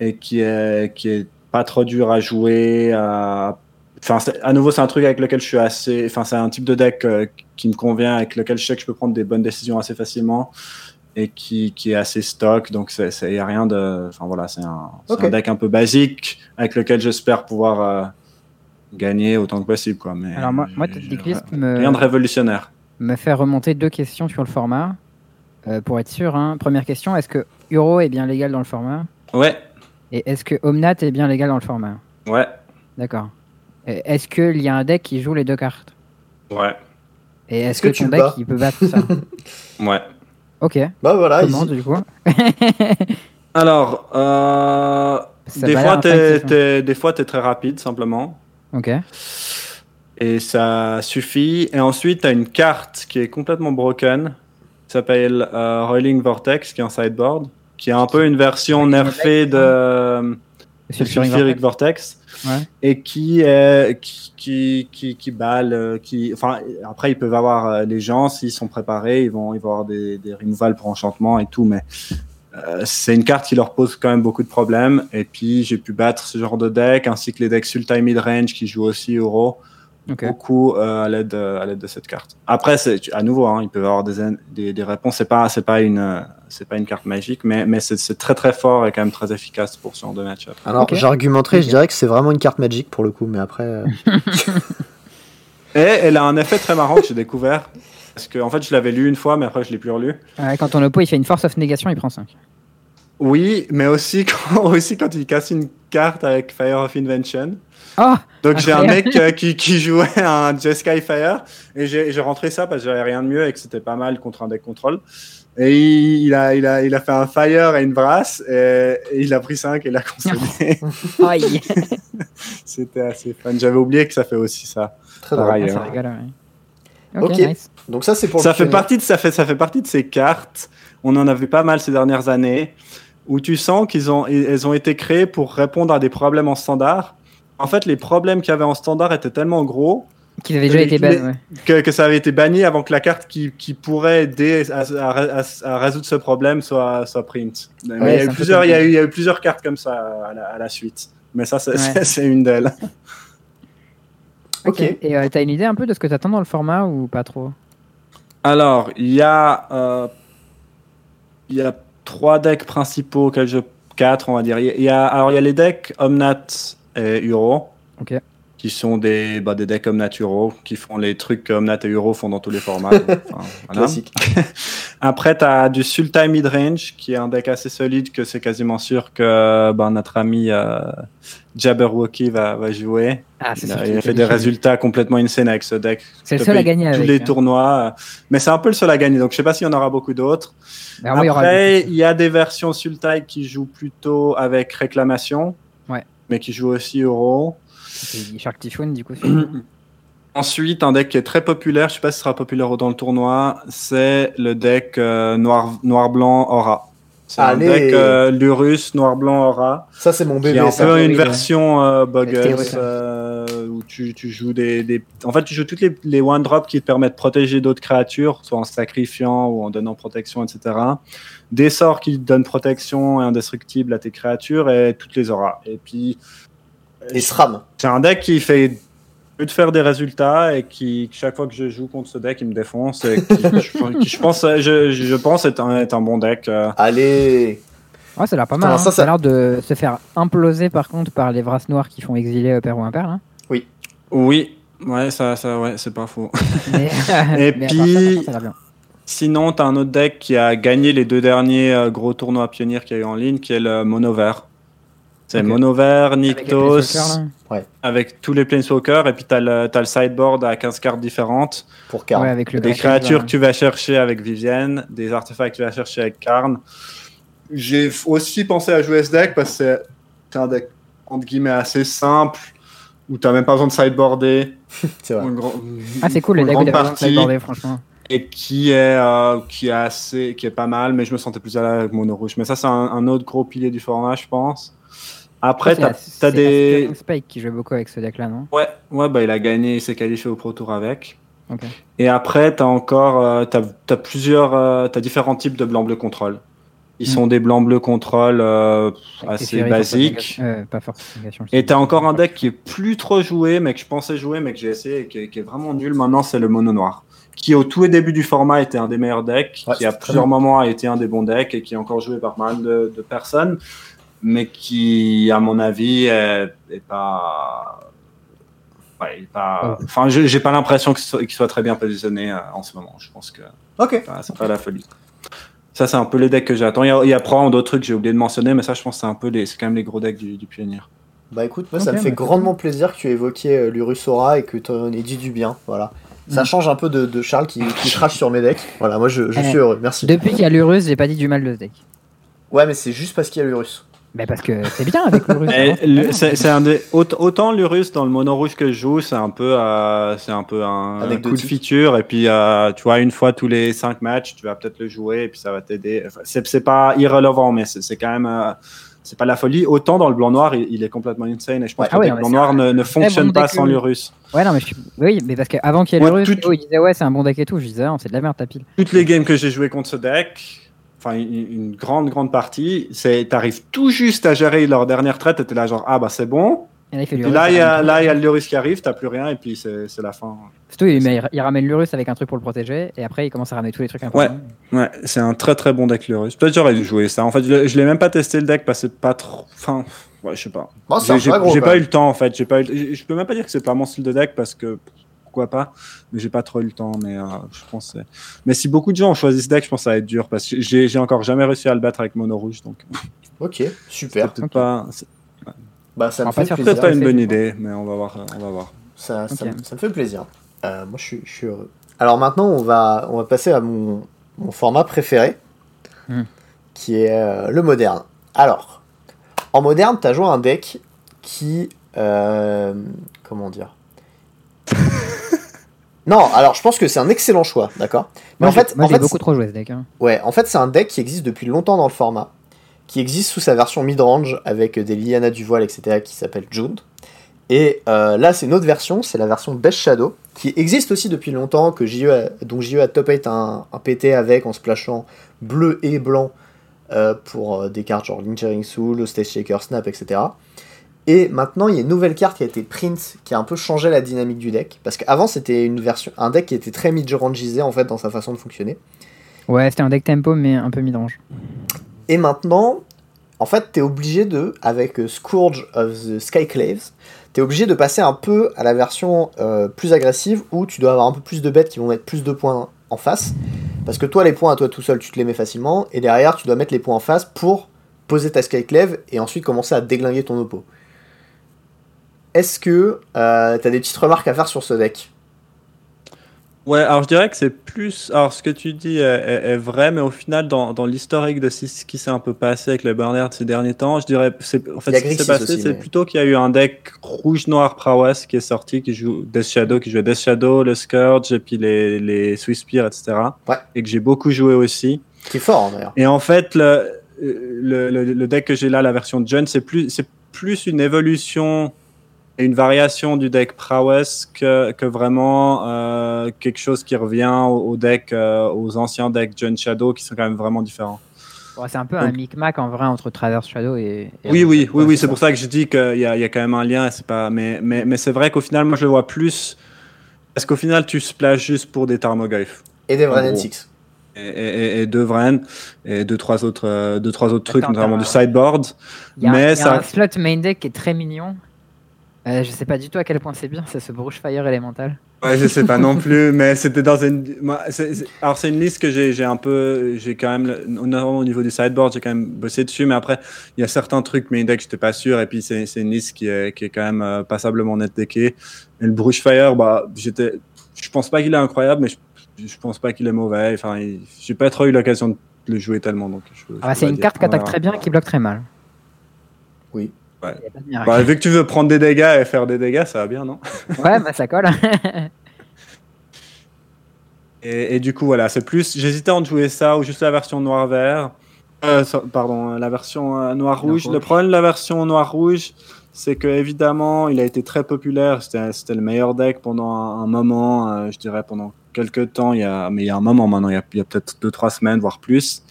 et qui est, qui est pas trop dur à jouer. À... Enfin, à nouveau, c'est un truc avec lequel je suis assez. Enfin, c'est un type de deck euh, qui me convient, avec lequel je sais que je peux prendre des bonnes décisions assez facilement et qui, qui est assez stock. Donc, il n'y a rien de. Enfin, voilà, c'est un, deck un peu basique avec lequel j'espère pouvoir euh, gagner autant que possible. Quoi. Mais, Alors moi, moi je- decklist Rien de me, révolutionnaire. me fait remonter deux questions sur le format. Euh, pour être sûr, hein. première question, est-ce que Euro est bien légal dans le format? Ouais, Et est-ce que Omnat est bien légal dans le format? Ouais, D'accord. Et Est-ce qu'il y a un deck qui joue les deux cartes ouais, Et est-ce Est-ce que, que tu ton deck il peut battre ça ouais. Ok. Bah voilà, Comment easy. du coup Alors, euh, des, fois, t'es, hein. t'es- des fois, t'es très rapide, simplement. Ok. Et ça suffit. Et ensuite, tu as une carte qui est complètement broken, qui s'appelle euh, Rolling Vortex, qui est en sideboard, qui est un peu une version nerfée de, de Fury Sulfuric Vortex. Et qui, est, qui, qui, qui, qui balle, euh, qui, enfin, après, ils peuvent avoir euh, les gens, s'ils sont préparés, ils vont, ils vont avoir des, des removals pour enchantement et tout, mais euh, c'est une carte qui leur pose quand même beaucoup de problèmes. Et puis, j'ai pu battre ce genre de deck, ainsi que les decks Sultai Midrange qui jouent aussi Euro Beaucoup euh, à l'aide de- à l'aide de cette carte. Après, c'est à nouveau, hein, ils peuvent avoir des, des, des réponses. C'est pas c'est pas une euh, c'est pas une carte magique, mais mais c'est c'est très très fort et quand même très efficace pour ce genre de match-up. Alors, Ok. j'argumenterai, je dirais que c'est vraiment une carte magique pour le coup, mais après. euh, Et elle a un effet très marrant que j'ai découvert parce que en fait, je l'avais lu une fois, mais après je l'ai plus relu. Ouais, quand ton oppo il fait une force of négation, il prend 5. Oui, mais aussi quand aussi quand il casse une carte avec Fire of Invention. Oh Donc j'ai un mec euh, qui, qui jouait un Jeskai Fire et j'ai rentré ça parce que j'avais rien de mieux et que c'était pas mal contre un deck contrôle. Et il, il a, il, a, il a fait un Fire et une brasse et, et il a pris 5 et il a consommé. Aïe c'était assez fun. J'avais oublié que ça fait aussi ça. Très drôle. ailleurs. Ça rigole, ouais. Ok, nice. Donc, ça, c'est pour Ça le fait, partie de, ça, fait, ça fait partie de ces cartes. On en a vu pas mal ces dernières années où tu sens qu'ils ont, elles ont été créées pour répondre à des problèmes en standard. En fait, les problèmes qu'il y avait en standard étaient tellement gros Qu'ils avaient déjà été les- ban, ouais. que, que ça avait été banni avant que la carte qui, qui pourrait aider à, à- à- à résoudre ce problème soit, soit print. Mais Ouais, il, y a eu plusieurs, il, y a comme- eu, il y a eu plusieurs cartes comme ça à la, à la suite. Mais ça, c'est Ouais. une d'elles. Ok. Et euh, t'as une idée un peu de ce que t'attends dans le format ou pas trop? Alors, il y a, euh, il y a trois decks principaux auxquels je quatre, on va dire. Il y a, alors il y a les decks Omnat et Uro. Ok. Qui sont des, bah, des decks Omnat Uro, qui font les trucs que Omnat et Uro font dans tous les formats. Classique. Après, tu as du Sultai Midrange, qui est un deck assez solide, que c'est quasiment sûr que ben, notre ami euh, Jabberwocky va, va jouer. Ah, c'est Il a, il a fait des résultats complètement insane avec ce deck. C'est le seul à gagner Tous avec, les hein. tournois. Mais c'est un peu le seul à gagner, donc je sais pas s'il y en aura beaucoup d'autres. Bah, moi, il y aura Après, il y a des versions Sultai qui jouent plutôt avec réclamation, Ouais. Mais qui jouent aussi Euro. c'est Shark du coup. Ensuite, un deck qui est très populaire, je sais pas si ce sera populaire dans le tournoi, c'est le deck euh, noir, noir-blanc Aura. C'est un deck euh, Lurus noir-blanc Aura, Ça, c'est mon bébé. un ça. peu une version euh, C'est Boggles euh, où tu, tu joues des, des- En fait, tu joues toutes les, les one-drop qui te permettent de protéger d'autres créatures, soit en sacrifiant ou en donnant protection, etc. Des sorts qui donnent protection et indestructible à tes créatures et toutes les auras. Et puis, Et SRAM. c'est un deck qui fait de faire des résultats et qui chaque fois que je joue contre ce deck il me défonce et qui, je, qui, je pense je, je pense est un, est un bon deck euh. Allez Ouais, ça a l'air pas mal. Attends, hein. ça, Ça, ça- a l'air de se faire imploser par contre par les Vras noirs qui font exiler euh, père ou impair. Là. oui ouais ça, ça ouais c'est pas faux Mais, Et mais puis- ça bien. sinon t'as un autre deck qui a gagné les deux derniers euh, gros tournois pionniers qu'il y a eu en ligne qui est le mono vert c'est Ok. mono vert Avec tous les planeswalkers et puis t'as le, t'as le sideboard à 15 cartes différentes pour Karl. Ouais, avec le des créatures que tu vas chercher avec Vivienne, des artefacts que tu vas chercher avec Karn. J'ai aussi pensé à jouer ce deck parce que c'est- un deck entre guillemets assez simple où tu même pas besoin de sideboarder. C'est vrai. Ah, c'est cool, une decks grande de partie, sideboardés, franchement. et qui est euh, qui est assez qui est pas mal mais je me sentais plus à l'aise avec mono rouge mais ça c'est un, un autre gros pilier du format je pense après t'as as des Spike qui joue beaucoup avec ce deck là, non? Ouais ouais bah il a gagné il s'est qualifié au pro tour avec. Et après, tu as encore euh, t'as, t'as plusieurs, euh, t'as différents types de blanc-bleu contrôle. Ils Mm. sont des blancs-bleus contrôle euh, assez basiques. euh, pas Et t'as encore un deck qui est plus trop joué, mais que je pensais jouer, mais que j'ai essayé et qui est, qui est vraiment nul maintenant, c'est le mono noir. Qui au tout début du format était un des meilleurs decks, Ouais, qui à plusieurs moments a été un des bons decks et qui est encore joué par pas mal de, de personnes, mais qui, à mon avis, est, est pas. Ouais, il est pas. Oh. Enfin, j'ai j'ai pas l'impression soit- qu'il soit très bien positionné euh, en ce moment. Je pense que Ok. ah, c'est pas la folie. Ça, c'est un peu les decks que j'attends. Il y a, il y a probablement d'autres trucs que j'ai oublié de mentionner, mais ça, je pense que c'est un peu les, c'est quand même les gros decks du, du pionnier. Bah écoute, moi ça me fait bah, grandement plaisir que tu aies évoqué euh, l'Urus Aura et que tu en aies dit du bien. Voilà. Ça Mm. change un peu de, de Charles qui, qui crache sur mes decks. Voilà, moi je, je Eh. suis heureux. Merci. Depuis qu'il y a l'Urus, j'ai pas dit du mal de ce deck. Ouais, mais c'est juste parce qu'il y a l'Urus. Bah parce que c'est bien avec l'Urus. Le- bien. c'est c'est un des, aut- autant l'Urus dans le mono rouge que je joue, c'est un peu, euh, c'est un peu un, un coup de feature. Et puis, euh, tu vois, une fois tous les cinq matchs, tu vas peut-être le jouer et puis ça va t'aider. Enfin, c'est c'est pas irrelevant, mais c'est c'est quand même, euh, c'est pas la folie. Autant dans le blanc noir, il, il est complètement insane. Et je pense Ouais. que Ah le ouais, blanc mais noir ne, ne fonctionne bon pas sans l'Urus. Ouais, non, mais je suis... Oui, mais parce qu'avant qu'il y ait Ouais, l'Urus, tout- Théo, il disait ouais, c'est un bon deck et tout. Je disais, ah, c'est de la merde ta pile. Toutes les games que j'ai joué contre ce deck, enfin une, grande grande partie, c'est t'arrives tout juste à gérer leur dernière traite, et t'es là genre ah bah c'est bon. Et là, il fait Et l'Urus. là il y a avec- là il y a l'Urus qui arrive, t'as plus rien et puis c'est c'est la fin. Surtout, il, met- il ramène l'Urus avec un truc pour le protéger. Et après, il commence à ramener tous les trucs importants. Ouais, c'est un très très bon deck l'Urus. Peut-être j'aurais dû jouer ça. En fait, je, l'ai- je l'ai même pas testé le deck parce que c'est pas trop. Enfin, ouais, je sais pas. Bon, c'est un J'ai j'ai- peu gros. j'ai quand pas eu le temps en fait. J'ai pas eu- je- Je peux même pas dire que c'est pas mon style de deck parce que pourquoi pas. Mais j'ai pas trop eu le temps. Mais euh, je pense. que c'est- Mais si beaucoup de gens ont choisi ce deck, je pense que ça va être dur parce que j'ai encore jamais réussi à le battre avec mono rouge. Donc Ok, super. pas. Bah ça me fait faire peut-être plaisir. pas une bonne idée, mais on va voir. euh, On va voir. Ça, ça, me- ça me fait plaisir. Euh, moi, je suis, je suis heureux. Alors maintenant, on va, on va passer à mon, mon format préféré, Hmm. qui est euh, le moderne. Alors, en moderne, tu as joué un deck qui... euh, comment dire? Non, alors je pense que c'est un excellent choix, d'accord? Mais Moi, en fait, moi, en j'ai fait, beaucoup trop joué ce deck. hein. Ouais, en fait, c'est un deck qui existe depuis longtemps dans le format, qui existe sous sa version mid-range avec des Liliana du voile, etc., qui s'appelle Jund. Et euh, là, c'est une autre version, c'est la version Best Shadow, qui existe aussi depuis longtemps, que JE a, donc JE a top 8 un, un PT avec en splashant bleu et blanc euh, pour euh, des cartes genre Lingering Soul, Stage Shaker, Snap, etc. Et maintenant, il y a une nouvelle carte qui a été print, qui a un peu changé la dynamique du deck, parce qu'avant, c'était une version, un deck qui était très mid-rangisé en fait dans sa façon de fonctionner. Ouais, c'était un deck tempo, mais un peu mid-range. Et maintenant, en fait, t'es obligé de, avec Scourge of the Skyclaves, t'es obligé de passer un peu à la version euh, plus agressive où tu dois avoir un peu plus de bêtes qui vont mettre plus de points en face. Parce que toi, les points à toi tout seul, tu te les mets facilement. Et derrière, tu dois mettre les points en face pour poser ta Skyclave et ensuite commencer à déglinguer ton oppo. Est-ce que euh, t'as des petites remarques à faire sur ce deck? Ouais, alors je dirais que c'est plus. Alors ce que tu dis est, est- est vrai, mais au final, dans, dans l'historique de ce qui s'est un peu passé avec les Bernard ces derniers temps, je dirais. En fait, ce qui s'est passé, c'est mais- plutôt qu'il y a eu un deck rouge-noir Prowess qui est sorti, qui joue Death Shadow, qui jouait Death Shadow, le Scourge, et puis les, les Swiss Spear, etc. Ouais. Et que j'ai beaucoup joué aussi. Qui est fort hein, d'ailleurs. Et en fait, le, le, le- le deck que j'ai là, la version de John, c'est plus, c'est plus une évolution une variation du deck prowess que, que vraiment euh, quelque chose qui revient au, au deck, euh, aux anciens decks John Shadow qui sont quand même vraiment différents. Bon, c'est un peu un Donc- micmac en vrai entre Traverse Shadow et. et Oui, oui, oui, oui, c'est pour ça que je dis qu'il y a, il y a quand même un lien. C'est pas, mais, mais, mais c'est vrai qu'au final, moi, je le vois plus. Parce qu'au final, tu splashes juste pour des Tarmogoyfs. Et des gros. 6. Et, et, et deux Vren, et deux, trois autres, euh, deux, trois autres trucs, Attends, notamment du sideboard. Il y a, un- mais y a ça- un slot main deck qui est très mignon. Euh, je sais pas du tout à quel point c'est bien, c'est ce Brushfire élémental. Ouais, je sais pas non plus, mais c'était dans une. moi, alors, c'est une liste que j'ai j'ai un peu. J'ai quand même. Notamment au niveau du sideboard, j'ai quand même bossé dessus, mais après, il y a certains trucs, mais index, j'étais pas sûr, et puis c'est c'est une liste qui est, qui est quand même euh, passablement net deckée. Et le Brushfire, bah, j'étais. Je pense pas qu'il est incroyable, mais je, je pense pas qu'il est mauvais. Enfin, il- j'ai pas trop eu l'occasion de le jouer tellement, donc. je- je Ah bah, c'est une dire. carte qui attaque Voilà. très bien et qui bloque très mal. Oui. Ouais. Bah, vu que tu veux prendre des dégâts et faire des dégâts, ça va bien, non? Ouais, bah ça colle. Et, et du coup, voilà, c'est plus. J'hésitais entre jouer ça ou juste la version noir-vert. Euh, pardon, euh, la version euh, noir-rouge. Le problème de la version noir-rouge, c'est que évidemment, il a été très populaire. C'était le meilleur deck pendant un, un moment, euh, je dirais pendant quelques temps. Il y a, mais il y a un moment maintenant, il y a, peut-être deux, trois semaines, voire plus.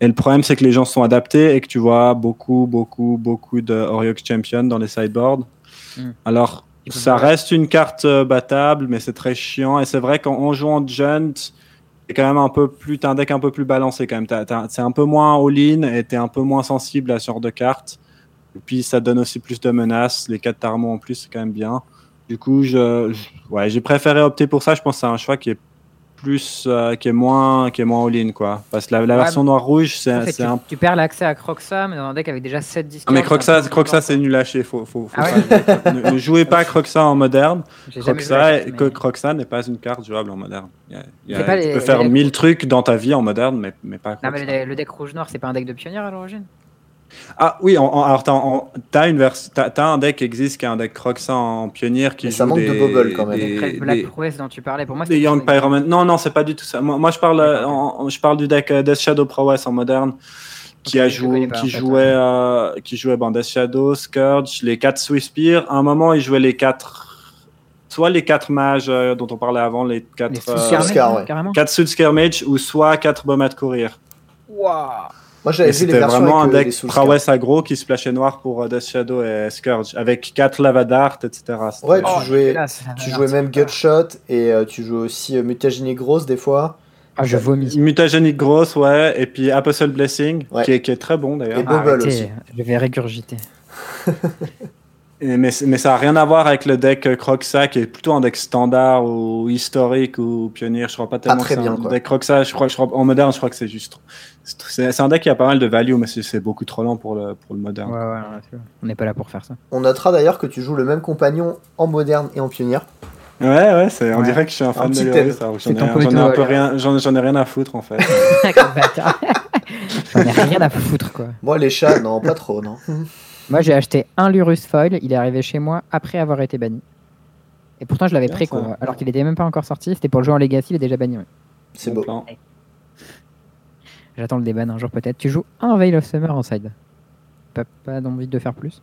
Et le problème, c'est que les gens sont adaptés et que tu vois beaucoup, beaucoup, beaucoup de Oriox Champion dans les sideboards. Mm. Alors, ça reste une carte euh, battable, mais c'est très chiant. Et c'est vrai qu'en jouant Junt, c'est quand même un peu plus, t'as un deck un peu plus balancé quand même. C'est un peu moins all-in et t'es un peu moins sensible à ce genre de cartes. Et puis ça donne aussi plus de menaces. Les 4 Tarmons en plus, c'est quand même bien. Du coup, je, je- ouais, j'ai préféré opter pour ça. Je pense que c'est un choix qui est plus, euh, qui est moins, qui est moins all-in quoi. Parce que la, la Ouais, version noir-rouge, c'est En fait, tu, un tu perds l'accès à Croxa, mais dans un deck avec déjà 7 discards. Ah, mais Croxa, Croxa c'est nul à chier. Faut, faut, faut Ah pas- ne, ne jouez pas Croxa en moderne. Croxa, mais- n'est pas une carte jouable en moderne. Il y a- il y a- C'est pas tu les- peux faire les- mille trucs dans ta vie en moderne, mais, mais pas Non, mais le, le deck rouge-noir, c'est pas un deck de pionnier à l'origine? Ah oui, en- en- alors t'as une vers- t'as- t'as un deck qui existe, qui est un deck Croxa en pionnière qui Mais joue ça manque des, de bubble, quand même. des- Après, des- Black Prowess dont tu parlais, pour moi, Young Pyroman. Non, non, c'est pas du tout ça. Moi, moi, je parle, euh, en- je parle du deck euh, Death Shadow Prowess en moderne, qui Ok, a joué, qui fait, jouait, euh, qui jouait bon, Death Shadow, Scourge, les 4 Swiftpear. À un moment, il jouait les 4 soit les 4 mages euh, dont on parlait avant, les 4 Les euh, sous-skirmage, Scar, ouais. carrément. 4 Sud Skirmage ou soit 4 Bombes de courir. Waouh Moi, j'avais vu les c'était versions vraiment un avec euh, deck prowess aggro qui splashait noir pour Death Shadow et Scourge, avec 4 lava dart, etc. Ouais, tu Oh, jouais, la tu jouais même Gutshot et euh, tu jouais aussi euh, Mutagénie Grosse des fois. Ah, je vomis. Mutagenic Gross, ouais, et puis Apostle Blessing, Ouais. qui, est, qui est très bon d'ailleurs. Et Bubble Arrêtez, aussi. Je vais régurgiter. Et- Mais, mais ça n'a rien à voir avec le deck Croxa qui est plutôt un deck standard ou historique ou pionnier. Je crois pas tellement très que c'est bien, un quoi. deck Croxa. Je crois, je crois, en moderne, je crois que c'est juste. C'est un deck qui a pas mal de value, mais c'est beaucoup trop lent pour le, pour le moderne. ouais, ouais, on n'est pas là pour faire ça. On notera d'ailleurs que tu joues le même compagnon en moderne et en pionnière. Ouais, ouais, c'est- on Ouais. dirait que je suis un fan de C'est J'en ai, un peu rien, j'en ai rien à foutre en fait. Bâtard. J'en ai rien à foutre, quoi. Moi, les chats, non, pas trop, non. Moi, j'ai acheté un Lurus Foil, il est arrivé chez moi après avoir été banni. Et pourtant, je l'avais pris, ça. quoi. Alors qu'il était même pas encore sorti, c'était pour le jeu en Legacy, il est déjà banni. ouais. C'est Bon beau. plan. J'attends le déban un jour peut-être. Tu joues un Veil of Summer en side. Pas, pas d'envie de faire plus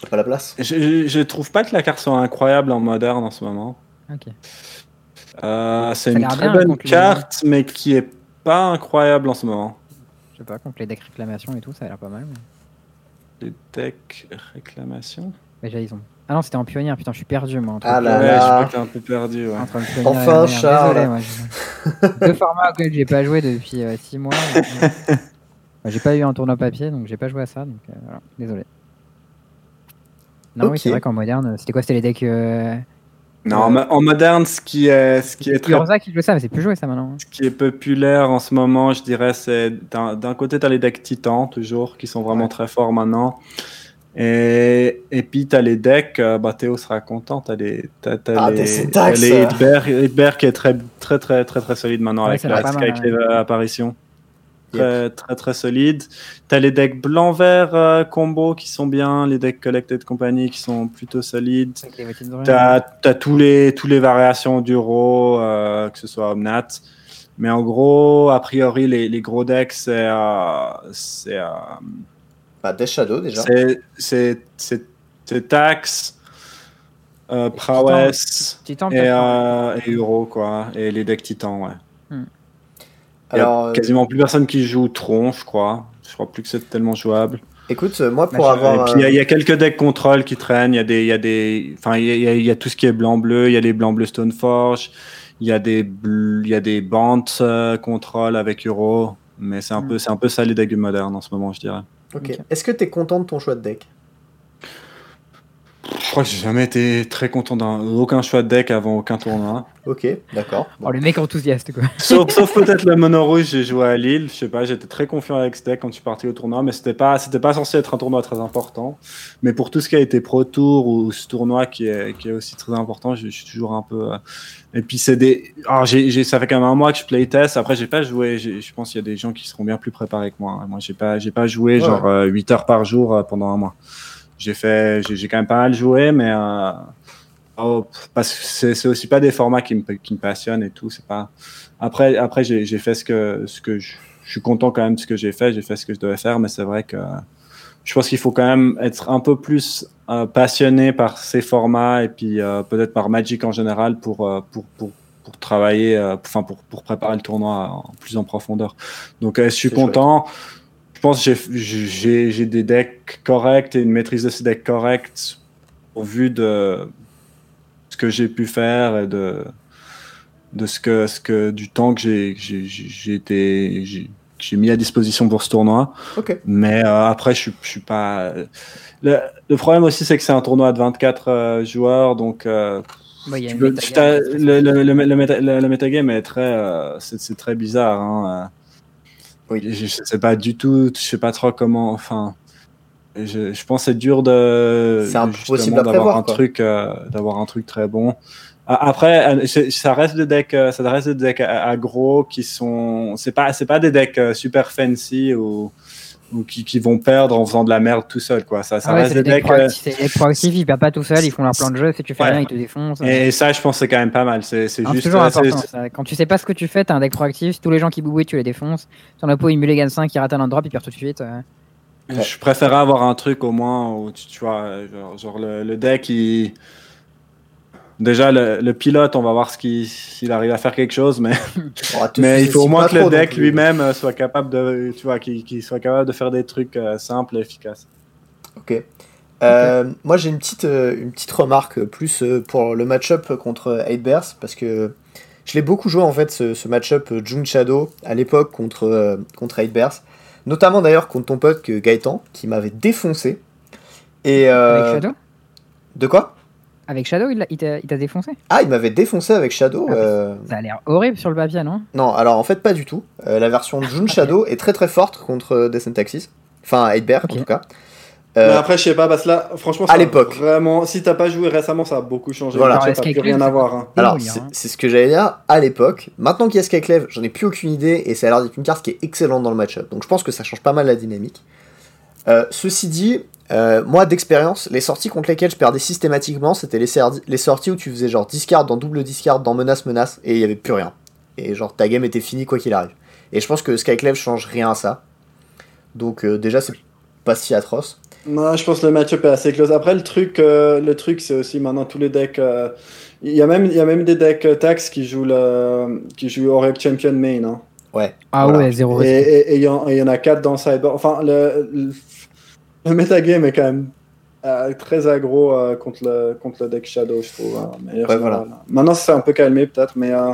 T'as pas la place? Je, je, je trouve pas que la carte soit incroyable en moderne en ce moment. Ok. Euh, c'est une très bien bonne les- carte, mais qui est pas incroyable en ce moment. Je sais pas, contre les decks réclamation et tout, ça a l'air pas mal. Mais, Les decks réclamation. mais déjà, ils ont. Ah non, c'était en pionnière, putain, je suis perdu moi. Entre Ah là ouais, je là. crois que t'es un peu perdu. Ouais. entre le pionnière et Enfin, la. Charles. Désolé, moi, je- Deux formats auxquels j'ai pas joué depuis 6 mois. Bah, j'ai pas eu un tournoi papier, donc j'ai pas joué à ça, donc euh, voilà, désolé. Non, oui, Ok. c'est vrai qu'en moderne, c'était quoi? C'était les decks. Euh... Non, en mo- en moderne, ce qui est, ce qui est très qui jouait ça, mais c'est plus joué ça maintenant. hein. Ce qui est populaire en ce moment, je dirais, c'est d'un d'un côté, tu as les decks titans, toujours, qui sont vraiment Ouais. très forts maintenant. Et, et puis, tu as les decks, euh, bah, Théo sera content, tu as les, t'as- t'as Ah, les, des syntaxes. t'as les Hitbear qui est très, très, très, très, très solide maintenant Ouais, avec la mal, avec les ouais. apparitions. Très, très, très solide. Tu as les decks blanc-vert euh, combo qui sont bien, les decks Collected Company qui sont plutôt solides. Druides. T'as as tous les tous les variations du RAW, euh, que ce soit Omnat. Mais en gros, a priori, les, les gros decks, c'est euh, c'est euh, Bah, Death Shadow déjà. c'est c'est c'est c'est Tax, euh, Prowess Titan, et, euh, et Euro, quoi. Et les decks Titans, ouais. Il y a Alors, euh, quasiment plus personne qui joue Tron, je crois. Je crois plus que c'est tellement jouable. écoute, euh, moi, pour avoir. Et puis il y, a- il y a quelques decks contrôle qui traînent. Il y a des, il y a des, enfin il y a, y y tout ce qui est blanc bleu. Il y a les blancs bleus Stoneforge. Il y a des, il y a des bandes euh, contrôle avec Euro. Mais c'est un Mm. peu, c'est un peu ça les decks modernes en ce moment, je dirais. ok. Ok. Est-ce que t'es content de ton choix de deck? Je crois que j'ai jamais été très content d'un aucun choix de deck avant aucun tournoi. Ok, d'accord. Oh, le mec enthousiaste, quoi. Sauf, sauf peut-être le mono rouge, j'ai joué à Lille. Je sais pas, j'étais très confiant avec ce deck quand je suis parti au tournoi, mais c'était pas, c'était pas censé être un tournoi très important. Mais pour tout ce qui a été Pro Tour ou ce tournoi qui est, qui est aussi très important, je, je suis toujours un peu. euh, Et puis c'est des. Alors j'ai, j'ai- ça fait quand même un mois que je playtest. Après j'ai pas joué. Je pense qu'il y a des gens qui seront bien plus préparés que moi. Moi j'ai pas, j'ai pas joué Ouais. genre euh, 8 heures par jour euh, pendant un mois. J'ai fait, j'ai, quand même pas mal joué, mais. euh, Oh, parce que c'est aussi pas des formats qui me, qui me passionnent et tout. C'est pas. Après, après j'ai fait ce que, ce que je, je suis content quand même de ce que j'ai fait. J'ai fait ce que je devais faire, mais c'est vrai que je pense qu'il faut quand même être un peu plus euh, passionné par ces formats et puis euh, peut-être par Magic en général pour, euh, pour, pour, pour travailler, euh, enfin pour, pour préparer le tournoi en plus en profondeur. Donc, euh, je suis content. Je pense que j'ai- j'ai j'ai des decks corrects et une maîtrise de ces decks corrects au vu de ce que j'ai pu faire et de, de ce que, ce que, du temps que j'ai- j'ai j'ai été, j'ai j'ai mis à disposition pour ce tournoi. Ok. Mais euh, après, je suis, je suis pas. Le, le problème aussi, c'est que c'est un tournoi de 24 euh, joueurs, donc euh, tu peux- tu le, le, le, le, méta- le- le metagame est très, euh, c'est c'est très bizarre. Hein. Oui. Je, je sais pas du tout, je sais pas trop comment. Enfin, je, je pense que c'est dur de. C'est impossible d'avoir un quoi. truc, euh, d'avoir un truc très bon. A- Après, euh, ça reste des decks, euh, ça reste des decks a- aggro qui sont, c'est pas, c'est pas des decks super fancy ou, ou qui, qui vont perdre en faisant de la merde tout seul, quoi. Ça, ça Ah ouais, reste des decks decks. euh, proactifs, proactifs, ils perdent pas tout seuls, ils font leur plan de jeu, si tu fais Ouais. rien, ils te défoncent. et ça, je pense, c'est quand même pas mal. C'est, juste. toujours euh, important. ça. Quand tu sais pas ce que tu fais, t'as un deck proactif, tous les gens qui boubouillent, tu les défonces. Ton oppo, il mulligan 5, il rate un drop, il perd tout de suite. euh. Je préférais avoir un truc au moins où tu, tu vois, genre, genre le, le deck, il... déjà le, le pilote, on va voir ce qu'il s'il arrive à faire quelque chose, mais, il faut au moins que le deck lui-même euh, soit capable de, tu vois, qu'il soit capable de faire des trucs euh, simples et efficaces. Ok. Euh, Moi, j'ai une petite, euh, une petite remarque plus euh, pour le match-up contre 8 Bears, parce que je l'ai beaucoup joué en fait, ce, ce match-up June Shadow à l'époque contre, euh, contre 8 Bears. Notamment d'ailleurs contre ton pote Gaëtan, qui m'avait défoncé. Et, euh, Avec Shadow? De quoi? Avec Shadow, il t'a défoncé Ah, il m'avait défoncé avec Shadow. Ah, mais euh, Ça a l'air horrible sur le papier, non? Non, alors en fait, pas du tout. Euh, la version de June Shadow est très très forte contre euh, Descent Taxis. Enfin, 8 Bears Ok. en tout cas. Mais après, je sais pas, parce que là, franchement, à ça a l'époque. Vraiment, si t'as pas joué récemment, ça a beaucoup changé. Voilà. Le match-up Alors, a plus rien à voir. hein. Alors, hein. c'est ce que j'allais dire à l'époque. Maintenant qu'il y a Skyclave, j'en ai plus aucune idée et ça a l'air d'être une carte qui est excellente dans le match-up. Donc je pense que ça change pas mal la dynamique. Euh, ceci dit, euh, moi d'expérience, les sorties contre lesquelles je perdais systématiquement, c'était les, sorties où tu faisais genre discard dans double discard dans menace menace et il y avait plus rien. Et genre ta game était finie quoi qu'il arrive. Et je pense que Skyclave change rien à ça. Donc euh, déjà c'est pas si atroce. Moi, je pense que le match-up est assez close. Après, le truc, euh, le truc, c'est aussi maintenant tous les decks. euh, Il y a même, il y a même des decks euh, tax qui jouent le, qui jouent Oracle Champion Main. Hein. Ouais. Ah Voilà. ouais, zéro Et risque. et- et il y, en- et il y en a quatre dans Cyber. Enfin, le, le, le metagame est quand même euh, très aggro euh, contre, le, contre le deck Shadow, je trouve. hein, Ouais, voilà. Maintenant, c'est un peu calmé, peut-être, mais euh,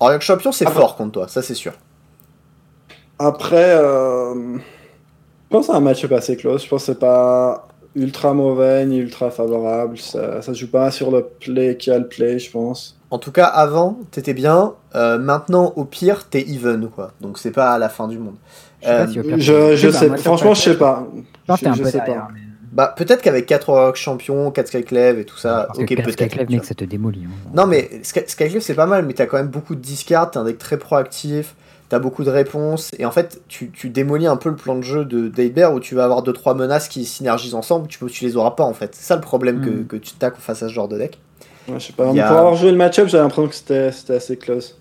Orion Champion c'est Après- fort contre toi, ça c'est sûr. après, euh, je pense c'est un match-up assez close. Je pense que c'est pas ultra mauvais ni ultra favorable. Ça, ça joue pas sur le play qui a le play, je pense. En tout cas, avant, t'étais bien. euh, maintenant, au pire, t'es even, quoi. Donc, c'est pas à la fin du monde. Je sais pas Euh, si au pire, Je, je bah, sais, franchement, je sais pas. Je t'es un Je- sais derrière. pas. mais- Bah, peut-être qu'avec 4 Rock champions, 4 Skyclave et tout ça, Parce ok, peut-être. Skyclave, mec, ça te démolit. hein. Non, mais Sky- Skyclave, c'est pas mal, mais t'as quand même beaucoup de discards, t'as un deck très proactif, t'as beaucoup de réponses, et en fait, tu, tu démolis un peu le plan de jeu de Daybear où tu vas avoir 2-3 menaces qui synergisent ensemble, tu, tu les auras pas, en fait. C'est ça le problème que, Mm. que tu taques face à ce genre de deck. Ouais, je sais pas. A- Pour avoir joué le match-up, j'avais l'impression que c'était assez close.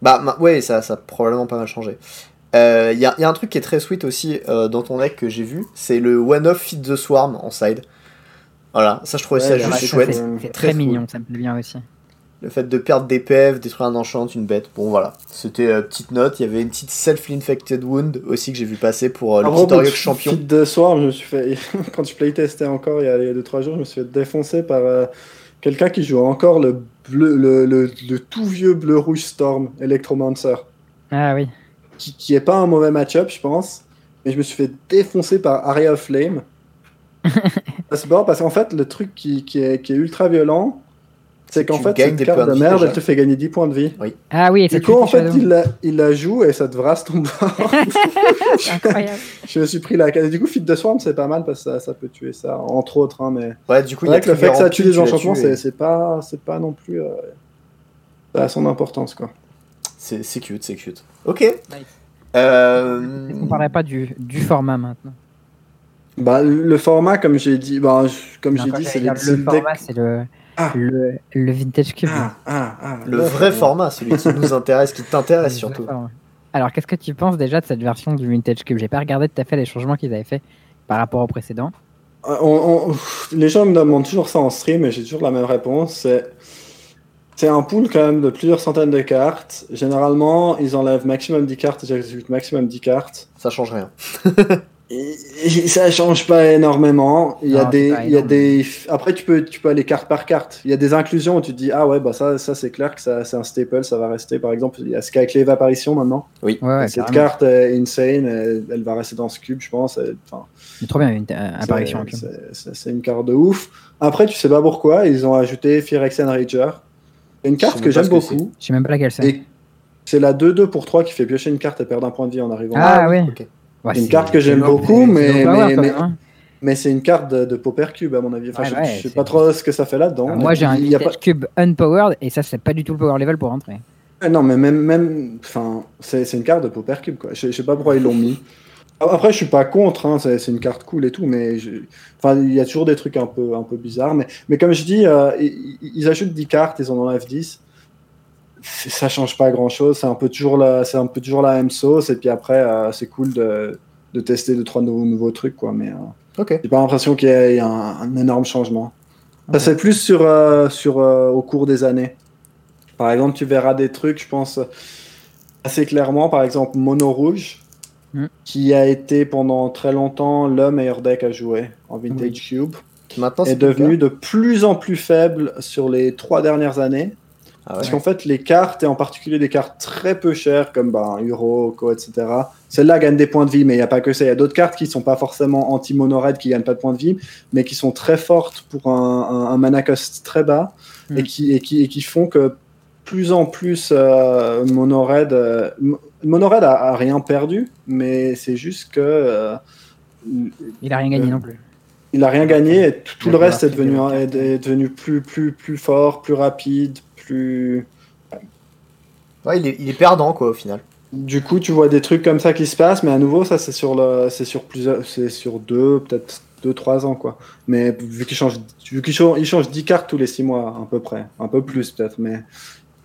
Bah, ma- ouais, ça, ça a probablement pas mal changé. Il y, a, y a un truc qui est très sweet aussi euh, dans ton deck que j'ai vu, c'est le one-off Feed the Swarm en side. Voilà, ça je trouvais Ouais, ça juste c'est chouette. C'est Très très cool. mignon, ça me plaît bien aussi. Le fait de perdre des PF, détruire un enchant, une bête. Bon voilà, c'était euh, petite note. Il y avait une petite self-infected wound aussi que j'ai vu passer pour euh, le À petit Oriok champion. Feed de soir, je me suis fait, quand je playtestais encore il y a 2-3 jours, je me suis fait défoncer par euh, quelqu'un qui joue encore le, bleu, le, le, le tout vieux bleu-rouge Storm, Electromancer, Ah oui. Qui, qui est pas un mauvais match-up, je pense, mais je me suis fait défoncer par Aria of Flame. C'est bon, parce qu'en fait, le truc qui, qui, est, qui est ultra violent, c'est qu'en fait, cette carte de de merde, elle te fait gagner 10 points de vie. Ah oui, et Du coup, en fait, il la, il la joue et ça te vrasse ton bord. C'est incroyable. Je me suis pris la Du coup, Feed de Swarm, c'est pas mal parce que ça, ça peut tuer ça, entre autres. Hein, mais Ouais, du coup, c'est il y a vrai que le fait que ça tue les enchantements, c'est pas, c'est pas non plus. euh, ça a son importance, quoi. C'est cute, c'est cute. Ok. Euh, On parlerait pas du, du format maintenant. Bah, le format, comme j'ai dit, bah, comme j'ai dit, c'est le decks. format, c'est le, Ah. le, le vintage cube. Ah, ah, ah, Le vrai format, celui qui nous intéresse, qui t'intéresse surtout. Alors, qu'est-ce que tu penses déjà de cette version du vintage cube? J'ai pas regardé tout à fait les changements qu'ils avaient fait par rapport au précédent. Euh, on- on- les gens me demandent toujours ça en stream et j'ai toujours la même réponse. C'est c'est un pool quand même de plusieurs centaines de cartes. Généralement, ils enlèvent maximum 10 cartes et j'exécute maximum 10 cartes. Ça change rien. Et- et ça change pas énormément. Il y a Non, des, il y a des. Après, tu peux, tu peux aller carte par carte. Il y a des inclusions où tu te dis ah ouais bah ça, ça c'est clair que ça, c'est un staple, ça va rester. Par exemple, il y a Skyclave apparition maintenant. Oui. Ouais, ouais, Cette carrément. carte est insane. Elle, elle va rester dans ce cube, je pense. Enfin, C'est trop bien une euh, apparition. c'est- cube. c'est- C'est c'est une carte de ouf. Après, tu sais pas pourquoi, ils ont ajouté Phyrexian Rager. C'est une carte que j'aime beaucoup. Je sais même pas laquelle c'est. C'est la 2-2 pour 3 qui fait piocher une carte et perdre un point de vie en arrivant. Ah oui. ok. Ouais, une carte que j'aime beaucoup, mais- low power, mais- mais- hein. C'est une carte de, de Pauper Cube, à mon avis. Enfin, Ouais, je, ouais, je sais pas trop ce que ça fait là-dedans. Moi, j'ai un y a cube unpowered et ça, c'est pas du tout le power level pour rentrer. Non, mais même, même... Enfin, c'est c'est une carte de Pauper Cube, quoi. Je, je sais pas pourquoi ils l'ont mis. Après, je suis pas contre, hein, c'est une carte cool et tout, mais je... enfin, il y a toujours des trucs un peu, un peu bizarres. Mais, mais comme je dis, euh, ils, ils ajoutent 10 cartes, ils en enlèvent 10. C'est- Ça change pas grand-chose, c'est un, peu toujours la... c'est un peu toujours la même sauce, et puis après, euh, c'est cool de, de tester 2-3 nouveaux, nouveaux trucs, quoi. Mais euh, j'ai pas l'impression qu'il y ait un, un énorme changement. Ça, c'est plus sur, euh, sur, euh, au cours des années. Par exemple, tu verras des trucs, je pense, assez clairement. Par exemple, Mono Rouge, Mm. qui a été pendant très longtemps le meilleur deck à jouer en Vintage Cube, Maintenant, est devenu de plus en plus faible sur les trois dernières années. Ah ouais. Parce qu'en fait, les cartes, et en particulier des cartes très peu chères, comme ben, Uro, Ko, etc., celles-là gagnent des points de vie, mais il n'y a pas que ça. Il y a d'autres cartes qui sont pas forcément anti-mono-red, qui gagnent pas de points de vie, mais qui sont très fortes pour un, un, un mana cost très bas, et, Mm. qui, et, qui, et qui font que plus en plus euh, mono-red... euh, Mo- mono-red a, a rien perdu, mais c'est juste que... euh, Il a rien gagné Euh, non plus. il a rien gagné et tout, le reste est devenu, de est, devenu plus, plus, plus fort, plus rapide, plus... Ouais, il est, il est perdant, quoi, au final. Du coup, tu vois des trucs comme ça qui se passent, mais à nouveau, ça c'est sur le, c'est sur plusieurs, c'est sur deux, peut-être deux, trois ans quoi. Mais vu qu'il change, vu qu'il change, il change 10 cartes tous les six mois à peu près, un peu plus peut-être, mais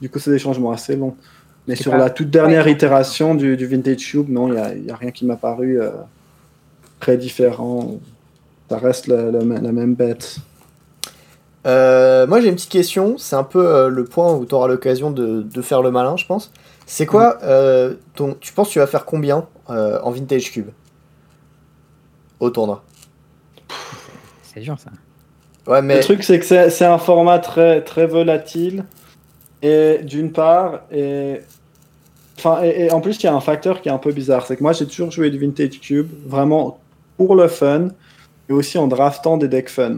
du coup c'est des changements assez longs. Mais sur pas- la toute dernière Ouais. itération du, du Vintage Cube, non, il y a, il y a rien qui m'a paru euh, très différent. Ça reste la, la, la même bête. Euh, moi j'ai une petite question, c'est un peu euh, le point où tu auras l'occasion de, de faire le malin, je pense. C'est quoi euh, ton. Tu penses que tu vas faire combien euh, en Vintage Cube? Au tournoi C'est dur ça. Ouais, mais. Le truc, c'est que c'est c'est un format très, très volatile. Et d'une part, et, enfin, et, et en plus, il y a un facteur qui est un peu bizarre. C'est que moi, j'ai toujours joué du Vintage Cube, vraiment pour le fun, et aussi en draftant des decks fun.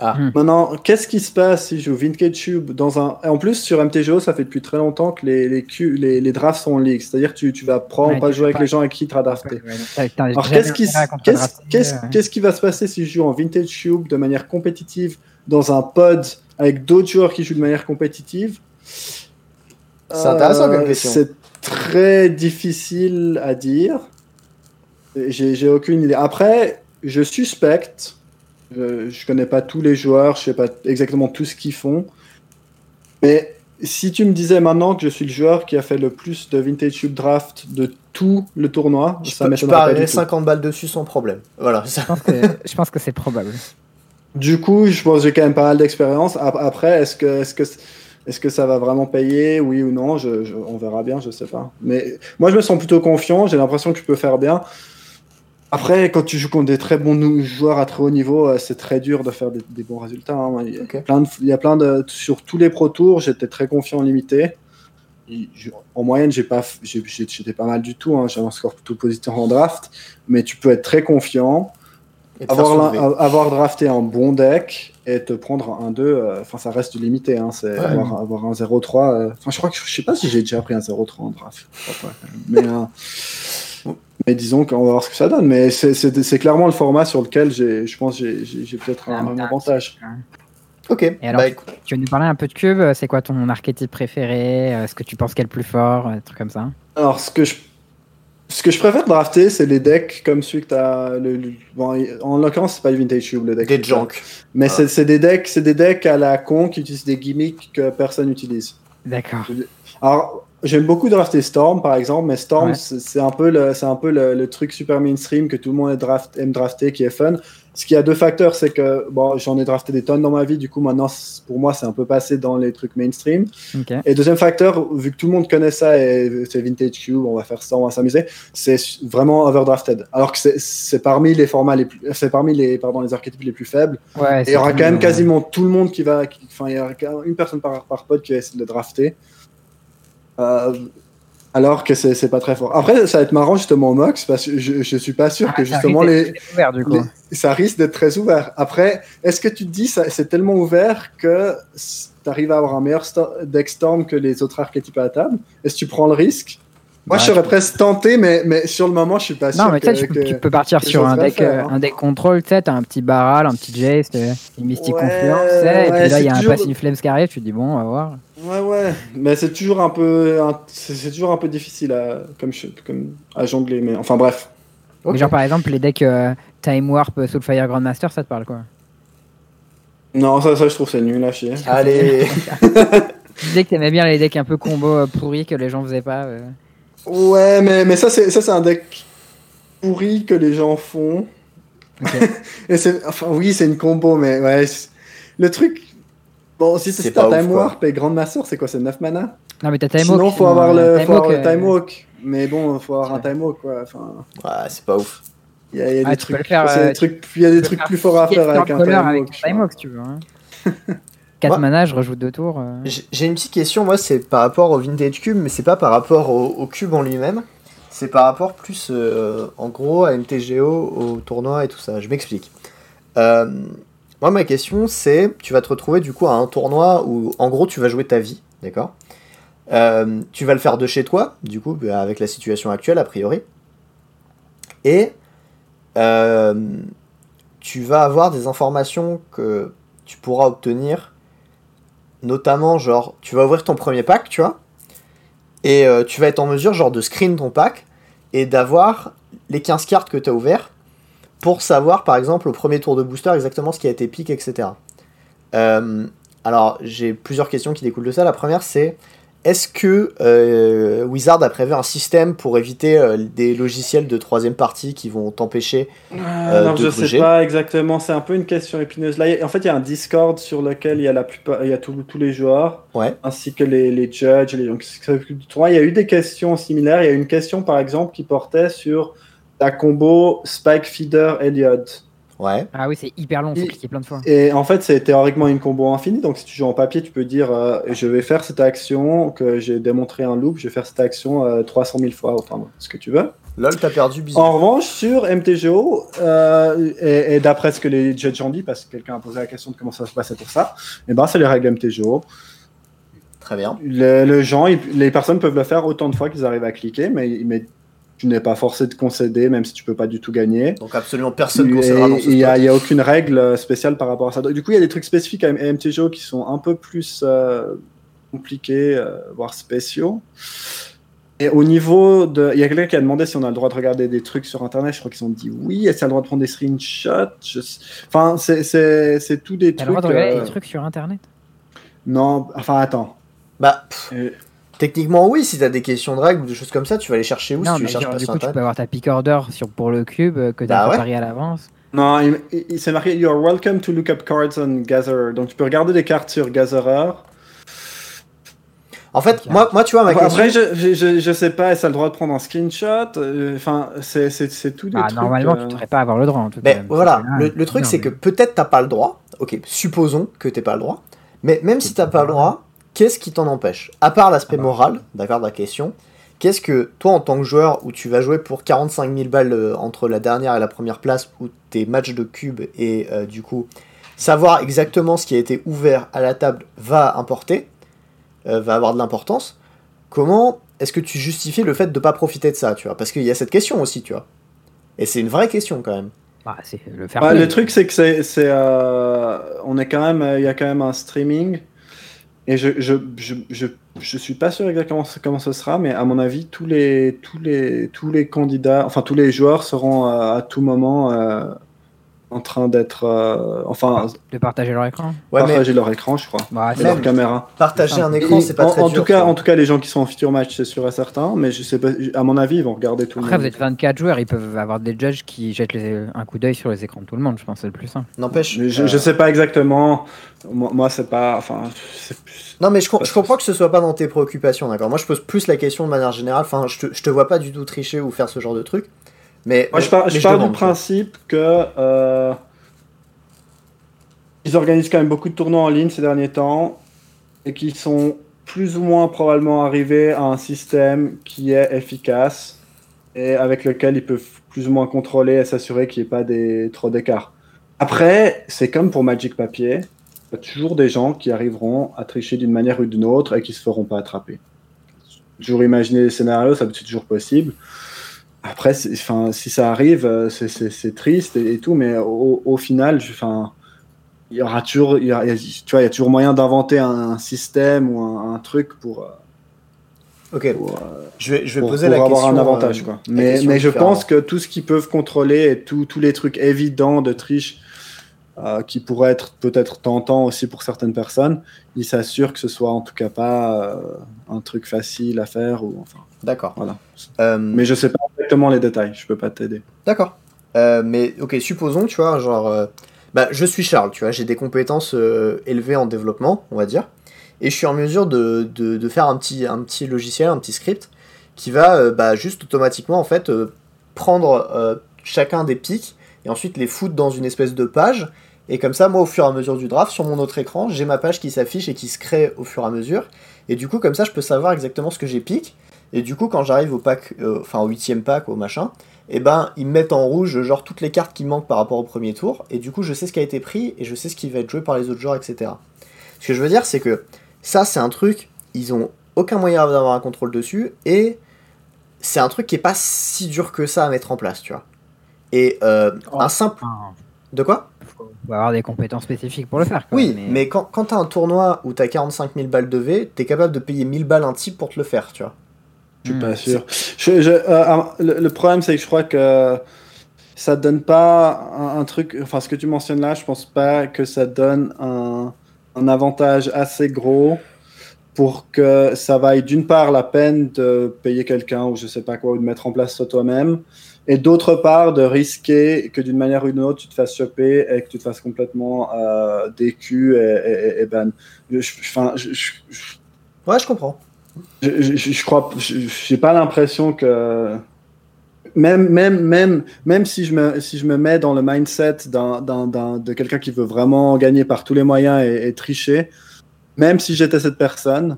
Ah. Hmm. Maintenant, qu'est-ce qui se passe si je joue Vintage Cube dans un. Et en plus, sur MTGO, ça fait depuis très longtemps que les, les, les, les drafts sont en ligue. C'est-à-dire que tu, tu vas prendre, Ouais, pas jouer avec les gens avec qui tu as drafté. Ouais, t'as Alors qu'est-ce qui, drafter, qu'est-ce- euh, qu'est-ce qui va se passer si je joue en Vintage Cube de manière compétitive dans un pod avec d'autres joueurs qui jouent de manière compétitive? C'est intéressant comme Euh, question. C'est très difficile à dire. J'ai, j'ai aucune idée. Après, je suspecte. Je, je connais pas tous les joueurs, je sais pas exactement tout ce qu'ils font. Mais si tu me disais maintenant que je suis le joueur qui a fait le plus de Vintage Cube Draft de tout le tournoi, Je ça je m'étonnerait pas tout. 50 balles dessus sans problème. Voilà. Je pense que, je pense que c'est probable. Du coup, je pense que j'ai quand même pas mal d'expérience. Ap- Après, est-ce que, est-ce que, est-ce que ça va vraiment payer, oui ou non? Je, je- On verra bien, je sais pas. Mais moi, je me sens plutôt confiant. J'ai l'impression que je peux faire bien. Après, quand tu joues contre des très bons joueurs à très haut niveau, euh, c'est très dur de faire des, des bons résultats. hein. Il, y a plein de, il y a plein de sur tous les pro tours, j'étais très confiant en limité. Je- En moyenne, j'ai pas, j'étais pas mal du tout. Hein. J'avais un score plutôt positif en draft, mais tu peux être très confiant avoir, la- avoir drafté un bon deck et te prendre un 2, euh, enfin ça reste limité. Hein, c'est Ouais. avoir, avoir un 0-3. euh, Enfin, je crois que je sais pas si j'ai déjà pris un 0-3 en draft. Je crois pas, quand même. mais, euh, mais disons qu'on va voir ce que ça donne. Mais c'est- clairement le format sur lequel j'ai, je pense j'ai peut-être un, avantage. Ok, Et alors, bah. Tu veux nous parler un peu de cube C'est quoi ton archétype préféré euh, Ce que tu penses qu'est le plus fort Des trucs comme ça? Alors, ce que je, ce que je préfère drafter, c'est les decks comme celui que tu as. Le, le- bon, en l'occurrence, c'est pas le Vintage Cube, le deck. Des junk. Mais Ah. c'est c'est des decks, c'est des decks à la con qui utilisent des gimmicks que personne n'utilise. D'accord. Alors, j'aime beaucoup drafter Storm, par exemple, mais Storm, Ouais. c'est un peu, le, c'est un peu le, le truc super mainstream que tout le monde draft, aime drafter, qui est fun. Ce qui a deux facteurs, c'est que bon, j'en ai drafté des tonnes dans ma vie, du coup, maintenant, pour moi, c'est un peu passé dans les trucs mainstream. Et deuxième facteur, vu que tout le monde connaît ça et c'est Vintage Cube, on va faire ça, on va s'amuser, c'est vraiment overdrafted. Alors que c'est- parmi les formats les plus, c'est parmi les, pardon, les archétypes les plus faibles. Ouais, Et il y aura quand même quasiment tout le monde qui va, enfin, il y aura une personne par, par pod qui va essayer de le drafter. Euh, alors que c'est pas très fort. Après, ça va être marrant justement au Mox parce que je, je suis pas sûr ah, que justement les, ouvert, du coup. les- ça risque d'être très ouvert. Après, est-ce que tu te dis ça c'est tellement ouvert que tu arrives à avoir un meilleur deck storm que les autres archétypes à la table? Est-ce que tu prends le risque Moi, Bah, je serais je- presque tenté, mais, mais sur le moment, je suis pas sûr. Non, mais tu que, sais, tu, que- tu peux partir sur un deck, faire, euh, hein. un deck control, tu sais, t'as un petit Baral, un petit Jace, une Mystic Ouais, Confluence, tu sais, et puis là, il y a c'est un Passive Flames qui arrive, tu te dis, bon, on va voir. Ouais, ouais, mais c'est toujours un peu, un- c'est c'est toujours un peu difficile à, comme, je- comme à jongler, mais enfin bref. Mais genre, par exemple, les decks euh, Time Warp, Soulfire Grandmaster, ça te parle quoi? Non, ça, ça je trouve c'est nul à chier. Allez. Tu disais que t'aimais bien les decks un peu combo euh, pourris que les gens faisaient pas. euh. Ouais, mais, mais ça c'est ça c'est un deck pourri que les gens font. Et c'est, enfin oui, c'est une combo, mais ouais, le truc. Bon, si C'est ouf, Time. Warp et Grandmaster, c'est quoi C'est 9 mana? Non, mais t'as Time Sinon, Hawk, faut sinon, avoir le, faut avoir le euh, Time Hawk. Mais bon, faut avoir un. Time Hawk, quoi. Enfin, Ouais, c'est pas ouf. il y a, y a Ah, des trucs, faire, c'est euh, des trucs, il y a des trucs plus forts à faire avec un Time avec un je Time si tu veux. Hein. 4 Ouais. mana, je rejoue deux tours. euh. J'ai une petite question, moi, c'est par rapport au Vintage Cube, mais c'est pas par rapport au, au cube en lui-même. C'est par rapport plus, euh, en gros, à MTGO, au tournoi et tout ça. Je m'explique. Euh, moi, ma question, c'est tu vas te retrouver du coup à un tournoi où, en gros, tu vas jouer ta vie, d'accord? Tu vas le faire de chez toi, du coup, bah, avec la situation actuelle, a priori. Et tu vas avoir des informations que tu pourras obtenir notamment genre tu vas ouvrir ton premier pack tu vois et euh, tu vas être en mesure genre de screen ton pack et d'avoir les 15 cartes que tu as ouvert pour savoir par exemple au premier tour de booster exactement ce qui a été pick etc Euh, alors j'ai plusieurs questions qui découlent de ça. La première c'est est-ce que euh, Wizard a prévu un système pour éviter euh, des logiciels de troisième partie qui vont t'empêcher Euh, alors, de je gruger. sais pas exactement, c'est un peu une question épineuse. Là, a- en fait, il y a un Discord sur lequel il y a la plupart, il y a tous tous les joueurs, ouais ainsi que les, les judges, les. Il y a eu des questions similaires. Il y a eu une question, par exemple, qui portait sur la combo Spike Feeder Elliot. Ouais Ah oui, c'est hyper long, faut cliquer plein de fois. Et en fait, c'est théoriquement une combo infinie. Donc, si tu joues en papier, tu peux dire euh, je vais faire cette action, que j'ai démontré un loop, je vais faire cette action euh, 300 000 fois, enfin, ce que tu veux. lol t'as perdu bisous En revanche, sur MTGO, euh, et, et d'après ce que les judges ont dit, parce que quelqu'un a posé la question de comment ça se passait pour ça, et ben c'est les règles MTGO. très bien Le, le gens, ils- les personnes peuvent le faire autant de fois qu'ils arrivent à cliquer, mais, mais tu n'es pas forcé de concéder, même si tu peux pas du tout gagner. donc absolument personne Et concédera dans ce Il n'y a, a aucune règle spéciale par rapport à ça. Du coup, il y a des trucs spécifiques à MTGO qui sont un peu plus euh, compliqués, euh, voire spéciaux. Et au niveau de. Il y a quelqu'un qui a demandé si on a le droit de regarder des trucs sur Internet. Je crois qu'ils ont dit oui. Est-ce qu'on a le droit de prendre des screenshots? Je Enfin, c'est- c'est c'est tout des T'as le trucs. droit de regarder euh, des trucs sur internet? Non, enfin, attends. bah pff, Euh, Techniquement, oui, si t'as des questions de règles ou des choses comme ça, tu vas les chercher où Non, si tu les cherches genre, pas du sur coup, tu peux avoir ta pick order sur, pour le cube euh, que Bah t'as ouais. préparé à l'avance. Non, il, il- s'est marqué You're welcome to look up cards on Gatherer. Donc tu peux regarder des cartes sur Gatherer. En fait, moi, moi, tu vois, ma question. après, je, je, je, je sais pas, est-ce a le droit de prendre un screenshot? Euh, Enfin, c'est c'est- c'est tout des Ah, trucs. normalement, euh, tu devrais pas avoir le droit en tout cas. Mais voilà, le, le truc non, c'est mais- que peut-être t'as pas le droit. Ok, supposons que t'aies pas le droit. Mais même si t'as pas le droit, qu'est-ce qui t'en empêche? À part l'aspect Ah bah. moral, d'accord, de la question, qu'est-ce que toi en tant que joueur où tu vas jouer pour 45 000 balles euh, entre la dernière et la première place où tes matchs de cube et euh, du coup savoir exactement ce qui a été ouvert à la table va importer, euh, va avoir de l'importance. Comment est-ce que tu justifies le fait de pas profiter de ça, tu vois? Parce qu'il y a cette question aussi, tu vois. Et c'est une vraie question quand même. Bah, le bah, truc, c'est que c'est, euh, on est quand même, euh, il y a quand même un streaming, et je, je, je, je, suis pas sûr exactement comment ce sera, mais à mon avis, tous les, tous les, tous les candidats, enfin tous les joueurs seront à tout moment euh, en train d'être, euh, enfin, de partager leur écran. Ouais, mais partager leur écran, je crois, Bah, et Même- leur caméra. partager un écran, c'est pas en, très en dur. tout cas, en tout cas, les gens qui sont en futur match, c'est sûr et certain, mais je sais pas, à mon avis, ils vont regarder tout le Après, monde. vous êtes 24 joueurs, ils peuvent avoir des judges qui jettent les- un coup d'œil sur les écrans de tout le monde. Je pense c'est le plus simple. N'empêche. Je, euh, je sais pas exactement. Moi, moi, c'est pas. Enfin, Non, mais je, com- je comprends que ce soit pas dans tes préoccupations, d'accord. Moi, je pose plus la question de manière générale. Enfin, je te, je te vois pas du tout tricher ou faire ce genre de truc. Mais Moi, je pars, mais je pars demande, du principe que euh, ils organisent quand même beaucoup de tournois en ligne ces derniers temps et qu'ils sont plus ou moins probablement arrivés à un système qui est efficace et avec lequel ils peuvent plus ou moins contrôler et s'assurer qu'il n'y ait pas des, trop d'écart. Après, c'est comme pour Magic Papier, il y a toujours des gens qui arriveront à tricher d'une manière ou d'une autre et qui se feront pas attraper. Toujours imaginer les scénarios, ça c'est toujours possible. Après, enfin, si ça arrive, euh, c'est- triste et, et tout, mais au, au final, enfin, il y aura toujours, il y a, tu vois, il y a toujours moyen d'inventer un, un système ou un, un truc pour, euh, Ok, pour, euh, je vais, je vais pour- poser pour la avoir question. un avantage, quoi. Mais, je pense que tout ce qu'ils peuvent contrôler et tout- tous les trucs évidents de triche euh, qui pourraient être peut-être tentants aussi pour certaines personnes, ils s'assurent que ce soit en tout cas pas euh, un truc facile à faire ou enfin, D'accord. voilà. Euh, Mais je sais pas exactement les détails, je peux pas t'aider. D'accord. Mais ok, supposons, tu vois, genre, bah, je suis Charles, tu vois, j'ai des compétences élevées en développement, on va dire, et je suis en mesure de, de, de faire un petit, un petit logiciel, un petit script, qui va bah, juste automatiquement, en fait, prendre chacun des pics, et ensuite les foutre dans une espèce de page, et comme ça, moi, au fur et à mesure du draft, sur mon autre écran, j'ai ma page qui s'affiche et qui se crée au fur et à mesure, et du coup, comme ça, je peux savoir exactement ce que j'ai pique, et du coup, quand j'arrive au pack, euh, enfin au huitième pack, au machin, et ben ils me mettent en rouge genre toutes les cartes qui manquent par rapport au premier tour, et du coup je sais ce qui a été pris, et je sais ce qui va être joué par les autres joueurs, etc. Ce que je veux dire, c'est que ça c'est un truc, ils ont aucun moyen d'avoir un contrôle dessus, et c'est un truc qui est pas si dur que ça à mettre en place, tu vois. Et euh, Oh. un simple... Enfin, De quoi? Faut avoir des compétences spécifiques pour le faire. quoi, Oui, mais, quand, quand t'as un tournoi où t'as 45 000 balles de V, t'es capable de payer 1000 balles un type pour te le faire, tu vois. Je suis Hmm. pas sûr. Je- je- euh, le, le problème, c'est que je crois que ça donne pas un, un truc. Enfin, ce que tu mentionnes là, je pense pas que ça donne un, un avantage assez gros pour que ça vaille d'une part la peine de payer quelqu'un ou je sais pas quoi, ou de mettre en place ça toi-même, et d'autre part de risquer que d'une manière ou d'une autre tu te fasses choper et que tu te fasses complètement euh, décu et, et, et ban. Je, je- enfin, je- je- je- Ouais, je comprends. je, crois, j'ai pas l'impression que même même même même si je me si je me mets dans le mindset d'un d'un d'un- de quelqu'un qui veut vraiment gagner par tous les moyens et tricher, même si j'étais cette personne,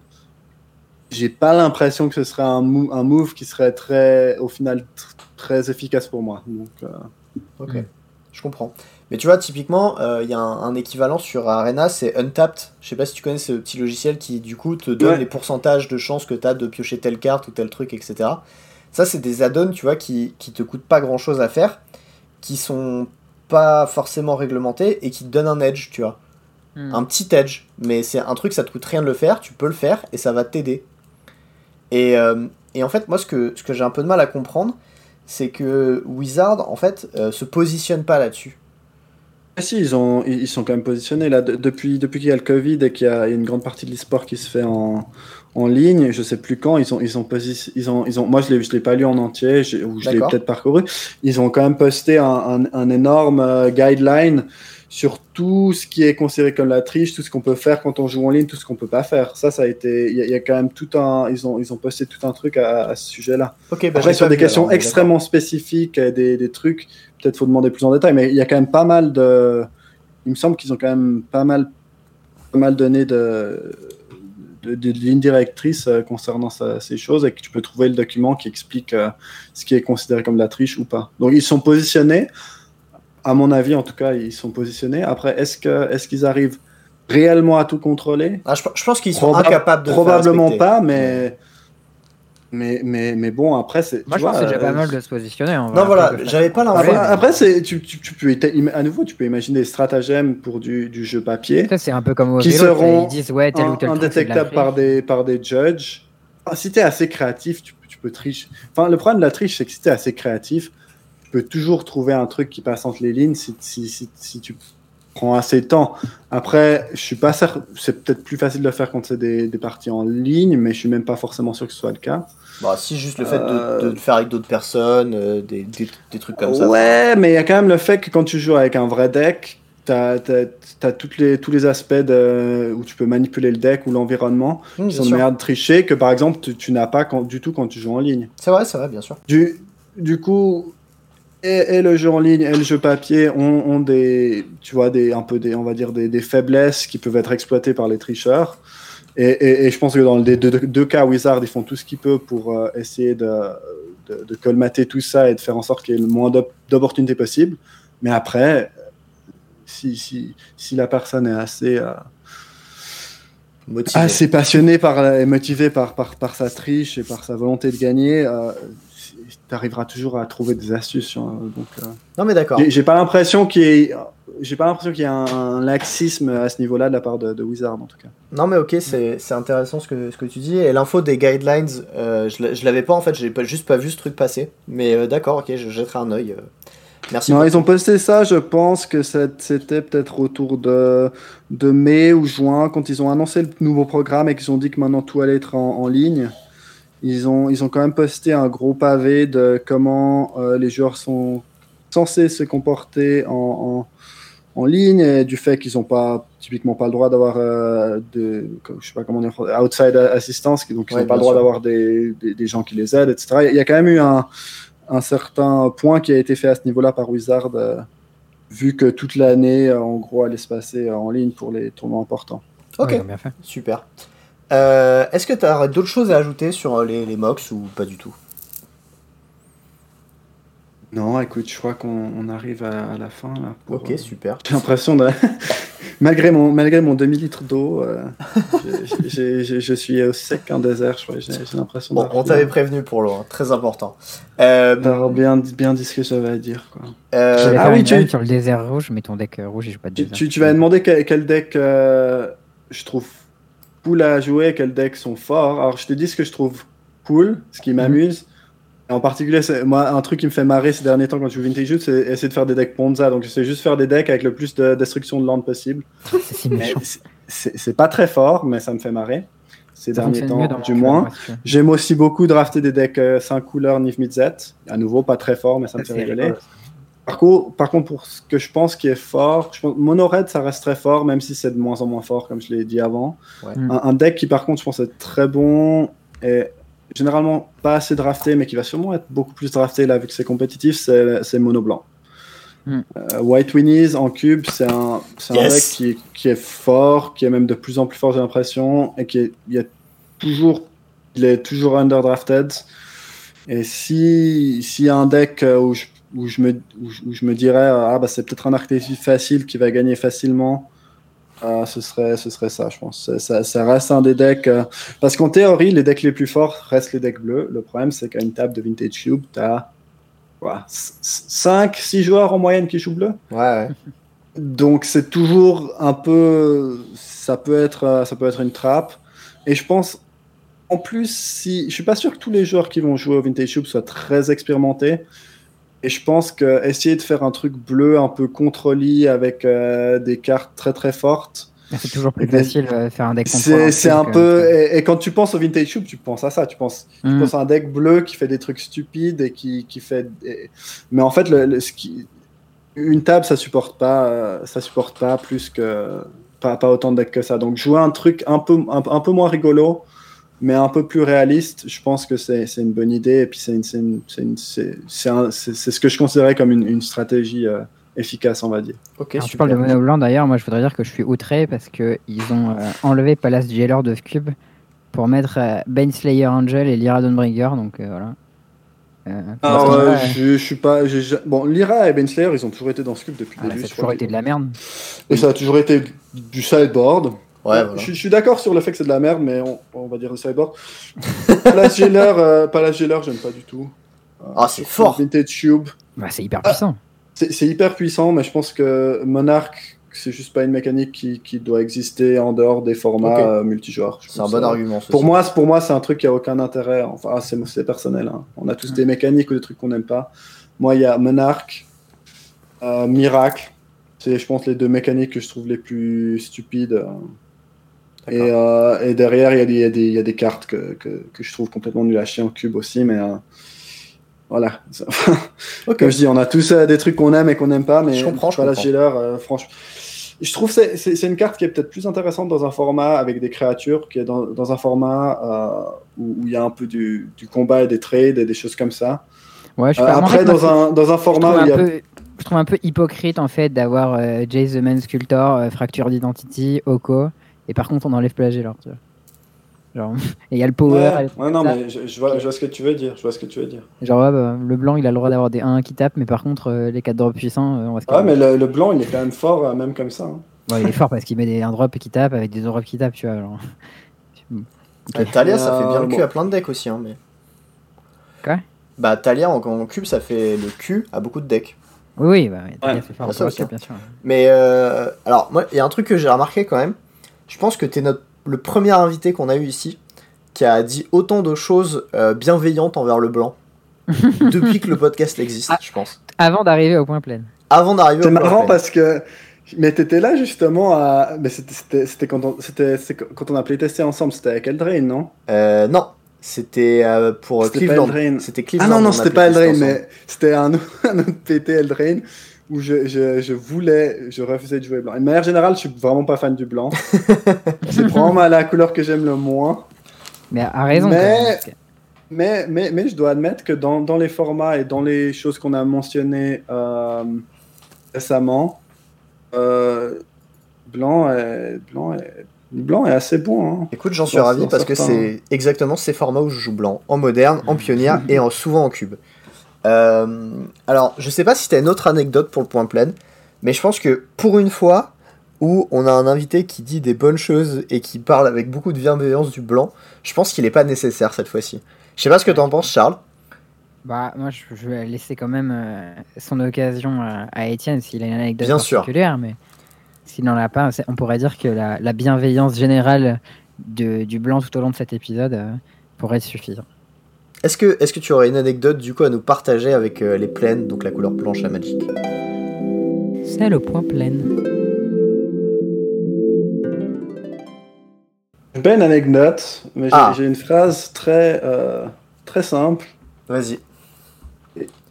j'ai pas l'impression que ce serait un, mou- un move qui serait très au final tr- très efficace pour moi. Donc euh, Ok, Mm. je comprends. Mais tu vois, typiquement, il y a un, un équivalent sur Arena, c'est Untapped. Je sais pas si tu connais ce petit logiciel qui, du coup, te donne Ouais. les pourcentages de chances que tu as de piocher telle carte ou tel truc, etc. Ça, c'est des add-ons, tu vois, qui, qui te coûtent pas grand-chose à faire, qui sont pas forcément réglementés et qui te donnent un edge, tu vois. Hmm. Un petit edge. Mais c'est un truc, ça te coûte rien de le faire, tu peux le faire et ça va t'aider. Et, euh, et en fait, moi, ce que, ce que j'ai un peu de mal à comprendre, c'est que Wizard, en fait, euh, se positionne pas là-dessus. Ah si, ils, ont, ils sont quand même positionnés là de- depuis, depuis qu'il y a le Covid et qu'il y a une grande partie de l'e-sport qui se fait en, en ligne, je sais plus quand, ils ont, ils ont, ils ont, ils ont moi je l'ai, je l'ai pas lu en entier, ou je l'ai peut-être parcouru. Ils ont quand même posté un, un, énorme euh, guideline sur tout ce qui est considéré comme la triche, tout ce qu'on peut faire quand on joue en ligne, tout ce qu'on peut pas faire. Ça, ça a été, il y, a quand même tout un, ils ont, ils ont posté tout un truc à, ce sujet-là. Bah Après, sur des questions extrêmement spécifiques, des, des trucs, peut-être faut demander plus en détail, mais il y a quand même pas mal de, il me semble qu'ils ont quand même pas mal, pas mal donné de de, de, lignes directrices euh, concernant ces choses et que tu peux trouver le document qui explique euh, ce qui est considéré comme la triche ou pas. Donc ils sont positionnés, à mon avis en tout cas, ils sont positionnés. Après, est-ce que est-ce qu'ils arrivent réellement à tout contrôler? Ah, je, pense qu'ils sont incapables de Probablement pas, mais mais, mais, mais bon, après, c'est. Moi, je pense que c'est déjà pas euh, mal de se positionner. non, voilà, j'avais pas l'impression. Après, c'est, tu, tu, tu, peux, à nouveau, tu peux imaginer des stratagèmes pour du, du jeu papier. C'est un peu comme au qui seront ils disent, ouais, tel ou tel indétectables par des, par des judges. Ah, si t'es assez créatif, tu, tu peux tricher. Enfin, le problème de la triche, c'est que si t'es assez créatif, peux toujours trouver un truc qui passe entre les lignes si, si, si, si tu prends assez de temps. Après, je suis pas certain, c'est peut-être plus facile de le faire quand c'est des, des parties en ligne, mais je suis même pas forcément sûr que ce soit le cas. Bah, si, juste le fait de, le faire avec d'autres personnes, euh, des, des, des, trucs comme ça. Ouais, mais il y a quand même le fait que quand tu joues avec un vrai deck, tu as, toutes les, tous les aspects de, où tu peux manipuler le deck ou l'environnement mmh, qui sont de manière de tricher que par exemple tu, n'as pas quand, du tout quand tu joues en ligne. C'est vrai, c'est vrai, bien sûr. Du, du coup, et, et, le jeu en ligne et le jeu papier ont, ont, des, tu vois, des, un peu des, on va dire des, des faiblesses qui peuvent être exploitées par les tricheurs. Et, je pense que dans les deux, cas, Wizard, ils font tout ce qu'ils peuvent pour euh, essayer de, de, colmater tout ça et de faire en sorte qu'il y ait le moins d'opportunités possible. Mais après, si, si, si, la personne est assez, euh, assez passionnée par, et motivée par, par, par, sa triche et par sa volonté de gagner, euh, tu arriveras toujours à trouver des astuces. Hein, donc, non, mais d'accord. J'ai pas l'impression qu'il y ait j'ai pas l'impression qu'il y a un, laxisme à ce niveau-là de la part de, Wizard en tout cas. Non mais ok, c'est intéressant ce que, ce que tu dis. Et l'info des guidelines, euh, je l'avais pas en fait, j'ai pas, juste pas vu ce truc passer. Mais euh, d'accord, ok, je jetterai un œil. Euh. Merci. Non, ils ont posté ça, je pense que c'était peut-être autour de, de mai ou juin, quand ils ont annoncé le nouveau programme et qu'ils ont dit que maintenant tout allait être en, ligne. Ils ont, ils ont quand même posté un gros pavé de comment les joueurs sont censés se comporter en en ligne et du fait qu'ils n'ont pas typiquement pas le droit d'avoir euh, de je sais pas comment dire outside assistance donc ils n'ont pas le droit d'avoir des, des, gens qui les aident etc il y a quand même eu un, un certain point qui a été fait à ce niveau-là par Wizard euh, vu que toute l'année euh, en gros allait se passer en ligne pour les tournois importants. Ok. Bien fait. super est-ce que tu as d'autres choses à ajouter sur les, les MOX ou pas du tout? Non, écoute, je crois qu'on arrive à, la fin. Là, ok, euh, super. J'ai l'impression de. malgré, mon, malgré mon demi litres d'eau, euh, je suis au sec qu'un désert, je crois. J'ai l'impression bon, On t'avait prévenu pour l'eau, hein, très important. Euh... bien, bien dit ce que j'avais à dire. Quoi. Euh... Ah oui, tu. Sur le désert rouge, mais ton deck rouge, il joue pas de désert. Tu, tu, vas demander quel, deck je trouve cool à jouer, quels decks sont forts. Alors, je te dis ce que je trouve cool, ce qui m'amuse. En particulier, moi, un truc qui me fait marrer ces derniers temps quand je joue Vintage c'est essayer de faire des decks Ponza. Donc, j'essaie juste faire des decks avec le plus de destruction de land possible. c'est pas très fort, mais ça me fait marrer. Ces derniers temps, du moins. J'aime aussi beaucoup drafter des decks 5 euh, couleurs Niv Mitzet. À nouveau, pas très fort, mais ça me fait rigoler. Par contre, par contre, pour ce que je pense qui est fort, je pense, Mono Red, ça reste très fort, même si c'est de moins en moins fort, comme je l'ai dit avant. Un, un, deck qui, par contre, je pense, est très bon et généralement pas assez drafté, mais qui va sûrement être beaucoup plus drafté là, vu que c'est compétitif, c'est Mono Blanc. Hmm. Euh, White Winnies en cube, c'est un, un deck qui, qui, est fort, qui est même de plus en plus fort, j'ai l'impression, et qui est, il est toujours, il est toujours underdrafted. Et si, s'il y a un deck euh, où je, où je, me, où je, me dirais, ah bah c'est peut-être un archétype facile qui va gagner facilement, ah, ce, serait, ce serait ça, je pense. Ça, ça reste un des decks. Euh, parce qu'en théorie, les decks les plus forts restent les decks bleus. Le problème, c'est qu'à une table de Vintage Cube, tu as 5, 6 joueurs en moyenne qui jouent bleu. Ouais, Donc, c'est toujours un peu. Ça peut, être, euh, ça peut être une trappe. Et je pense. En plus, si je suis pas sûr que tous les joueurs qui vont jouer au Vintage Cube soient très expérimentés. Et je pense que essayer de faire un truc bleu un peu contre-lit avec euh, des cartes très très fortes, C'est toujours plus facile de faire un deck C'est un que- peu. Et, et quand tu penses au Vintage Cube, tu penses à ça. Tu penses, tu Mm. penses à un deck bleu qui fait des trucs stupides et qui, qui fait. et- Mais en fait, le, le- ce qui... une table, ça supporte pas, euh, ça supporte pas plus que. Pas, pas autant de decks que ça. Donc jouer un truc un peu, un, un peu moins rigolo, mais un peu plus réaliste, je pense que c'est une bonne idée. Et puis c'est ce que je considérais comme une, une stratégie euh, efficace, on va dire. Ok, Alors, tu parles de mono blanc d'ailleurs, moi je voudrais dire que je suis outré parce que ils ont euh, enlevé Palace Jailer de ce cube pour mettre euh, Baneslayer Angel et Lyra Dawnbreaker, donc euh, voilà. Euh, Alors, euh, ouais, je, je suis pas. Bon, Lyra et Benslayer, ils ont toujours été dans ce cube depuis le voilà, début. ça a toujours été qu'ils- de la merde. Et ça a toujours été du sideboard. Ouais, voilà. je, je suis d'accord sur le fait que c'est de la merde, mais on, on va dire le sideboard. Palace Jailer, euh, Palace Jailer, j'aime pas du tout. Euh, Ah, c'est fort. Vintage Cube. Bah, c'est hyper puissant. C'est c'est hyper puissant, mais je pense que Monarch, c'est juste pas une mécanique qui, qui doit exister en dehors des formats euh, multijoueurs. C'est un bon euh, argument. Pour moi, c'est- pour moi, c'est un truc qui a aucun intérêt. Enfin, c'est c'est personnel. hein. On a tous des mécaniques ou des trucs qu'on n'aime pas. Moi, il y a Monarch, euh, Miracle. C'est, je pense, les deux mécaniques que je trouve les plus stupides. Euh. Et, euh, derrière, il y, a des- il y a des- il y a des cartes que, que, que je trouve complètement nul à chier en cube aussi. Mais euh, voilà. Ok. Comme je dis, on a tous euh, des trucs qu'on aime et qu'on n'aime pas. Mais Je comprends, je Palace comprends. Jailer, euh, franchement. Je trouve que c'est- une carte qui est peut-être plus intéressante dans un format avec des créatures, qui est dans, dans un format euh, où il y a un peu du, du combat et des trades et des choses comme ça. Ouais, je Euh, après, dans un, dans un format où il y a. peu- je trouve un peu hypocrite en fait d'avoir euh, Jace the Man Sculptor, euh, Fracture d'Identity, Oko, et par contre on enlève Palace Jailer. tu vois. Genre, et il y a le power. Ouais, ouais, non, ça. mais je, je vois, je vois ce que tu veux dire. Je vois ce que tu veux dire. Genre, ouais, bah, le blanc il a le droit d'avoir des 1 qui tapent, mais par contre euh, les 4 drops puissants, euh, on va se mais le, le blanc, il est quand même fort, euh, même comme ça. hein. Ouais, il est fort parce qu'il met des 1 drop qui tapent avec des 2 drops qui tapent, tu vois. genre. Euh, Talia, ça fait bien Euh, le cul bon. à plein de decks aussi. Hein, mais... Quoi? Bah, Talia en, en cube, ça fait le cul à beaucoup de decks. Oui, oui, bah, Talia, Ouais, c'est fort. ah, ça pour aussi. ça, bien sûr. Mais euh, alors, moi, il y a un truc que j'ai remarqué quand même. Je pense que t'es notre, le premier invité qu'on a eu ici qui a dit autant de choses euh, bienveillantes envers le blanc depuis que le podcast existe, Ah. je pense. Avant d'arriver au point plein. Avant d'arriver C'est au marrant plan parce que. Mais t'étais là justement à. Mais c'était- quand, on... c'était- c'est quand on a playtesté ensemble. C'était avec Eldraine, non? Euh, non, c'était euh, pour C'était Cleveland. Eldraine. C'était Ah Cleveland. non, non, on a c'était pas ensemble. mais c'était un, un autre PT Eldraine où je, je, je voulais, je refusais de jouer blanc. Et de manière générale, je suis vraiment pas fan du blanc. c'est probablement la couleur que j'aime le moins. Mais à raison. Mais- Mais, mais, mais je dois admettre que dans, dans les formats et dans les choses qu'on a mentionnées euh, récemment, euh, blanc, est, blanc, est, blanc est assez bon. hein. Écoute, j'en suis ravi parce que c'est exactement ces formats où je joue blanc, en moderne, en pionnière et en, souvent en cube. Euh, alors, je sais pas si t'as une autre anecdote pour le point plein, mais je pense que pour une fois où on a un invité qui dit des bonnes choses et qui parle avec beaucoup de bienveillance du blanc, je pense qu'il est pas nécessaire cette fois-ci. Je sais pas ce que t'en penses, Charles. Bah, moi, je, je vais laisser quand même euh, son occasion à, à Étienne s'il a une anecdote Bien sûr. particulière, mais s'il n'en a pas, on pourrait dire que la, la bienveillance générale de- du blanc tout au long de cet épisode euh, pourrait suffire. Est-ce que, est que tu aurais une anecdote du coup à nous partager avec euh, les plaines, donc la couleur blanche à Magic C'est le point plein. J'ai pas une anecdote, mais j'ai Ah. j'ai une phrase très, euh, très simple. Vas-y.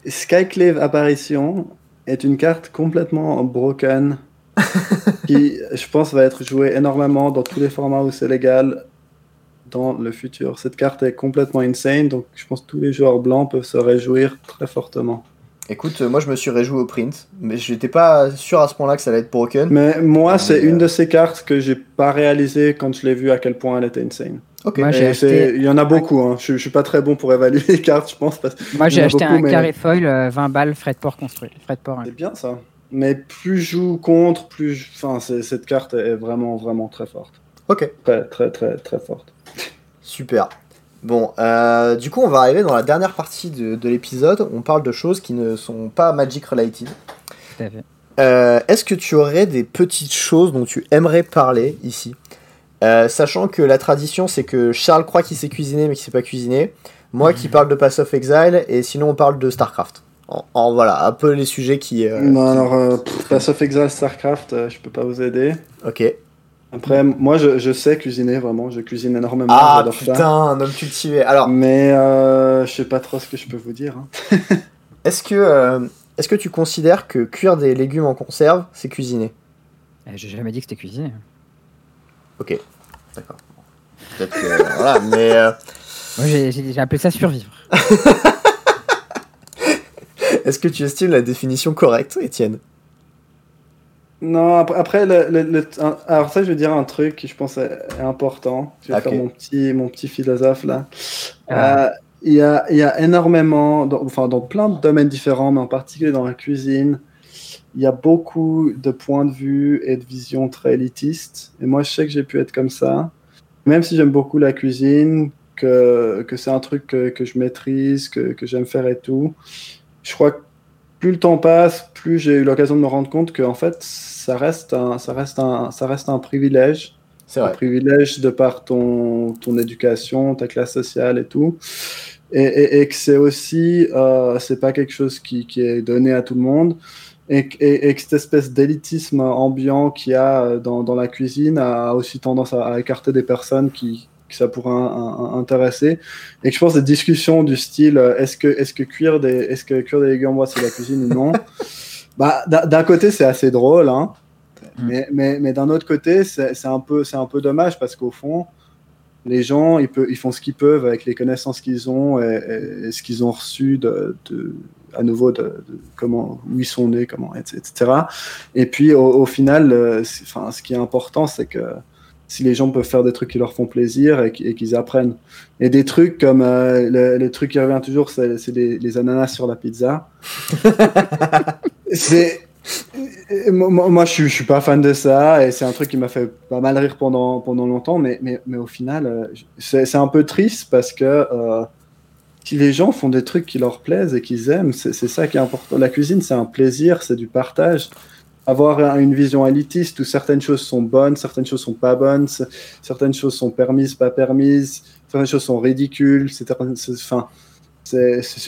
Skyclave Apparition est une carte complètement broken qui, je pense, va être jouée énormément dans tous les formats où c'est légal dans le futur. Cette carte est complètement insane, donc je pense que tous les joueurs blancs peuvent se réjouir très fortement. Écoute, euh, moi je me suis réjoui au print, mais j'étais pas sûr à ce point-là que ça allait être broken. Mais moi, c'est euh, une de ces cartes que j'ai pas réalisé quand je l'ai vu à quel point elle était insane. Ok. Moi, c'est- acheté- Il y en a beaucoup, hein. je, je suis pas très bon pour évaluer les cartes, je pense. Parce... Moi, j'ai acheté beaucoup, un mais- carré foil, euh, 20 balles, frais de port construit. Frais de port, hein. C'est bien ça. Mais plus je joue contre, plus je... Enfin, c'est- cette carte est vraiment, vraiment très forte. Ok. Très, très, très, très forte. Super. Bon, euh, du coup, on va arriver dans la dernière partie de, de l'épisode. On parle de choses qui ne sont pas Magic related. Tout à fait. Euh, Est-ce que tu aurais des petites choses dont tu aimerais parler ici? Euh, Sachant que la tradition, c'est que Charles croit qu'il sait cuisiner, mais qu'il sait pas cuisiner. Moi qui parle de Pass of Exile, et sinon on parle de StarCraft. En, en- voilà, un peu les sujets qui. euh, non, qui- alors, euh, Pass of Exile, StarCraft, euh, je peux pas vous aider. Ok. Après, moi, je, je sais cuisiner vraiment. Je cuisine énormément. Ah ça. putain, un homme cultivé. Alors, Mais euh, je sais pas trop ce que je peux vous dire. hein. est-ce que, euh, est-ce que tu considères que cuire des légumes en conserve, c'est cuisiner? Eh, J'ai jamais dit que c'était cuisiné. Ok, d'accord. Peut-être que. voilà, mais. euh, Moi, j'ai j'ai- j'ai appelé ça survivre. est-ce que tu estimes la définition correcte, Étienne? Non, après, après, le, le- le- alors ça, je vais dire un truc qui je pense est, est important. Je vais faire mon petit, mon petit philosophe là. Ah. Euh, Il y, a, il y a énormément, dans, enfin dans plein de domaines différents, mais en particulier dans la cuisine, il y a beaucoup de points de vue et de visions très élitistes. Et moi, je sais que j'ai pu être comme ça. Même si j'aime beaucoup la cuisine, que, que c'est un truc que, que je maîtrise, que, que j'aime faire et tout, je crois que plus le temps passe, plus j'ai eu l'occasion de me rendre compte que en fait, ça reste un, ça reste un, ça reste un privilège C'est un privilège de par ton, ton éducation, ta classe sociale et tout. Et, et- et que c'est aussi, euh, c'est pas quelque chose qui, qui est donné à tout le monde. Et, que- et, et que cette espèce d'élitisme ambiant qu'il y a euh, dans, dans la cuisine a aussi tendance à, à écarter des personnes qui, que ça pourrait un- un- intéresser. Et que je pense des discussions du style euh, est-ce que, est que cuire des, est-ce que cuire des légumes, moi, c'est la cuisine ou non? Bah, d'un côté, c'est assez drôle, hein. Mm. mais, mais, mais d'un autre côté, c'est un, peu- c'est un peu dommage parce qu'au fond, les gens, ils, peuvent, ils font ce qu'ils peuvent avec les connaissances qu'ils ont et, et- et ce qu'ils ont reçu de, de- à nouveau de, de comment, où ils sont nés, comment, etc. Et puis au, au final, euh, enfin, ce qui est important, c'est que si les gens peuvent faire des trucs qui leur font plaisir et, qui- et qu'ils apprennent. Et des trucs comme euh, le, le truc qui revient toujours, c'est les, ananas sur la pizza. c'est euh, moi, moi, je, suis, je suis pas fan de ça et c'est un truc qui m'a fait pas mal rire pendant, pendant longtemps, mais, mais, mais au final, euh, c'est un peu triste parce que euh, si les gens font des trucs qui leur plaisent et qu'ils aiment, c'est ça qui est important. La cuisine, c'est un plaisir, c'est du partage. Avoir un- une vision élitiste où certaines choses sont bonnes, certaines choses sont pas bonnes, certaines choses sont permises, pas permises, certaines choses sont ridicules, c'est enfin,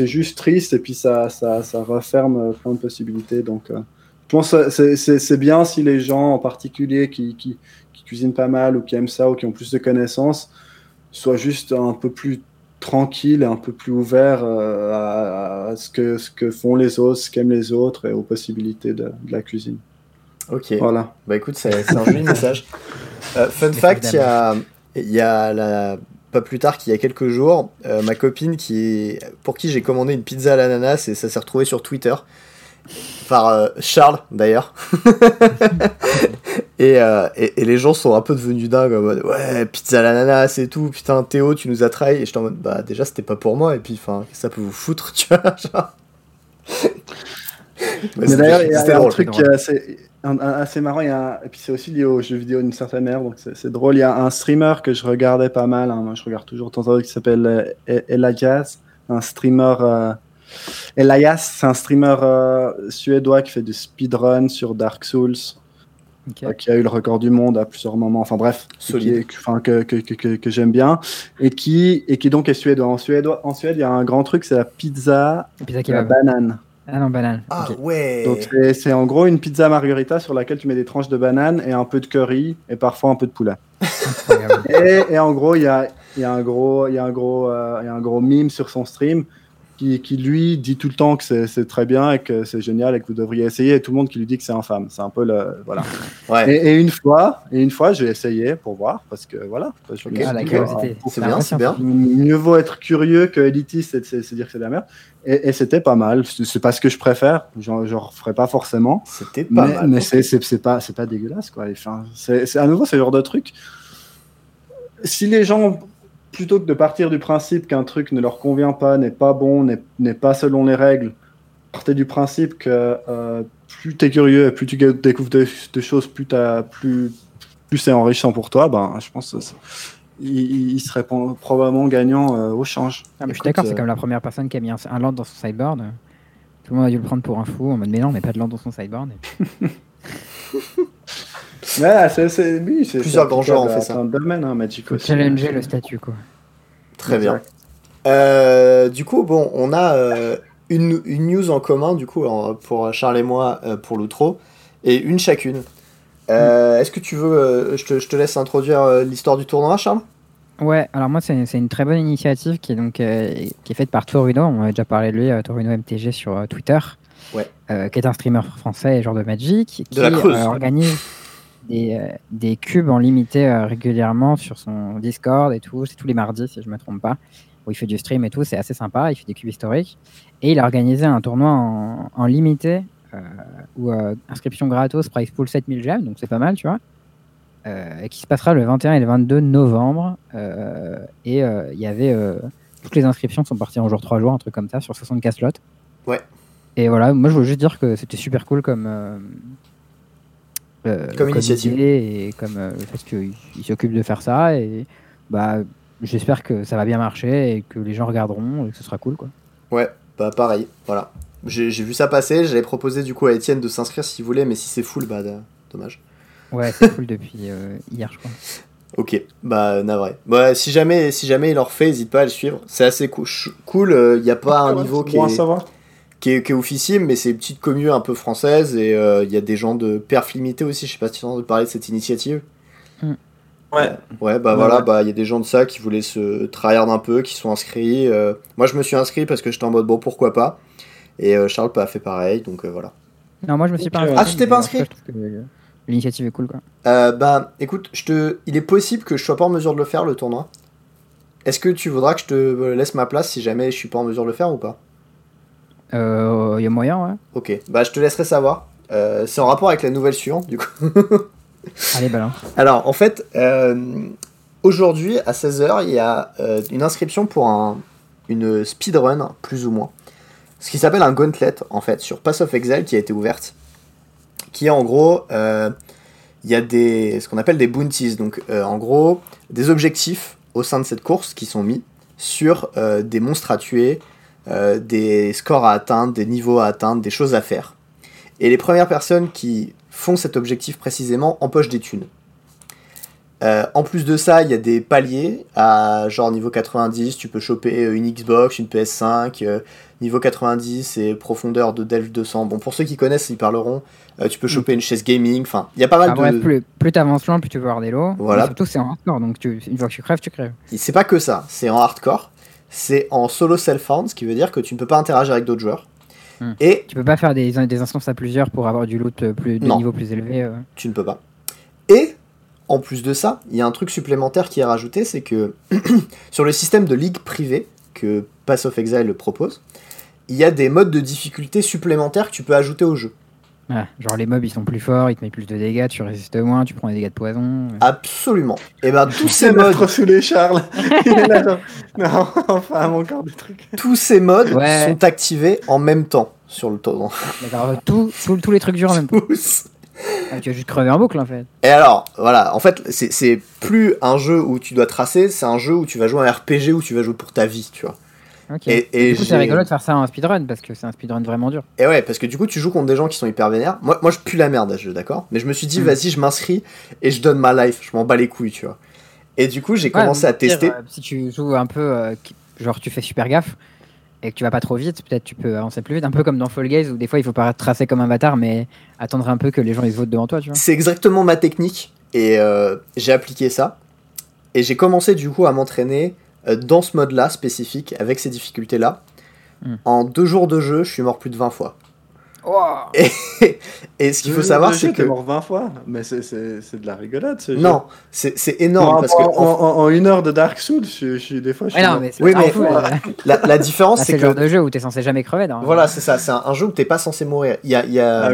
juste triste et puis ça, ça, ça referme plein de possibilités. Donc, euh, je pense que c'est- bien si les gens en particulier qui, qui, cuisinent pas mal ou qui aiment ça ou qui ont plus de connaissances soient juste un peu plus tranquilles et un peu plus ouverts euh, à, ce, que, ce que font les autres, ce qu'aiment les autres et aux possibilités de la cuisine. Ok. Voilà. Bah écoute, c'est un joli message. Euh, fun fact, il y a, il y a la, pas plus tard qu'il y a quelques jours, euh, ma copine qui pour qui j'ai commandé une pizza à l'ananas et ça s'est retrouvé sur Twitter. Par euh, Charles d'ailleurs. et, euh, et, et les gens sont un peu devenus dingues en mode ouais, pizza à l'ananas et tout, putain Théo, tu nous as trahi. Et j'étais en mode bah déjà c'était pas pour moi et puis enfin, ça peut vous foutre, tu vois. Genre. Mais d'ailleurs, il y a, un drôle. truc qui est assez, un- un- assez marrant, il y a un- et puis c'est aussi lié aux jeux vidéo d'une certaine manière, donc c'est drôle. Il y a un streamer que je regardais pas mal, hein, moi je regarde toujours de temps en temps, qui s'appelle euh, Elias, un streamer. Euh, Elias, c'est un streamer euh, suédois qui fait du speedrun sur Dark Souls, euh, qui a eu le record du monde à plusieurs moments, enfin bref, qui enfin, que, que, que, que, que j'aime bien, et qui, et qui donc est suédois. En Suède, en Suède, il y a un grand truc, c'est la pizza Pizza à la banane. Ah non, banane. Ah ouais. Donc c'est- en gros une pizza margarita sur laquelle tu mets des tranches de banane et un peu de curry et parfois un peu de poulet. Et, et en gros il y a, il y a un gros il y a un gros euh, il y a un gros mime sur son stream qui, qui lui dit tout le temps que c'est très bien et que c'est génial et que vous devriez essayer et tout le monde qui lui dit que c'est infâme. C'est un peu le voilà. Ouais. Et, et une fois et une fois j'ai essayé pour voir parce que voilà. Je Ah, C'est bien, c'est bien. Mieux vaut être curieux que élitiste, c'est c'est- c'est dire que c'est de la merde. Et, et c'était pas mal. C'est pas ce que je préfère. J'en j'en referai pas forcément. C'était pas mais mal. mais c'est- pas, c'est pas dégueulasse, quoi. Enfin, c'est c'est- à nouveau ce genre de truc. Si les gens, plutôt que de partir du principe qu'un truc ne leur convient pas, n'est pas bon, n'est pas selon les règles, partez du principe que euh, plus tu es curieux et plus tu découvres de, de choses, plus, t'as- plus, plus c'est enrichissant pour toi, ben, je pense que il, il serait pro- probablement gagnant euh, au change. Ah, mais je suis d'accord, c'est euh, comme la première personne qui a mis un, un land dans son sideboard. Tout le monde a dû le prendre pour un fou en mode mais non, on met pas de land dans son sideboard. Et Ouais, c'est, c'est, oui, c'est, Plusieurs c'est grands joueurs ont fait ça. plein de domaines, hein, Magic faut aussi. challenger le statut quoi. Très bien. Euh, du coup, bon, on a euh, une, une news en commun, du coup, pour Charles et moi, euh, pour l'outro, et une chacune. Euh, Est-ce que tu veux. euh, je, te, je te laisse introduire euh, l'histoire du tournoi, Charles? Ouais, alors moi, c'est c'est une très bonne initiative qui est, donc, euh, qui est faite par Toruno. On a déjà parlé de lui, euh, Toruno MTG sur euh, Twitter. Ouais. Euh, qui est un streamer français et genre de Magic. Qui De la Creuse. euh, organise des, euh, des cubes en limité euh, régulièrement sur son Discord et tout. C'est tous les mardis, si je me trompe pas. Où il fait du stream et tout. C'est assez sympa. Il fait des cubes historiques. Et il a organisé un tournoi en, en limité. Euh, où inscription gratos, price pool 7000 gemmes. Donc c'est pas mal, tu vois. Euh, et qui se passera le 21 et le 22 novembre. Euh, et euh, il y avait. toutes les inscriptions sont parties en jour 3 jours, un truc comme ça, sur 64 slots. Ouais. Et voilà, moi je veux juste dire que c'était super cool comme. Euh, euh, Comme initiative. idée Et comme euh, le fait qu'il il s'occupe de faire ça. Et bah, j'espère que ça va bien marcher et que les gens regarderont et que ce sera cool quoi. Ouais, bah pareil, voilà. J'ai vu ça passer, j'avais proposé du coup à Étienne de s'inscrire s'il voulait, mais si c'est full, bah dommage. Ouais, c'est cool depuis euh, hier, je crois. Ok, bah navré. Bah, si jamais, si jamais il en refait, n'hésite pas à le suivre. C'est assez cou- cool. Il n'y a pas un niveau qui Bon à est, savoir. Qui, est, qui est mais c'est une petite commune un peu française et il y a des gens de perf limité aussi. Je sais pas si tu as entendu parler de cette initiative. Ouais. Ouais, bah Ouais, voilà, ouais. bah il y a des gens de ça qui voulaient se tryhard un peu, qui sont inscrits. euh, moi, je me suis inscrit parce que j'étais en mode bon, pourquoi pas. Et euh, Charles a fait pareil, donc euh, voilà. Non, moi je me suis pas inscrit. Ah, tu t'es pas inscrit euh, L'initiative est cool quoi. Euh, bah, écoute, je te... il est possible que je sois pas en mesure de le faire le tournoi. Est-ce que tu voudras que je te euh, laisse ma place si jamais je suis pas en mesure de le faire ou pas? Euh, Il y a moyen, ouais. Ok, bah je te laisserai savoir. Euh, c'est en rapport avec la nouvelle suivante du coup. Allez, balance. Alors en fait, euh, aujourd'hui à 16h, il y a euh, une inscription pour un, une speedrun, plus ou moins. Ce qui s'appelle un gauntlet en fait sur Pass of Exile qui a été ouverte. Qui est en gros, euh, il y a des, ce qu'on appelle des bounties. Donc euh, en gros, des objectifs au sein de cette course qui sont mis sur euh, des monstres à tuer, euh, des scores à atteindre, des niveaux à atteindre, des choses à faire. Et les premières personnes qui font cet objectif précisément empochent des thunes. Euh, en plus de ça, il y a des paliers à genre niveau 90, tu peux choper euh, une Xbox, une PS5, euh, niveau 90 et profondeur de Delve 200. Bon, pour ceux qui connaissent, ils parleront. Euh, tu peux choper une chaise gaming, enfin, il y a pas mal Ah, de. bref, plus, plus t'avances loin, plus tu peux avoir des lots. Voilà. Et surtout, c'est en hardcore, donc tu, une fois que tu crèves, tu crèves. C'est pas que ça, c'est en hardcore, c'est en solo self-found, ce qui veut dire que tu ne peux pas interagir avec d'autres joueurs. Hmm. Et Tu peux pas faire des, des instances à plusieurs pour avoir du loot euh, plus, de Non. niveau plus élevé. euh. tu ne peux pas. Et en plus de ça, il y a un truc supplémentaire qui est rajouté, c'est que sur le système de ligue privée que Pass of Exile propose, il y a des modes de difficulté supplémentaires que tu peux ajouter au jeu. Ouais, genre les mobs ils sont plus forts, ils te mettent plus de dégâts, tu résistes moins, tu prends des dégâts de poison. Absolument. Et ben tous ces modes, saoulé, Charles. Il est là, genre, non, enfin, encore des trucs. tous ces modes Ouais. sont activés en même temps sur le. D'accord, euh, tout, tout- tous les trucs durent en même temps. Ah, tu vas juste crever en boucle en fait. Et alors, voilà, en fait, c'est c'est plus un jeu où tu dois tracer, c'est un jeu où tu vas jouer un RPG où tu vas jouer pour ta vie, tu vois. Ok. Et- c'est rigolo de faire ça en speedrun parce que c'est un speedrun vraiment dur. Et ouais, parce que du coup, tu joues contre des gens qui sont hyper vénères. Moi, moi je pue la merde à ce jeu, d'accord? Mais je me suis dit, Mm. vas-y, je m'inscris et je donne ma life, je m'en bats les couilles, tu vois. Et du coup, j'ai Ouais, commencé à tester. euh, si tu joues un peu, euh, genre tu fais super gaffe et que tu vas pas trop vite, peut-être tu peux avancer plus vite. Un peu comme dans Fall Guys où des fois il faut pas tracer comme un bâtard mais attendre un peu que les gens ils votent devant toi, tu vois. C'est exactement ma technique et euh, j'ai appliqué ça. Et j'ai commencé du coup à m'entraîner dans ce mode-là spécifique, avec ces difficultés-là. Mm. En deux jours de jeu, je suis mort plus de 20 fois. Et ce qu'il faut savoir, c'est que. mort 20 fois. Mais c'est- de la rigolade, ce jeu. Non, c'est énorme que. en, en- en une heure de Dark Souls, je, je suis des fois. Je suis non, mort. mais c'est Oui, pas mais- fou, euh, là, La, la différence, c'est c'est le genre que. de jeu où t'es censé jamais crever. Voilà, c'est ça. C'est un, un jeu où t'es pas censé mourir. Il y a, il y a- Ah.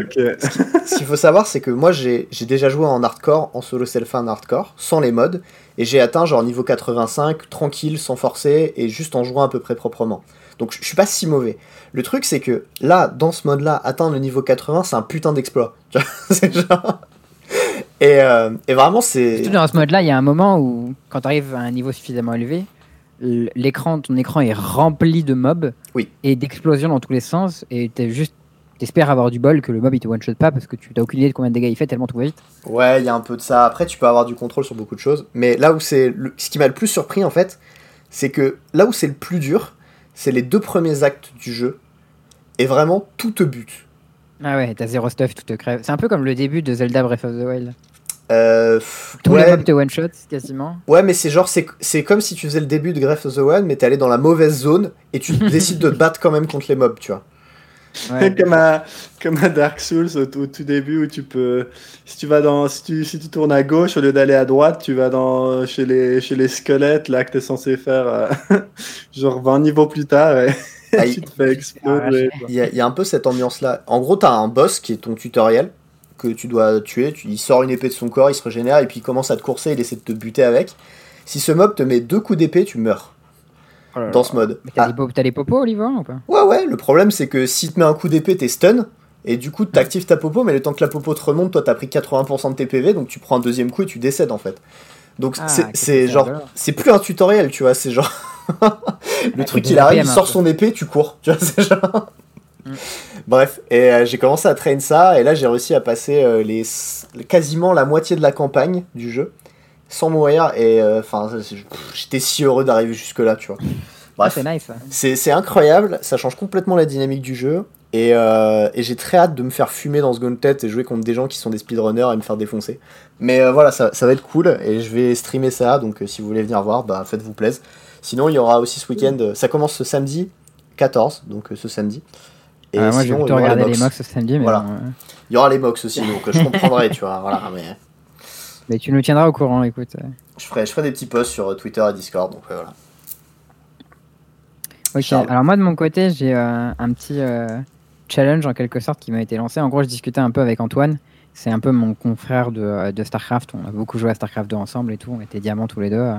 Ce qu'il faut savoir, c'est que moi, j'ai j'ai déjà joué en hardcore, en solo self en hardcore, sans les modes, et j'ai atteint genre niveau 85, tranquille, sans forcer, et juste en jouant à peu près proprement. Donc je suis pas si mauvais. Le truc, c'est que là, dans ce mode-là, atteindre le niveau 80, c'est un putain d'exploit. C'est genre... Et, euh, et vraiment, c'est... Surtout dans ce mode-là, il y a un moment où, quand tu arrives à un niveau suffisamment élevé, l'écran, ton écran est rempli de mobs Oui. et d'explosions dans tous les sens, et t'es juste, t'espères avoir du bol que le mob il te one shot pas parce que tu t'as aucune idée de combien de dégâts il fait tellement tout va vite. Ouais, il y a un peu de ça. Après, tu peux avoir du contrôle sur beaucoup de choses. Mais là où c'est. le- Ce qui m'a le plus surpris, en fait, c'est que là où c'est le plus dur, c'est les deux premiers actes du jeu. Et vraiment, tout te bute. Ah ouais, t'as zéro stuff, tout te crève. C'est un peu comme le début de Zelda Breath of the Wild. Euh, Tous les ouais, mobs te one-shot quasiment. ouais, mais c'est genre, c'est c'est comme si tu faisais le début de Breath of the Wild, mais t'es allé dans la mauvaise zone et tu décides de te battre quand même contre les mobs, tu vois. Ouais. comme, à, comme à Dark Souls au, au tout début où tu peux si tu vas dans si tu, si tu tournes à gauche au lieu d'aller à droite tu vas dans chez les chez les squelettes là que t'es censé faire euh, genre 20 niveaux plus tard et Ah, tu te fais exploser Il y, a- il y a un peu cette ambiance-là. En gros, t'as un boss qui est ton tutoriel que tu dois tuer. Tu, il sort une épée de son corps, il se régénère et puis il commence à te courser, il essaie de te buter avec. Si ce mob te met deux coups d'épée, tu meurs Oh là dans ce mode. Mais t'as Ah, des, po- t'as des popos, Oliver, ou pas? Ouais, ouais, le problème c'est que si te met un coup d'épée, t'es stun. Et du coup, t'actives ta popo, mais le temps que la popo te remonte, toi t'as pris 80% de tes PV, donc tu prends un deuxième coup et tu décèdes en fait. Donc Ah, c'est- genre, c'est plus un tutoriel, tu vois, c'est genre. le Ouais, truc il arrive, il BPM, sort son épée, tu cours. Tu vois, c'est genre. Mm. Bref, et euh, j'ai commencé à traîner ça, et là j'ai réussi à passer euh, les, quasiment la moitié de la campagne du jeu sans mourir, et euh, enfin, j'étais si heureux d'arriver jusque-là, tu vois. Ah, Bref, c'est nice. c'est c'est incroyable, ça change complètement la dynamique du jeu, et, euh, et j'ai très hâte de me faire fumer dans ce Gauntlet et jouer contre des gens qui sont des speedrunners et me faire défoncer. Mais euh, voilà, ça, ça va être cool, et je vais streamer ça, donc euh, si vous voulez venir voir, bah faites-vous plaisir. Sinon, il y aura aussi ce week-end, ça commence ce samedi 14, donc ce samedi. Et Ah, moi, je sinon, vais il y plutôt aura regarder les mocks. mocks ce samedi, mais, Voilà. Il y aura les mocks aussi, donc je comprendrai, tu vois. Voilà, mais mais tu nous tiendras au courant, écoute. je ferai, je ferai des petits posts sur euh, Twitter et Discord, donc euh, voilà. Ok, Charles. alors moi de mon côté, j'ai euh, un petit euh, challenge en quelque sorte qui m'a été lancé. En gros, je discutais un peu avec Antoine. C'est un peu mon confrère de, de StarCraft. On a beaucoup joué à StarCraft 2 ensemble et tout. On était diamants tous les deux. euh.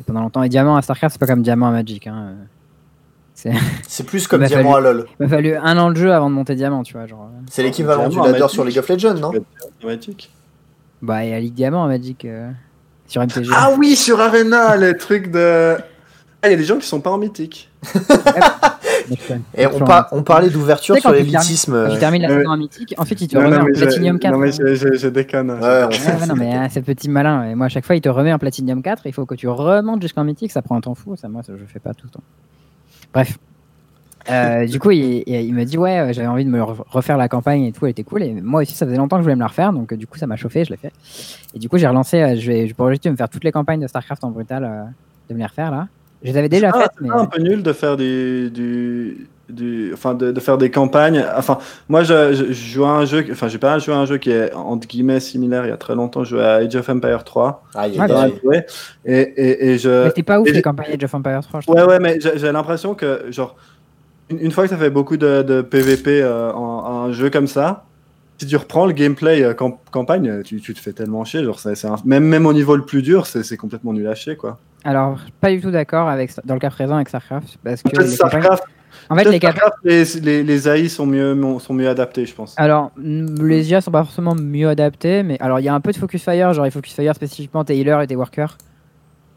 Et pendant longtemps, et diamant à StarCraft, c'est pas comme diamant à Magic. Hein. C'est plus comme Diamant à LoL. Il m'a fallu un an de jeu avant de monter diamant, tu vois. Genre. C'est l'équivalent du ladder Magic. sur League of Legends, non? Automatique. Bah, et à Ligue Diamant Magic euh, sur MTG. ah oui sur Arena les trucs de ah il y a des gens qui sont pas en mythique euh, Et on, par- on parlait d'ouverture sur. Quand euh, tu termines la Ouais. saison en mythique, ensuite il te Non, remet non, en je- Platinum 4. non mais je, je- je déconne Ouais, on Ouais, ouais, non, mais hein, c'est petit malin. Et moi, à chaque fois, il te remet un Platinum 4. Il faut que tu remontes jusqu'en mythique. Ça prend un temps fou. Ça, moi, ça, je fais pas tout le temps. Bref. Euh, du coup, il, il- il me dit Ouais, euh, j'avais envie de me re- refaire la campagne et tout. Elle était cool. Et moi aussi, ça faisait longtemps que je voulais me la refaire. Donc, euh, du coup, ça m'a chauffé. Je l'ai fait. Et du coup, j'ai relancé. je vais, je juste me faire toutes les campagnes de StarCraft en brutal. de me les refaire là. Je les avais déjà Ah, faites. c'est Mais... un peu nul de faire du, du, du enfin de, de faire des campagnes. Enfin, moi, je, je, je joue à un jeu, enfin, j'ai pas joué à un jeu qui est entre guillemets similaire. Il y a très longtemps, je jouais à Age of Empire 3. Aïe, Ouais, aïe, bah, aïe. Ouais. Et, et, et je. mais c'était pas ouf et les campagnes Age of Empires 3. je Ouais, ouais, mais j'ai l'impression que, genre, une, une fois que tu as fait beaucoup de, de PVP euh, en, en un jeu comme ça, si tu reprends le gameplay euh, camp- campagne, tu, tu te fais tellement chier. Genre, un- même, même au niveau le plus dur, c'est, complètement nul à chier, quoi. Alors, pas du tout d'accord avec dans le cas présent avec StarCraft. Parce que les Starcraft, En fait, les. Starcraft, les, les, les AI sont mieux, sont mieux adaptés, je pense. Alors, les IA sont pas forcément mieux adaptés, mais alors il y a un peu de Focus Fire, genre il Focus Fire spécifiquement tes healers et tes workers,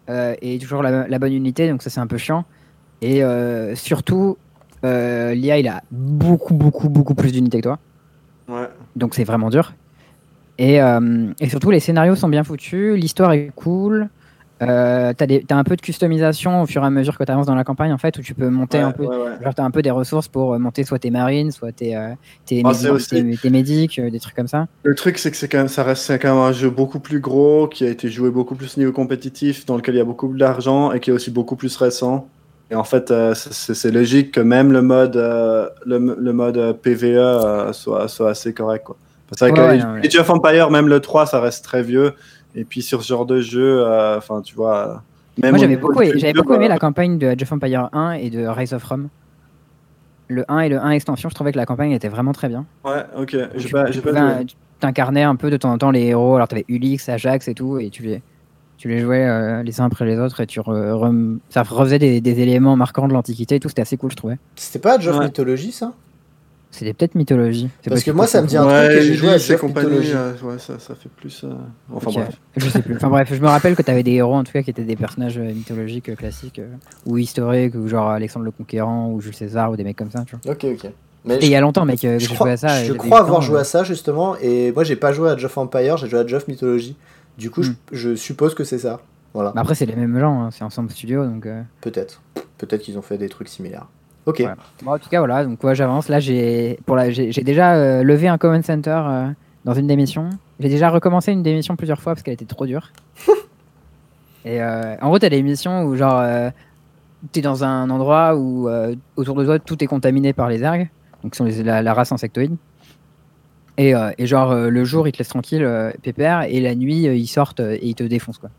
euh, et toujours la, la bonne unité, donc ça c'est un peu chiant. Et euh, surtout, euh, l'IA il a beaucoup, beaucoup, beaucoup plus d'unités que toi, Ouais. donc c'est vraiment dur. Et, euh, et surtout, les scénarios sont bien foutus, l'histoire est cool. Euh, t'as, des- t'as un peu de customisation au fur et à mesure que tu avances dans la campagne en fait où tu peux monter Ouais, un peu ouais, ouais. Genre, t'as un peu des ressources pour monter soit tes marines, soit tes, euh, tes, Ah, tes- tes médics, euh, des trucs comme ça. Le truc, c'est que c'est quand même, ça reste c'est quand même un jeu beaucoup plus gros, qui a été joué beaucoup plus niveau compétitif, dans lequel il y a beaucoup d'argent et qui est aussi beaucoup plus récent. Et en fait, euh, c'est- logique que même le mode, euh, le, le mode euh, PVE soit, soit assez correct. Quoi. C'est vrai Ouais, que non, mais- Age of Empire, même le 3, ça reste très vieux. Et puis sur ce genre de jeu, enfin, tu vois. Même Moi, j'avais beaucoup, j'avais beaucoup aimé la campagne de Age of Empire 1 et de Rise of Rome. Le 1 et le 1 extension, je trouvais que la campagne était vraiment très bien. Ouais, ok. Tu- pas, tu pas tu t'incarnais un peu de temps en temps les héros. Alors, t'avais Ulix, Ajax et tout, et tu tu les jouais euh, les uns après les autres, et tu re- rem- ça refaisait des, des éléments marquants de l'Antiquité et tout. C'était assez cool, je trouvais. C'était pas Age of Ouais. Mythology, ça? C'était peut-être mythologie. Parce que moi, ça me dit un Ouais, truc et j'ai joué à Age of Mythology. euh, ouais, ça, ça fait plus. euh, Enfin bref. Je sais plus. Enfin bref, je me rappelle que tu avais des héros en tout cas qui étaient des personnages euh, mythologiques classiques euh, ou historiques ou genre Alexandre le Conquérant ou Jules César ou des mecs comme ça. Tu vois. Ok, ok. Mais Et il y a longtemps, mec, que je j'ai crois, joué à ça. je crois avoir temps, joué à ça justement, et moi j'ai pas joué à Age of Empire, j'ai joué à Age of Mythology. Du coup, Hmm. je, je suppose que c'est ça. Voilà, Bah après, c'est les mêmes gens, hein, c'est ensemble studio donc. euh, peut-être. Peut-être qu'ils ont fait des trucs similaires. Ok. Ouais. Bon, en tout cas, voilà, donc ouais, j'avance. Là, j'ai pour la, j'ai déjà euh, levé un comment center euh, dans une démission. J'ai déjà recommencé une démission plusieurs fois parce qu'elle était trop dure. Et en gros, t'as des missions où genre t'es dans un endroit où autour de toi tout est contaminé par les ergs, donc qui sont les- la, la race insectoïde. Et, euh, et genre euh, le jour ils te laissent tranquille, euh, pépère, et la nuit ils sortent et ils te défoncent quoi.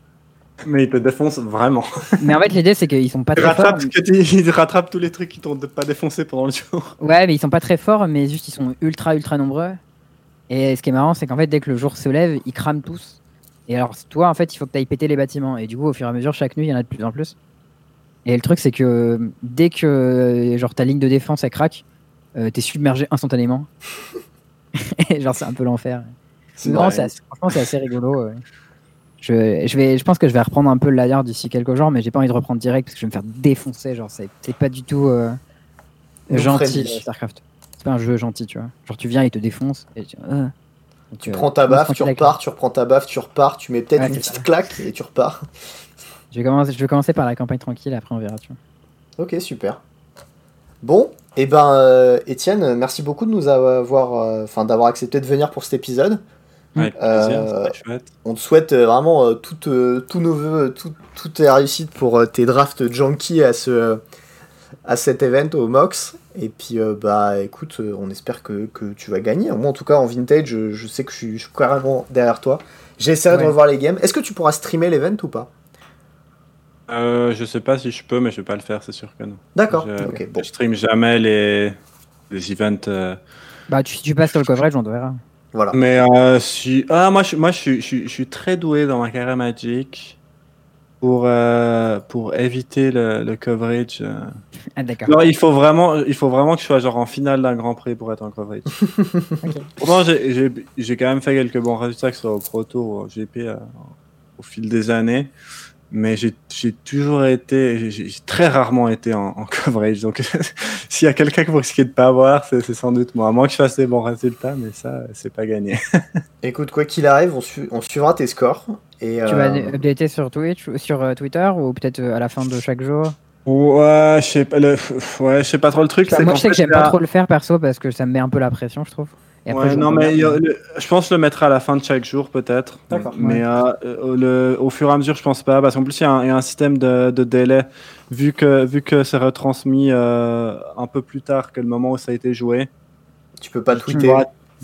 Mais il te défonce vraiment. Mais en fait l'idée c'est qu'ils sont pas Il très forts. rattrape, ce que tu- il rattrape tous les trucs qui t'ont pas défoncé pendant le jour. Ouais, mais ils sont pas très forts, mais juste ils sont ultra ultra nombreux. Et ce qui est marrant, c'est qu'en fait, dès que le jour se lève, ils crament tous. Et alors, toi, en fait, il faut que tu ailles péter les bâtiments. Et du coup, au fur et à mesure, chaque nuit, il y en a de plus en plus. Et le truc, c'est que dès que genre ta ligne de défense elle craque, euh, t'es submergé instantanément. genre, c'est un peu l'enfer. Non, assez- franchement, c'est assez rigolo. ouais. Je, je, vais, je pense que je vais reprendre un peu le layard d'ici quelques jours, mais j'ai pas envie de reprendre direct parce que je vais me faire défoncer. Genre, c'est pas du tout euh, gentil, euh, StarCraft. C'est pas un jeu gentil, tu vois. Genre, tu viens, il te défonce. Et tu. Et Tu euh, prends ta baffe, tu repars, tu reprends ta baffe, tu repars, tu mets peut-être Ouais, une petite ça. claque et tu repars. Je vais, commencer, je vais commencer par la campagne tranquille, après on verra, tu vois. Ok, super. Bon, et ben, euh, Étienne, merci beaucoup de nous avoir, euh, enfin, d'avoir accepté de venir pour cet épisode. Avec Euh. On te souhaite vraiment euh, toutes, euh, tous nos voeux, euh, tout- toutes tes réussites pour tes drafts junkies à ce à cet event au Mox. Et puis, bah, écoute, on espère que, que tu vas gagner. Moi, en tout cas, en vintage, je, je sais que je suis, je suis carrément derrière toi. J'essaierai de Ouais. revoir les games. Est-ce que tu pourras streamer l'event ou pas? Euh, je sais pas si je peux, mais je vais pas le faire, c'est sûr que non. D'accord. Je, Ok. Bon. je stream jamais les, les events. euh, Bah, tu, si tu passes sur le coverage, on te verra. Voilà. Mais euh, si... ah, moi, je, moi je, suis, je, suis, je suis très doué dans ma carrière Magic pour, euh, pour éviter le, le coverage. Ah, d'accord. Non, il faut, vraiment, il faut vraiment que je sois genre en finale d'un Grand Prix pour être en coverage. Pourtant, j'ai- j'ai j'ai quand même fait quelques bons résultats, que ce soit au Pro Tour ou au GP euh, au fil des années. Mais j'ai j'ai toujours été, j'ai- très rarement été en, en coverage. Donc, s'il y a quelqu'un que vous risquez de pas avoir, c'est sans doute moi. À moins que je fasse des bons résultats, mais ça, c'est pas gagné. Écoute, quoi qu'il arrive, on, su- on suivra tes scores. Et, Tu vas euh, updater sur Twitch, ou sur euh, Twitter, ou peut-être euh, à la fin de chaque jour? Ouais, je sais pas, le... ouais, je sais pas trop le truc. C'est Moi, je sais que j'aime pas trop le faire perso parce que ça me met un peu la pression, je trouve. Et après, Ouais, je non, mais il y bien. a le- je pense le mettre à la fin de chaque jour, peut-être. Mais euh, euh, le, au fur et à mesure, je pense pas. Parce qu'en plus, il y, a un- il y a un système de, de délai. Vu que, vu que c'est retransmis euh, un peu plus tard que le moment où ça a été joué, tu peux pas tu tweeter.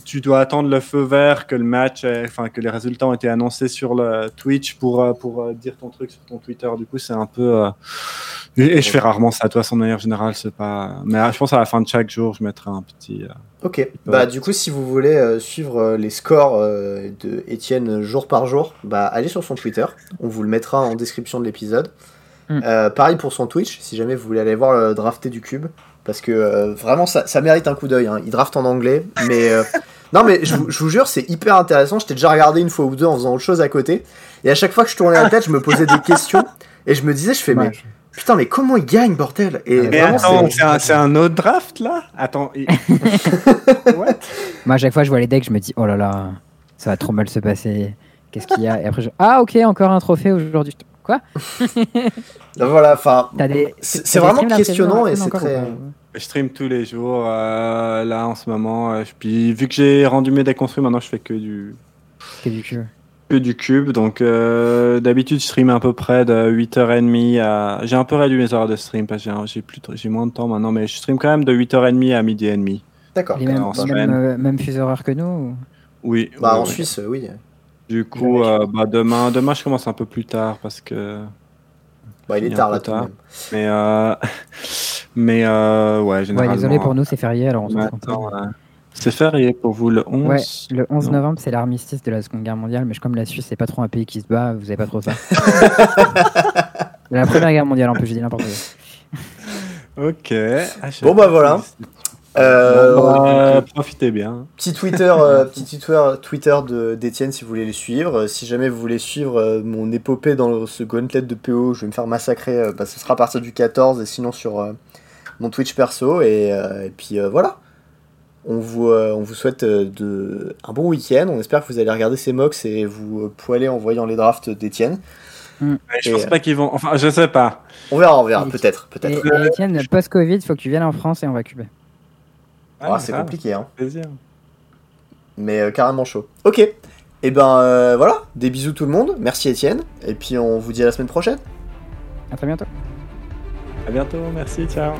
Tu dois attendre le feu vert que le match, enfin que les résultats ont été annoncés sur le Twitch pour, euh, pour euh, dire ton truc sur ton Twitter. Du coup, c'est un peu. euh, Et, et je fais rarement ça. Toi, de manière générale, c'est pas. Mais je pense à la fin de chaque jour, je mettrai un petit. euh, Ok. Bah, du coup, si vous voulez euh, suivre les scores euh, de Étienne jour par jour, bah, allez sur son Twitter. On vous le mettra en description de l'épisode. Mm. Euh, pareil pour son Twitch, si jamais vous voulez aller voir le drafté du cube. Parce que euh, vraiment, ça, ça mérite un coup d'œil. hein. Il draft en anglais. Mais. euh, non, mais je vous, je vous jure, c'est hyper intéressant. Je t'ai déjà regardé une fois ou deux en faisant autre chose à côté. Et à chaque fois que je tournais la tête, je me posais des questions. Et je me disais, je fais, mais putain, mais comment il gagne, bordel? Et Mais vraiment, attends, c'est- c'est un, c'est un autre draft là? Attends. il- What? Moi, à chaque fois, je vois les decks, je me dis, oh là là, ça va trop mal se passer. Qu'est-ce qu'il y a? Et après, je... ah, ok, encore un trophée aujourd'hui. Quoi voilà, enfin. Des... C'est- vraiment questionnant et c'est très- Je stream tous les jours euh, là en ce moment. euh, puis vu que j'ai rendu mes déconstruits, maintenant je fais que du C'est du cul. que du cube. Donc euh, d'habitude je stream à peu près de 8h30 à. J'ai un peu réduit mes heures de stream parce que j'ai- plus moins de temps maintenant, mais je stream quand même de 8h30 à midi et demi. D'accord. Mêmes fuseaux horaires que nous ou- Oui. Bah, oui, en oui. Suisse, oui. Du coup, euh, bah, demain, demain je commence un peu plus tard parce que. Bah, il est tard là tout tard. même. Mais euh... mais euh, ouais, Ouais, généralement. désolé pour nous, c'est férié, alors on se concentre. euh, C'est férié pour vous le 11 Ouais, le 11 Non. novembre, c'est l'armistice de la Seconde Guerre mondiale, mais comme la Suisse, c'est pas trop un pays qui se bat, vous avez pas trop ça. la Première Guerre mondiale, en plus, j'ai dit n'importe quoi. Ok. Ah, Bon, bah, voilà. Euh, Bon, bah, profitez bien. Petit Twitter, euh, petit Twitter, Twitter d'Étienne si vous voulez les suivre. Euh, Si jamais vous voulez suivre euh, mon épopée dans ce gauntlet de PO, je vais me faire massacrer. euh, bah, ce sera à partir du 14 et sinon sur euh, mon Twitch perso. Et, euh, et puis euh, voilà. On vous, euh, on vous souhaite euh, de, un bon week-end. On espère que vous allez regarder ces mocks et vous euh, poiler en voyant les drafts d'Étienne. Mm. Mais Je Et, pense pas qu'ils vont. Enfin, je sais pas. On verra, on verra, peut-être, peut-être. Étienne, post-Covid, faut que tu viennes en France et on va cuber. Ah, Ouais, c'est compliqué, hein. Plaisir. Mais euh, carrément chaud. Ok. Et ben euh, voilà, des bisous tout le monde. Merci Étienne. Et puis on vous dit à la semaine prochaine. À très bientôt. À bientôt. Merci. Ciao.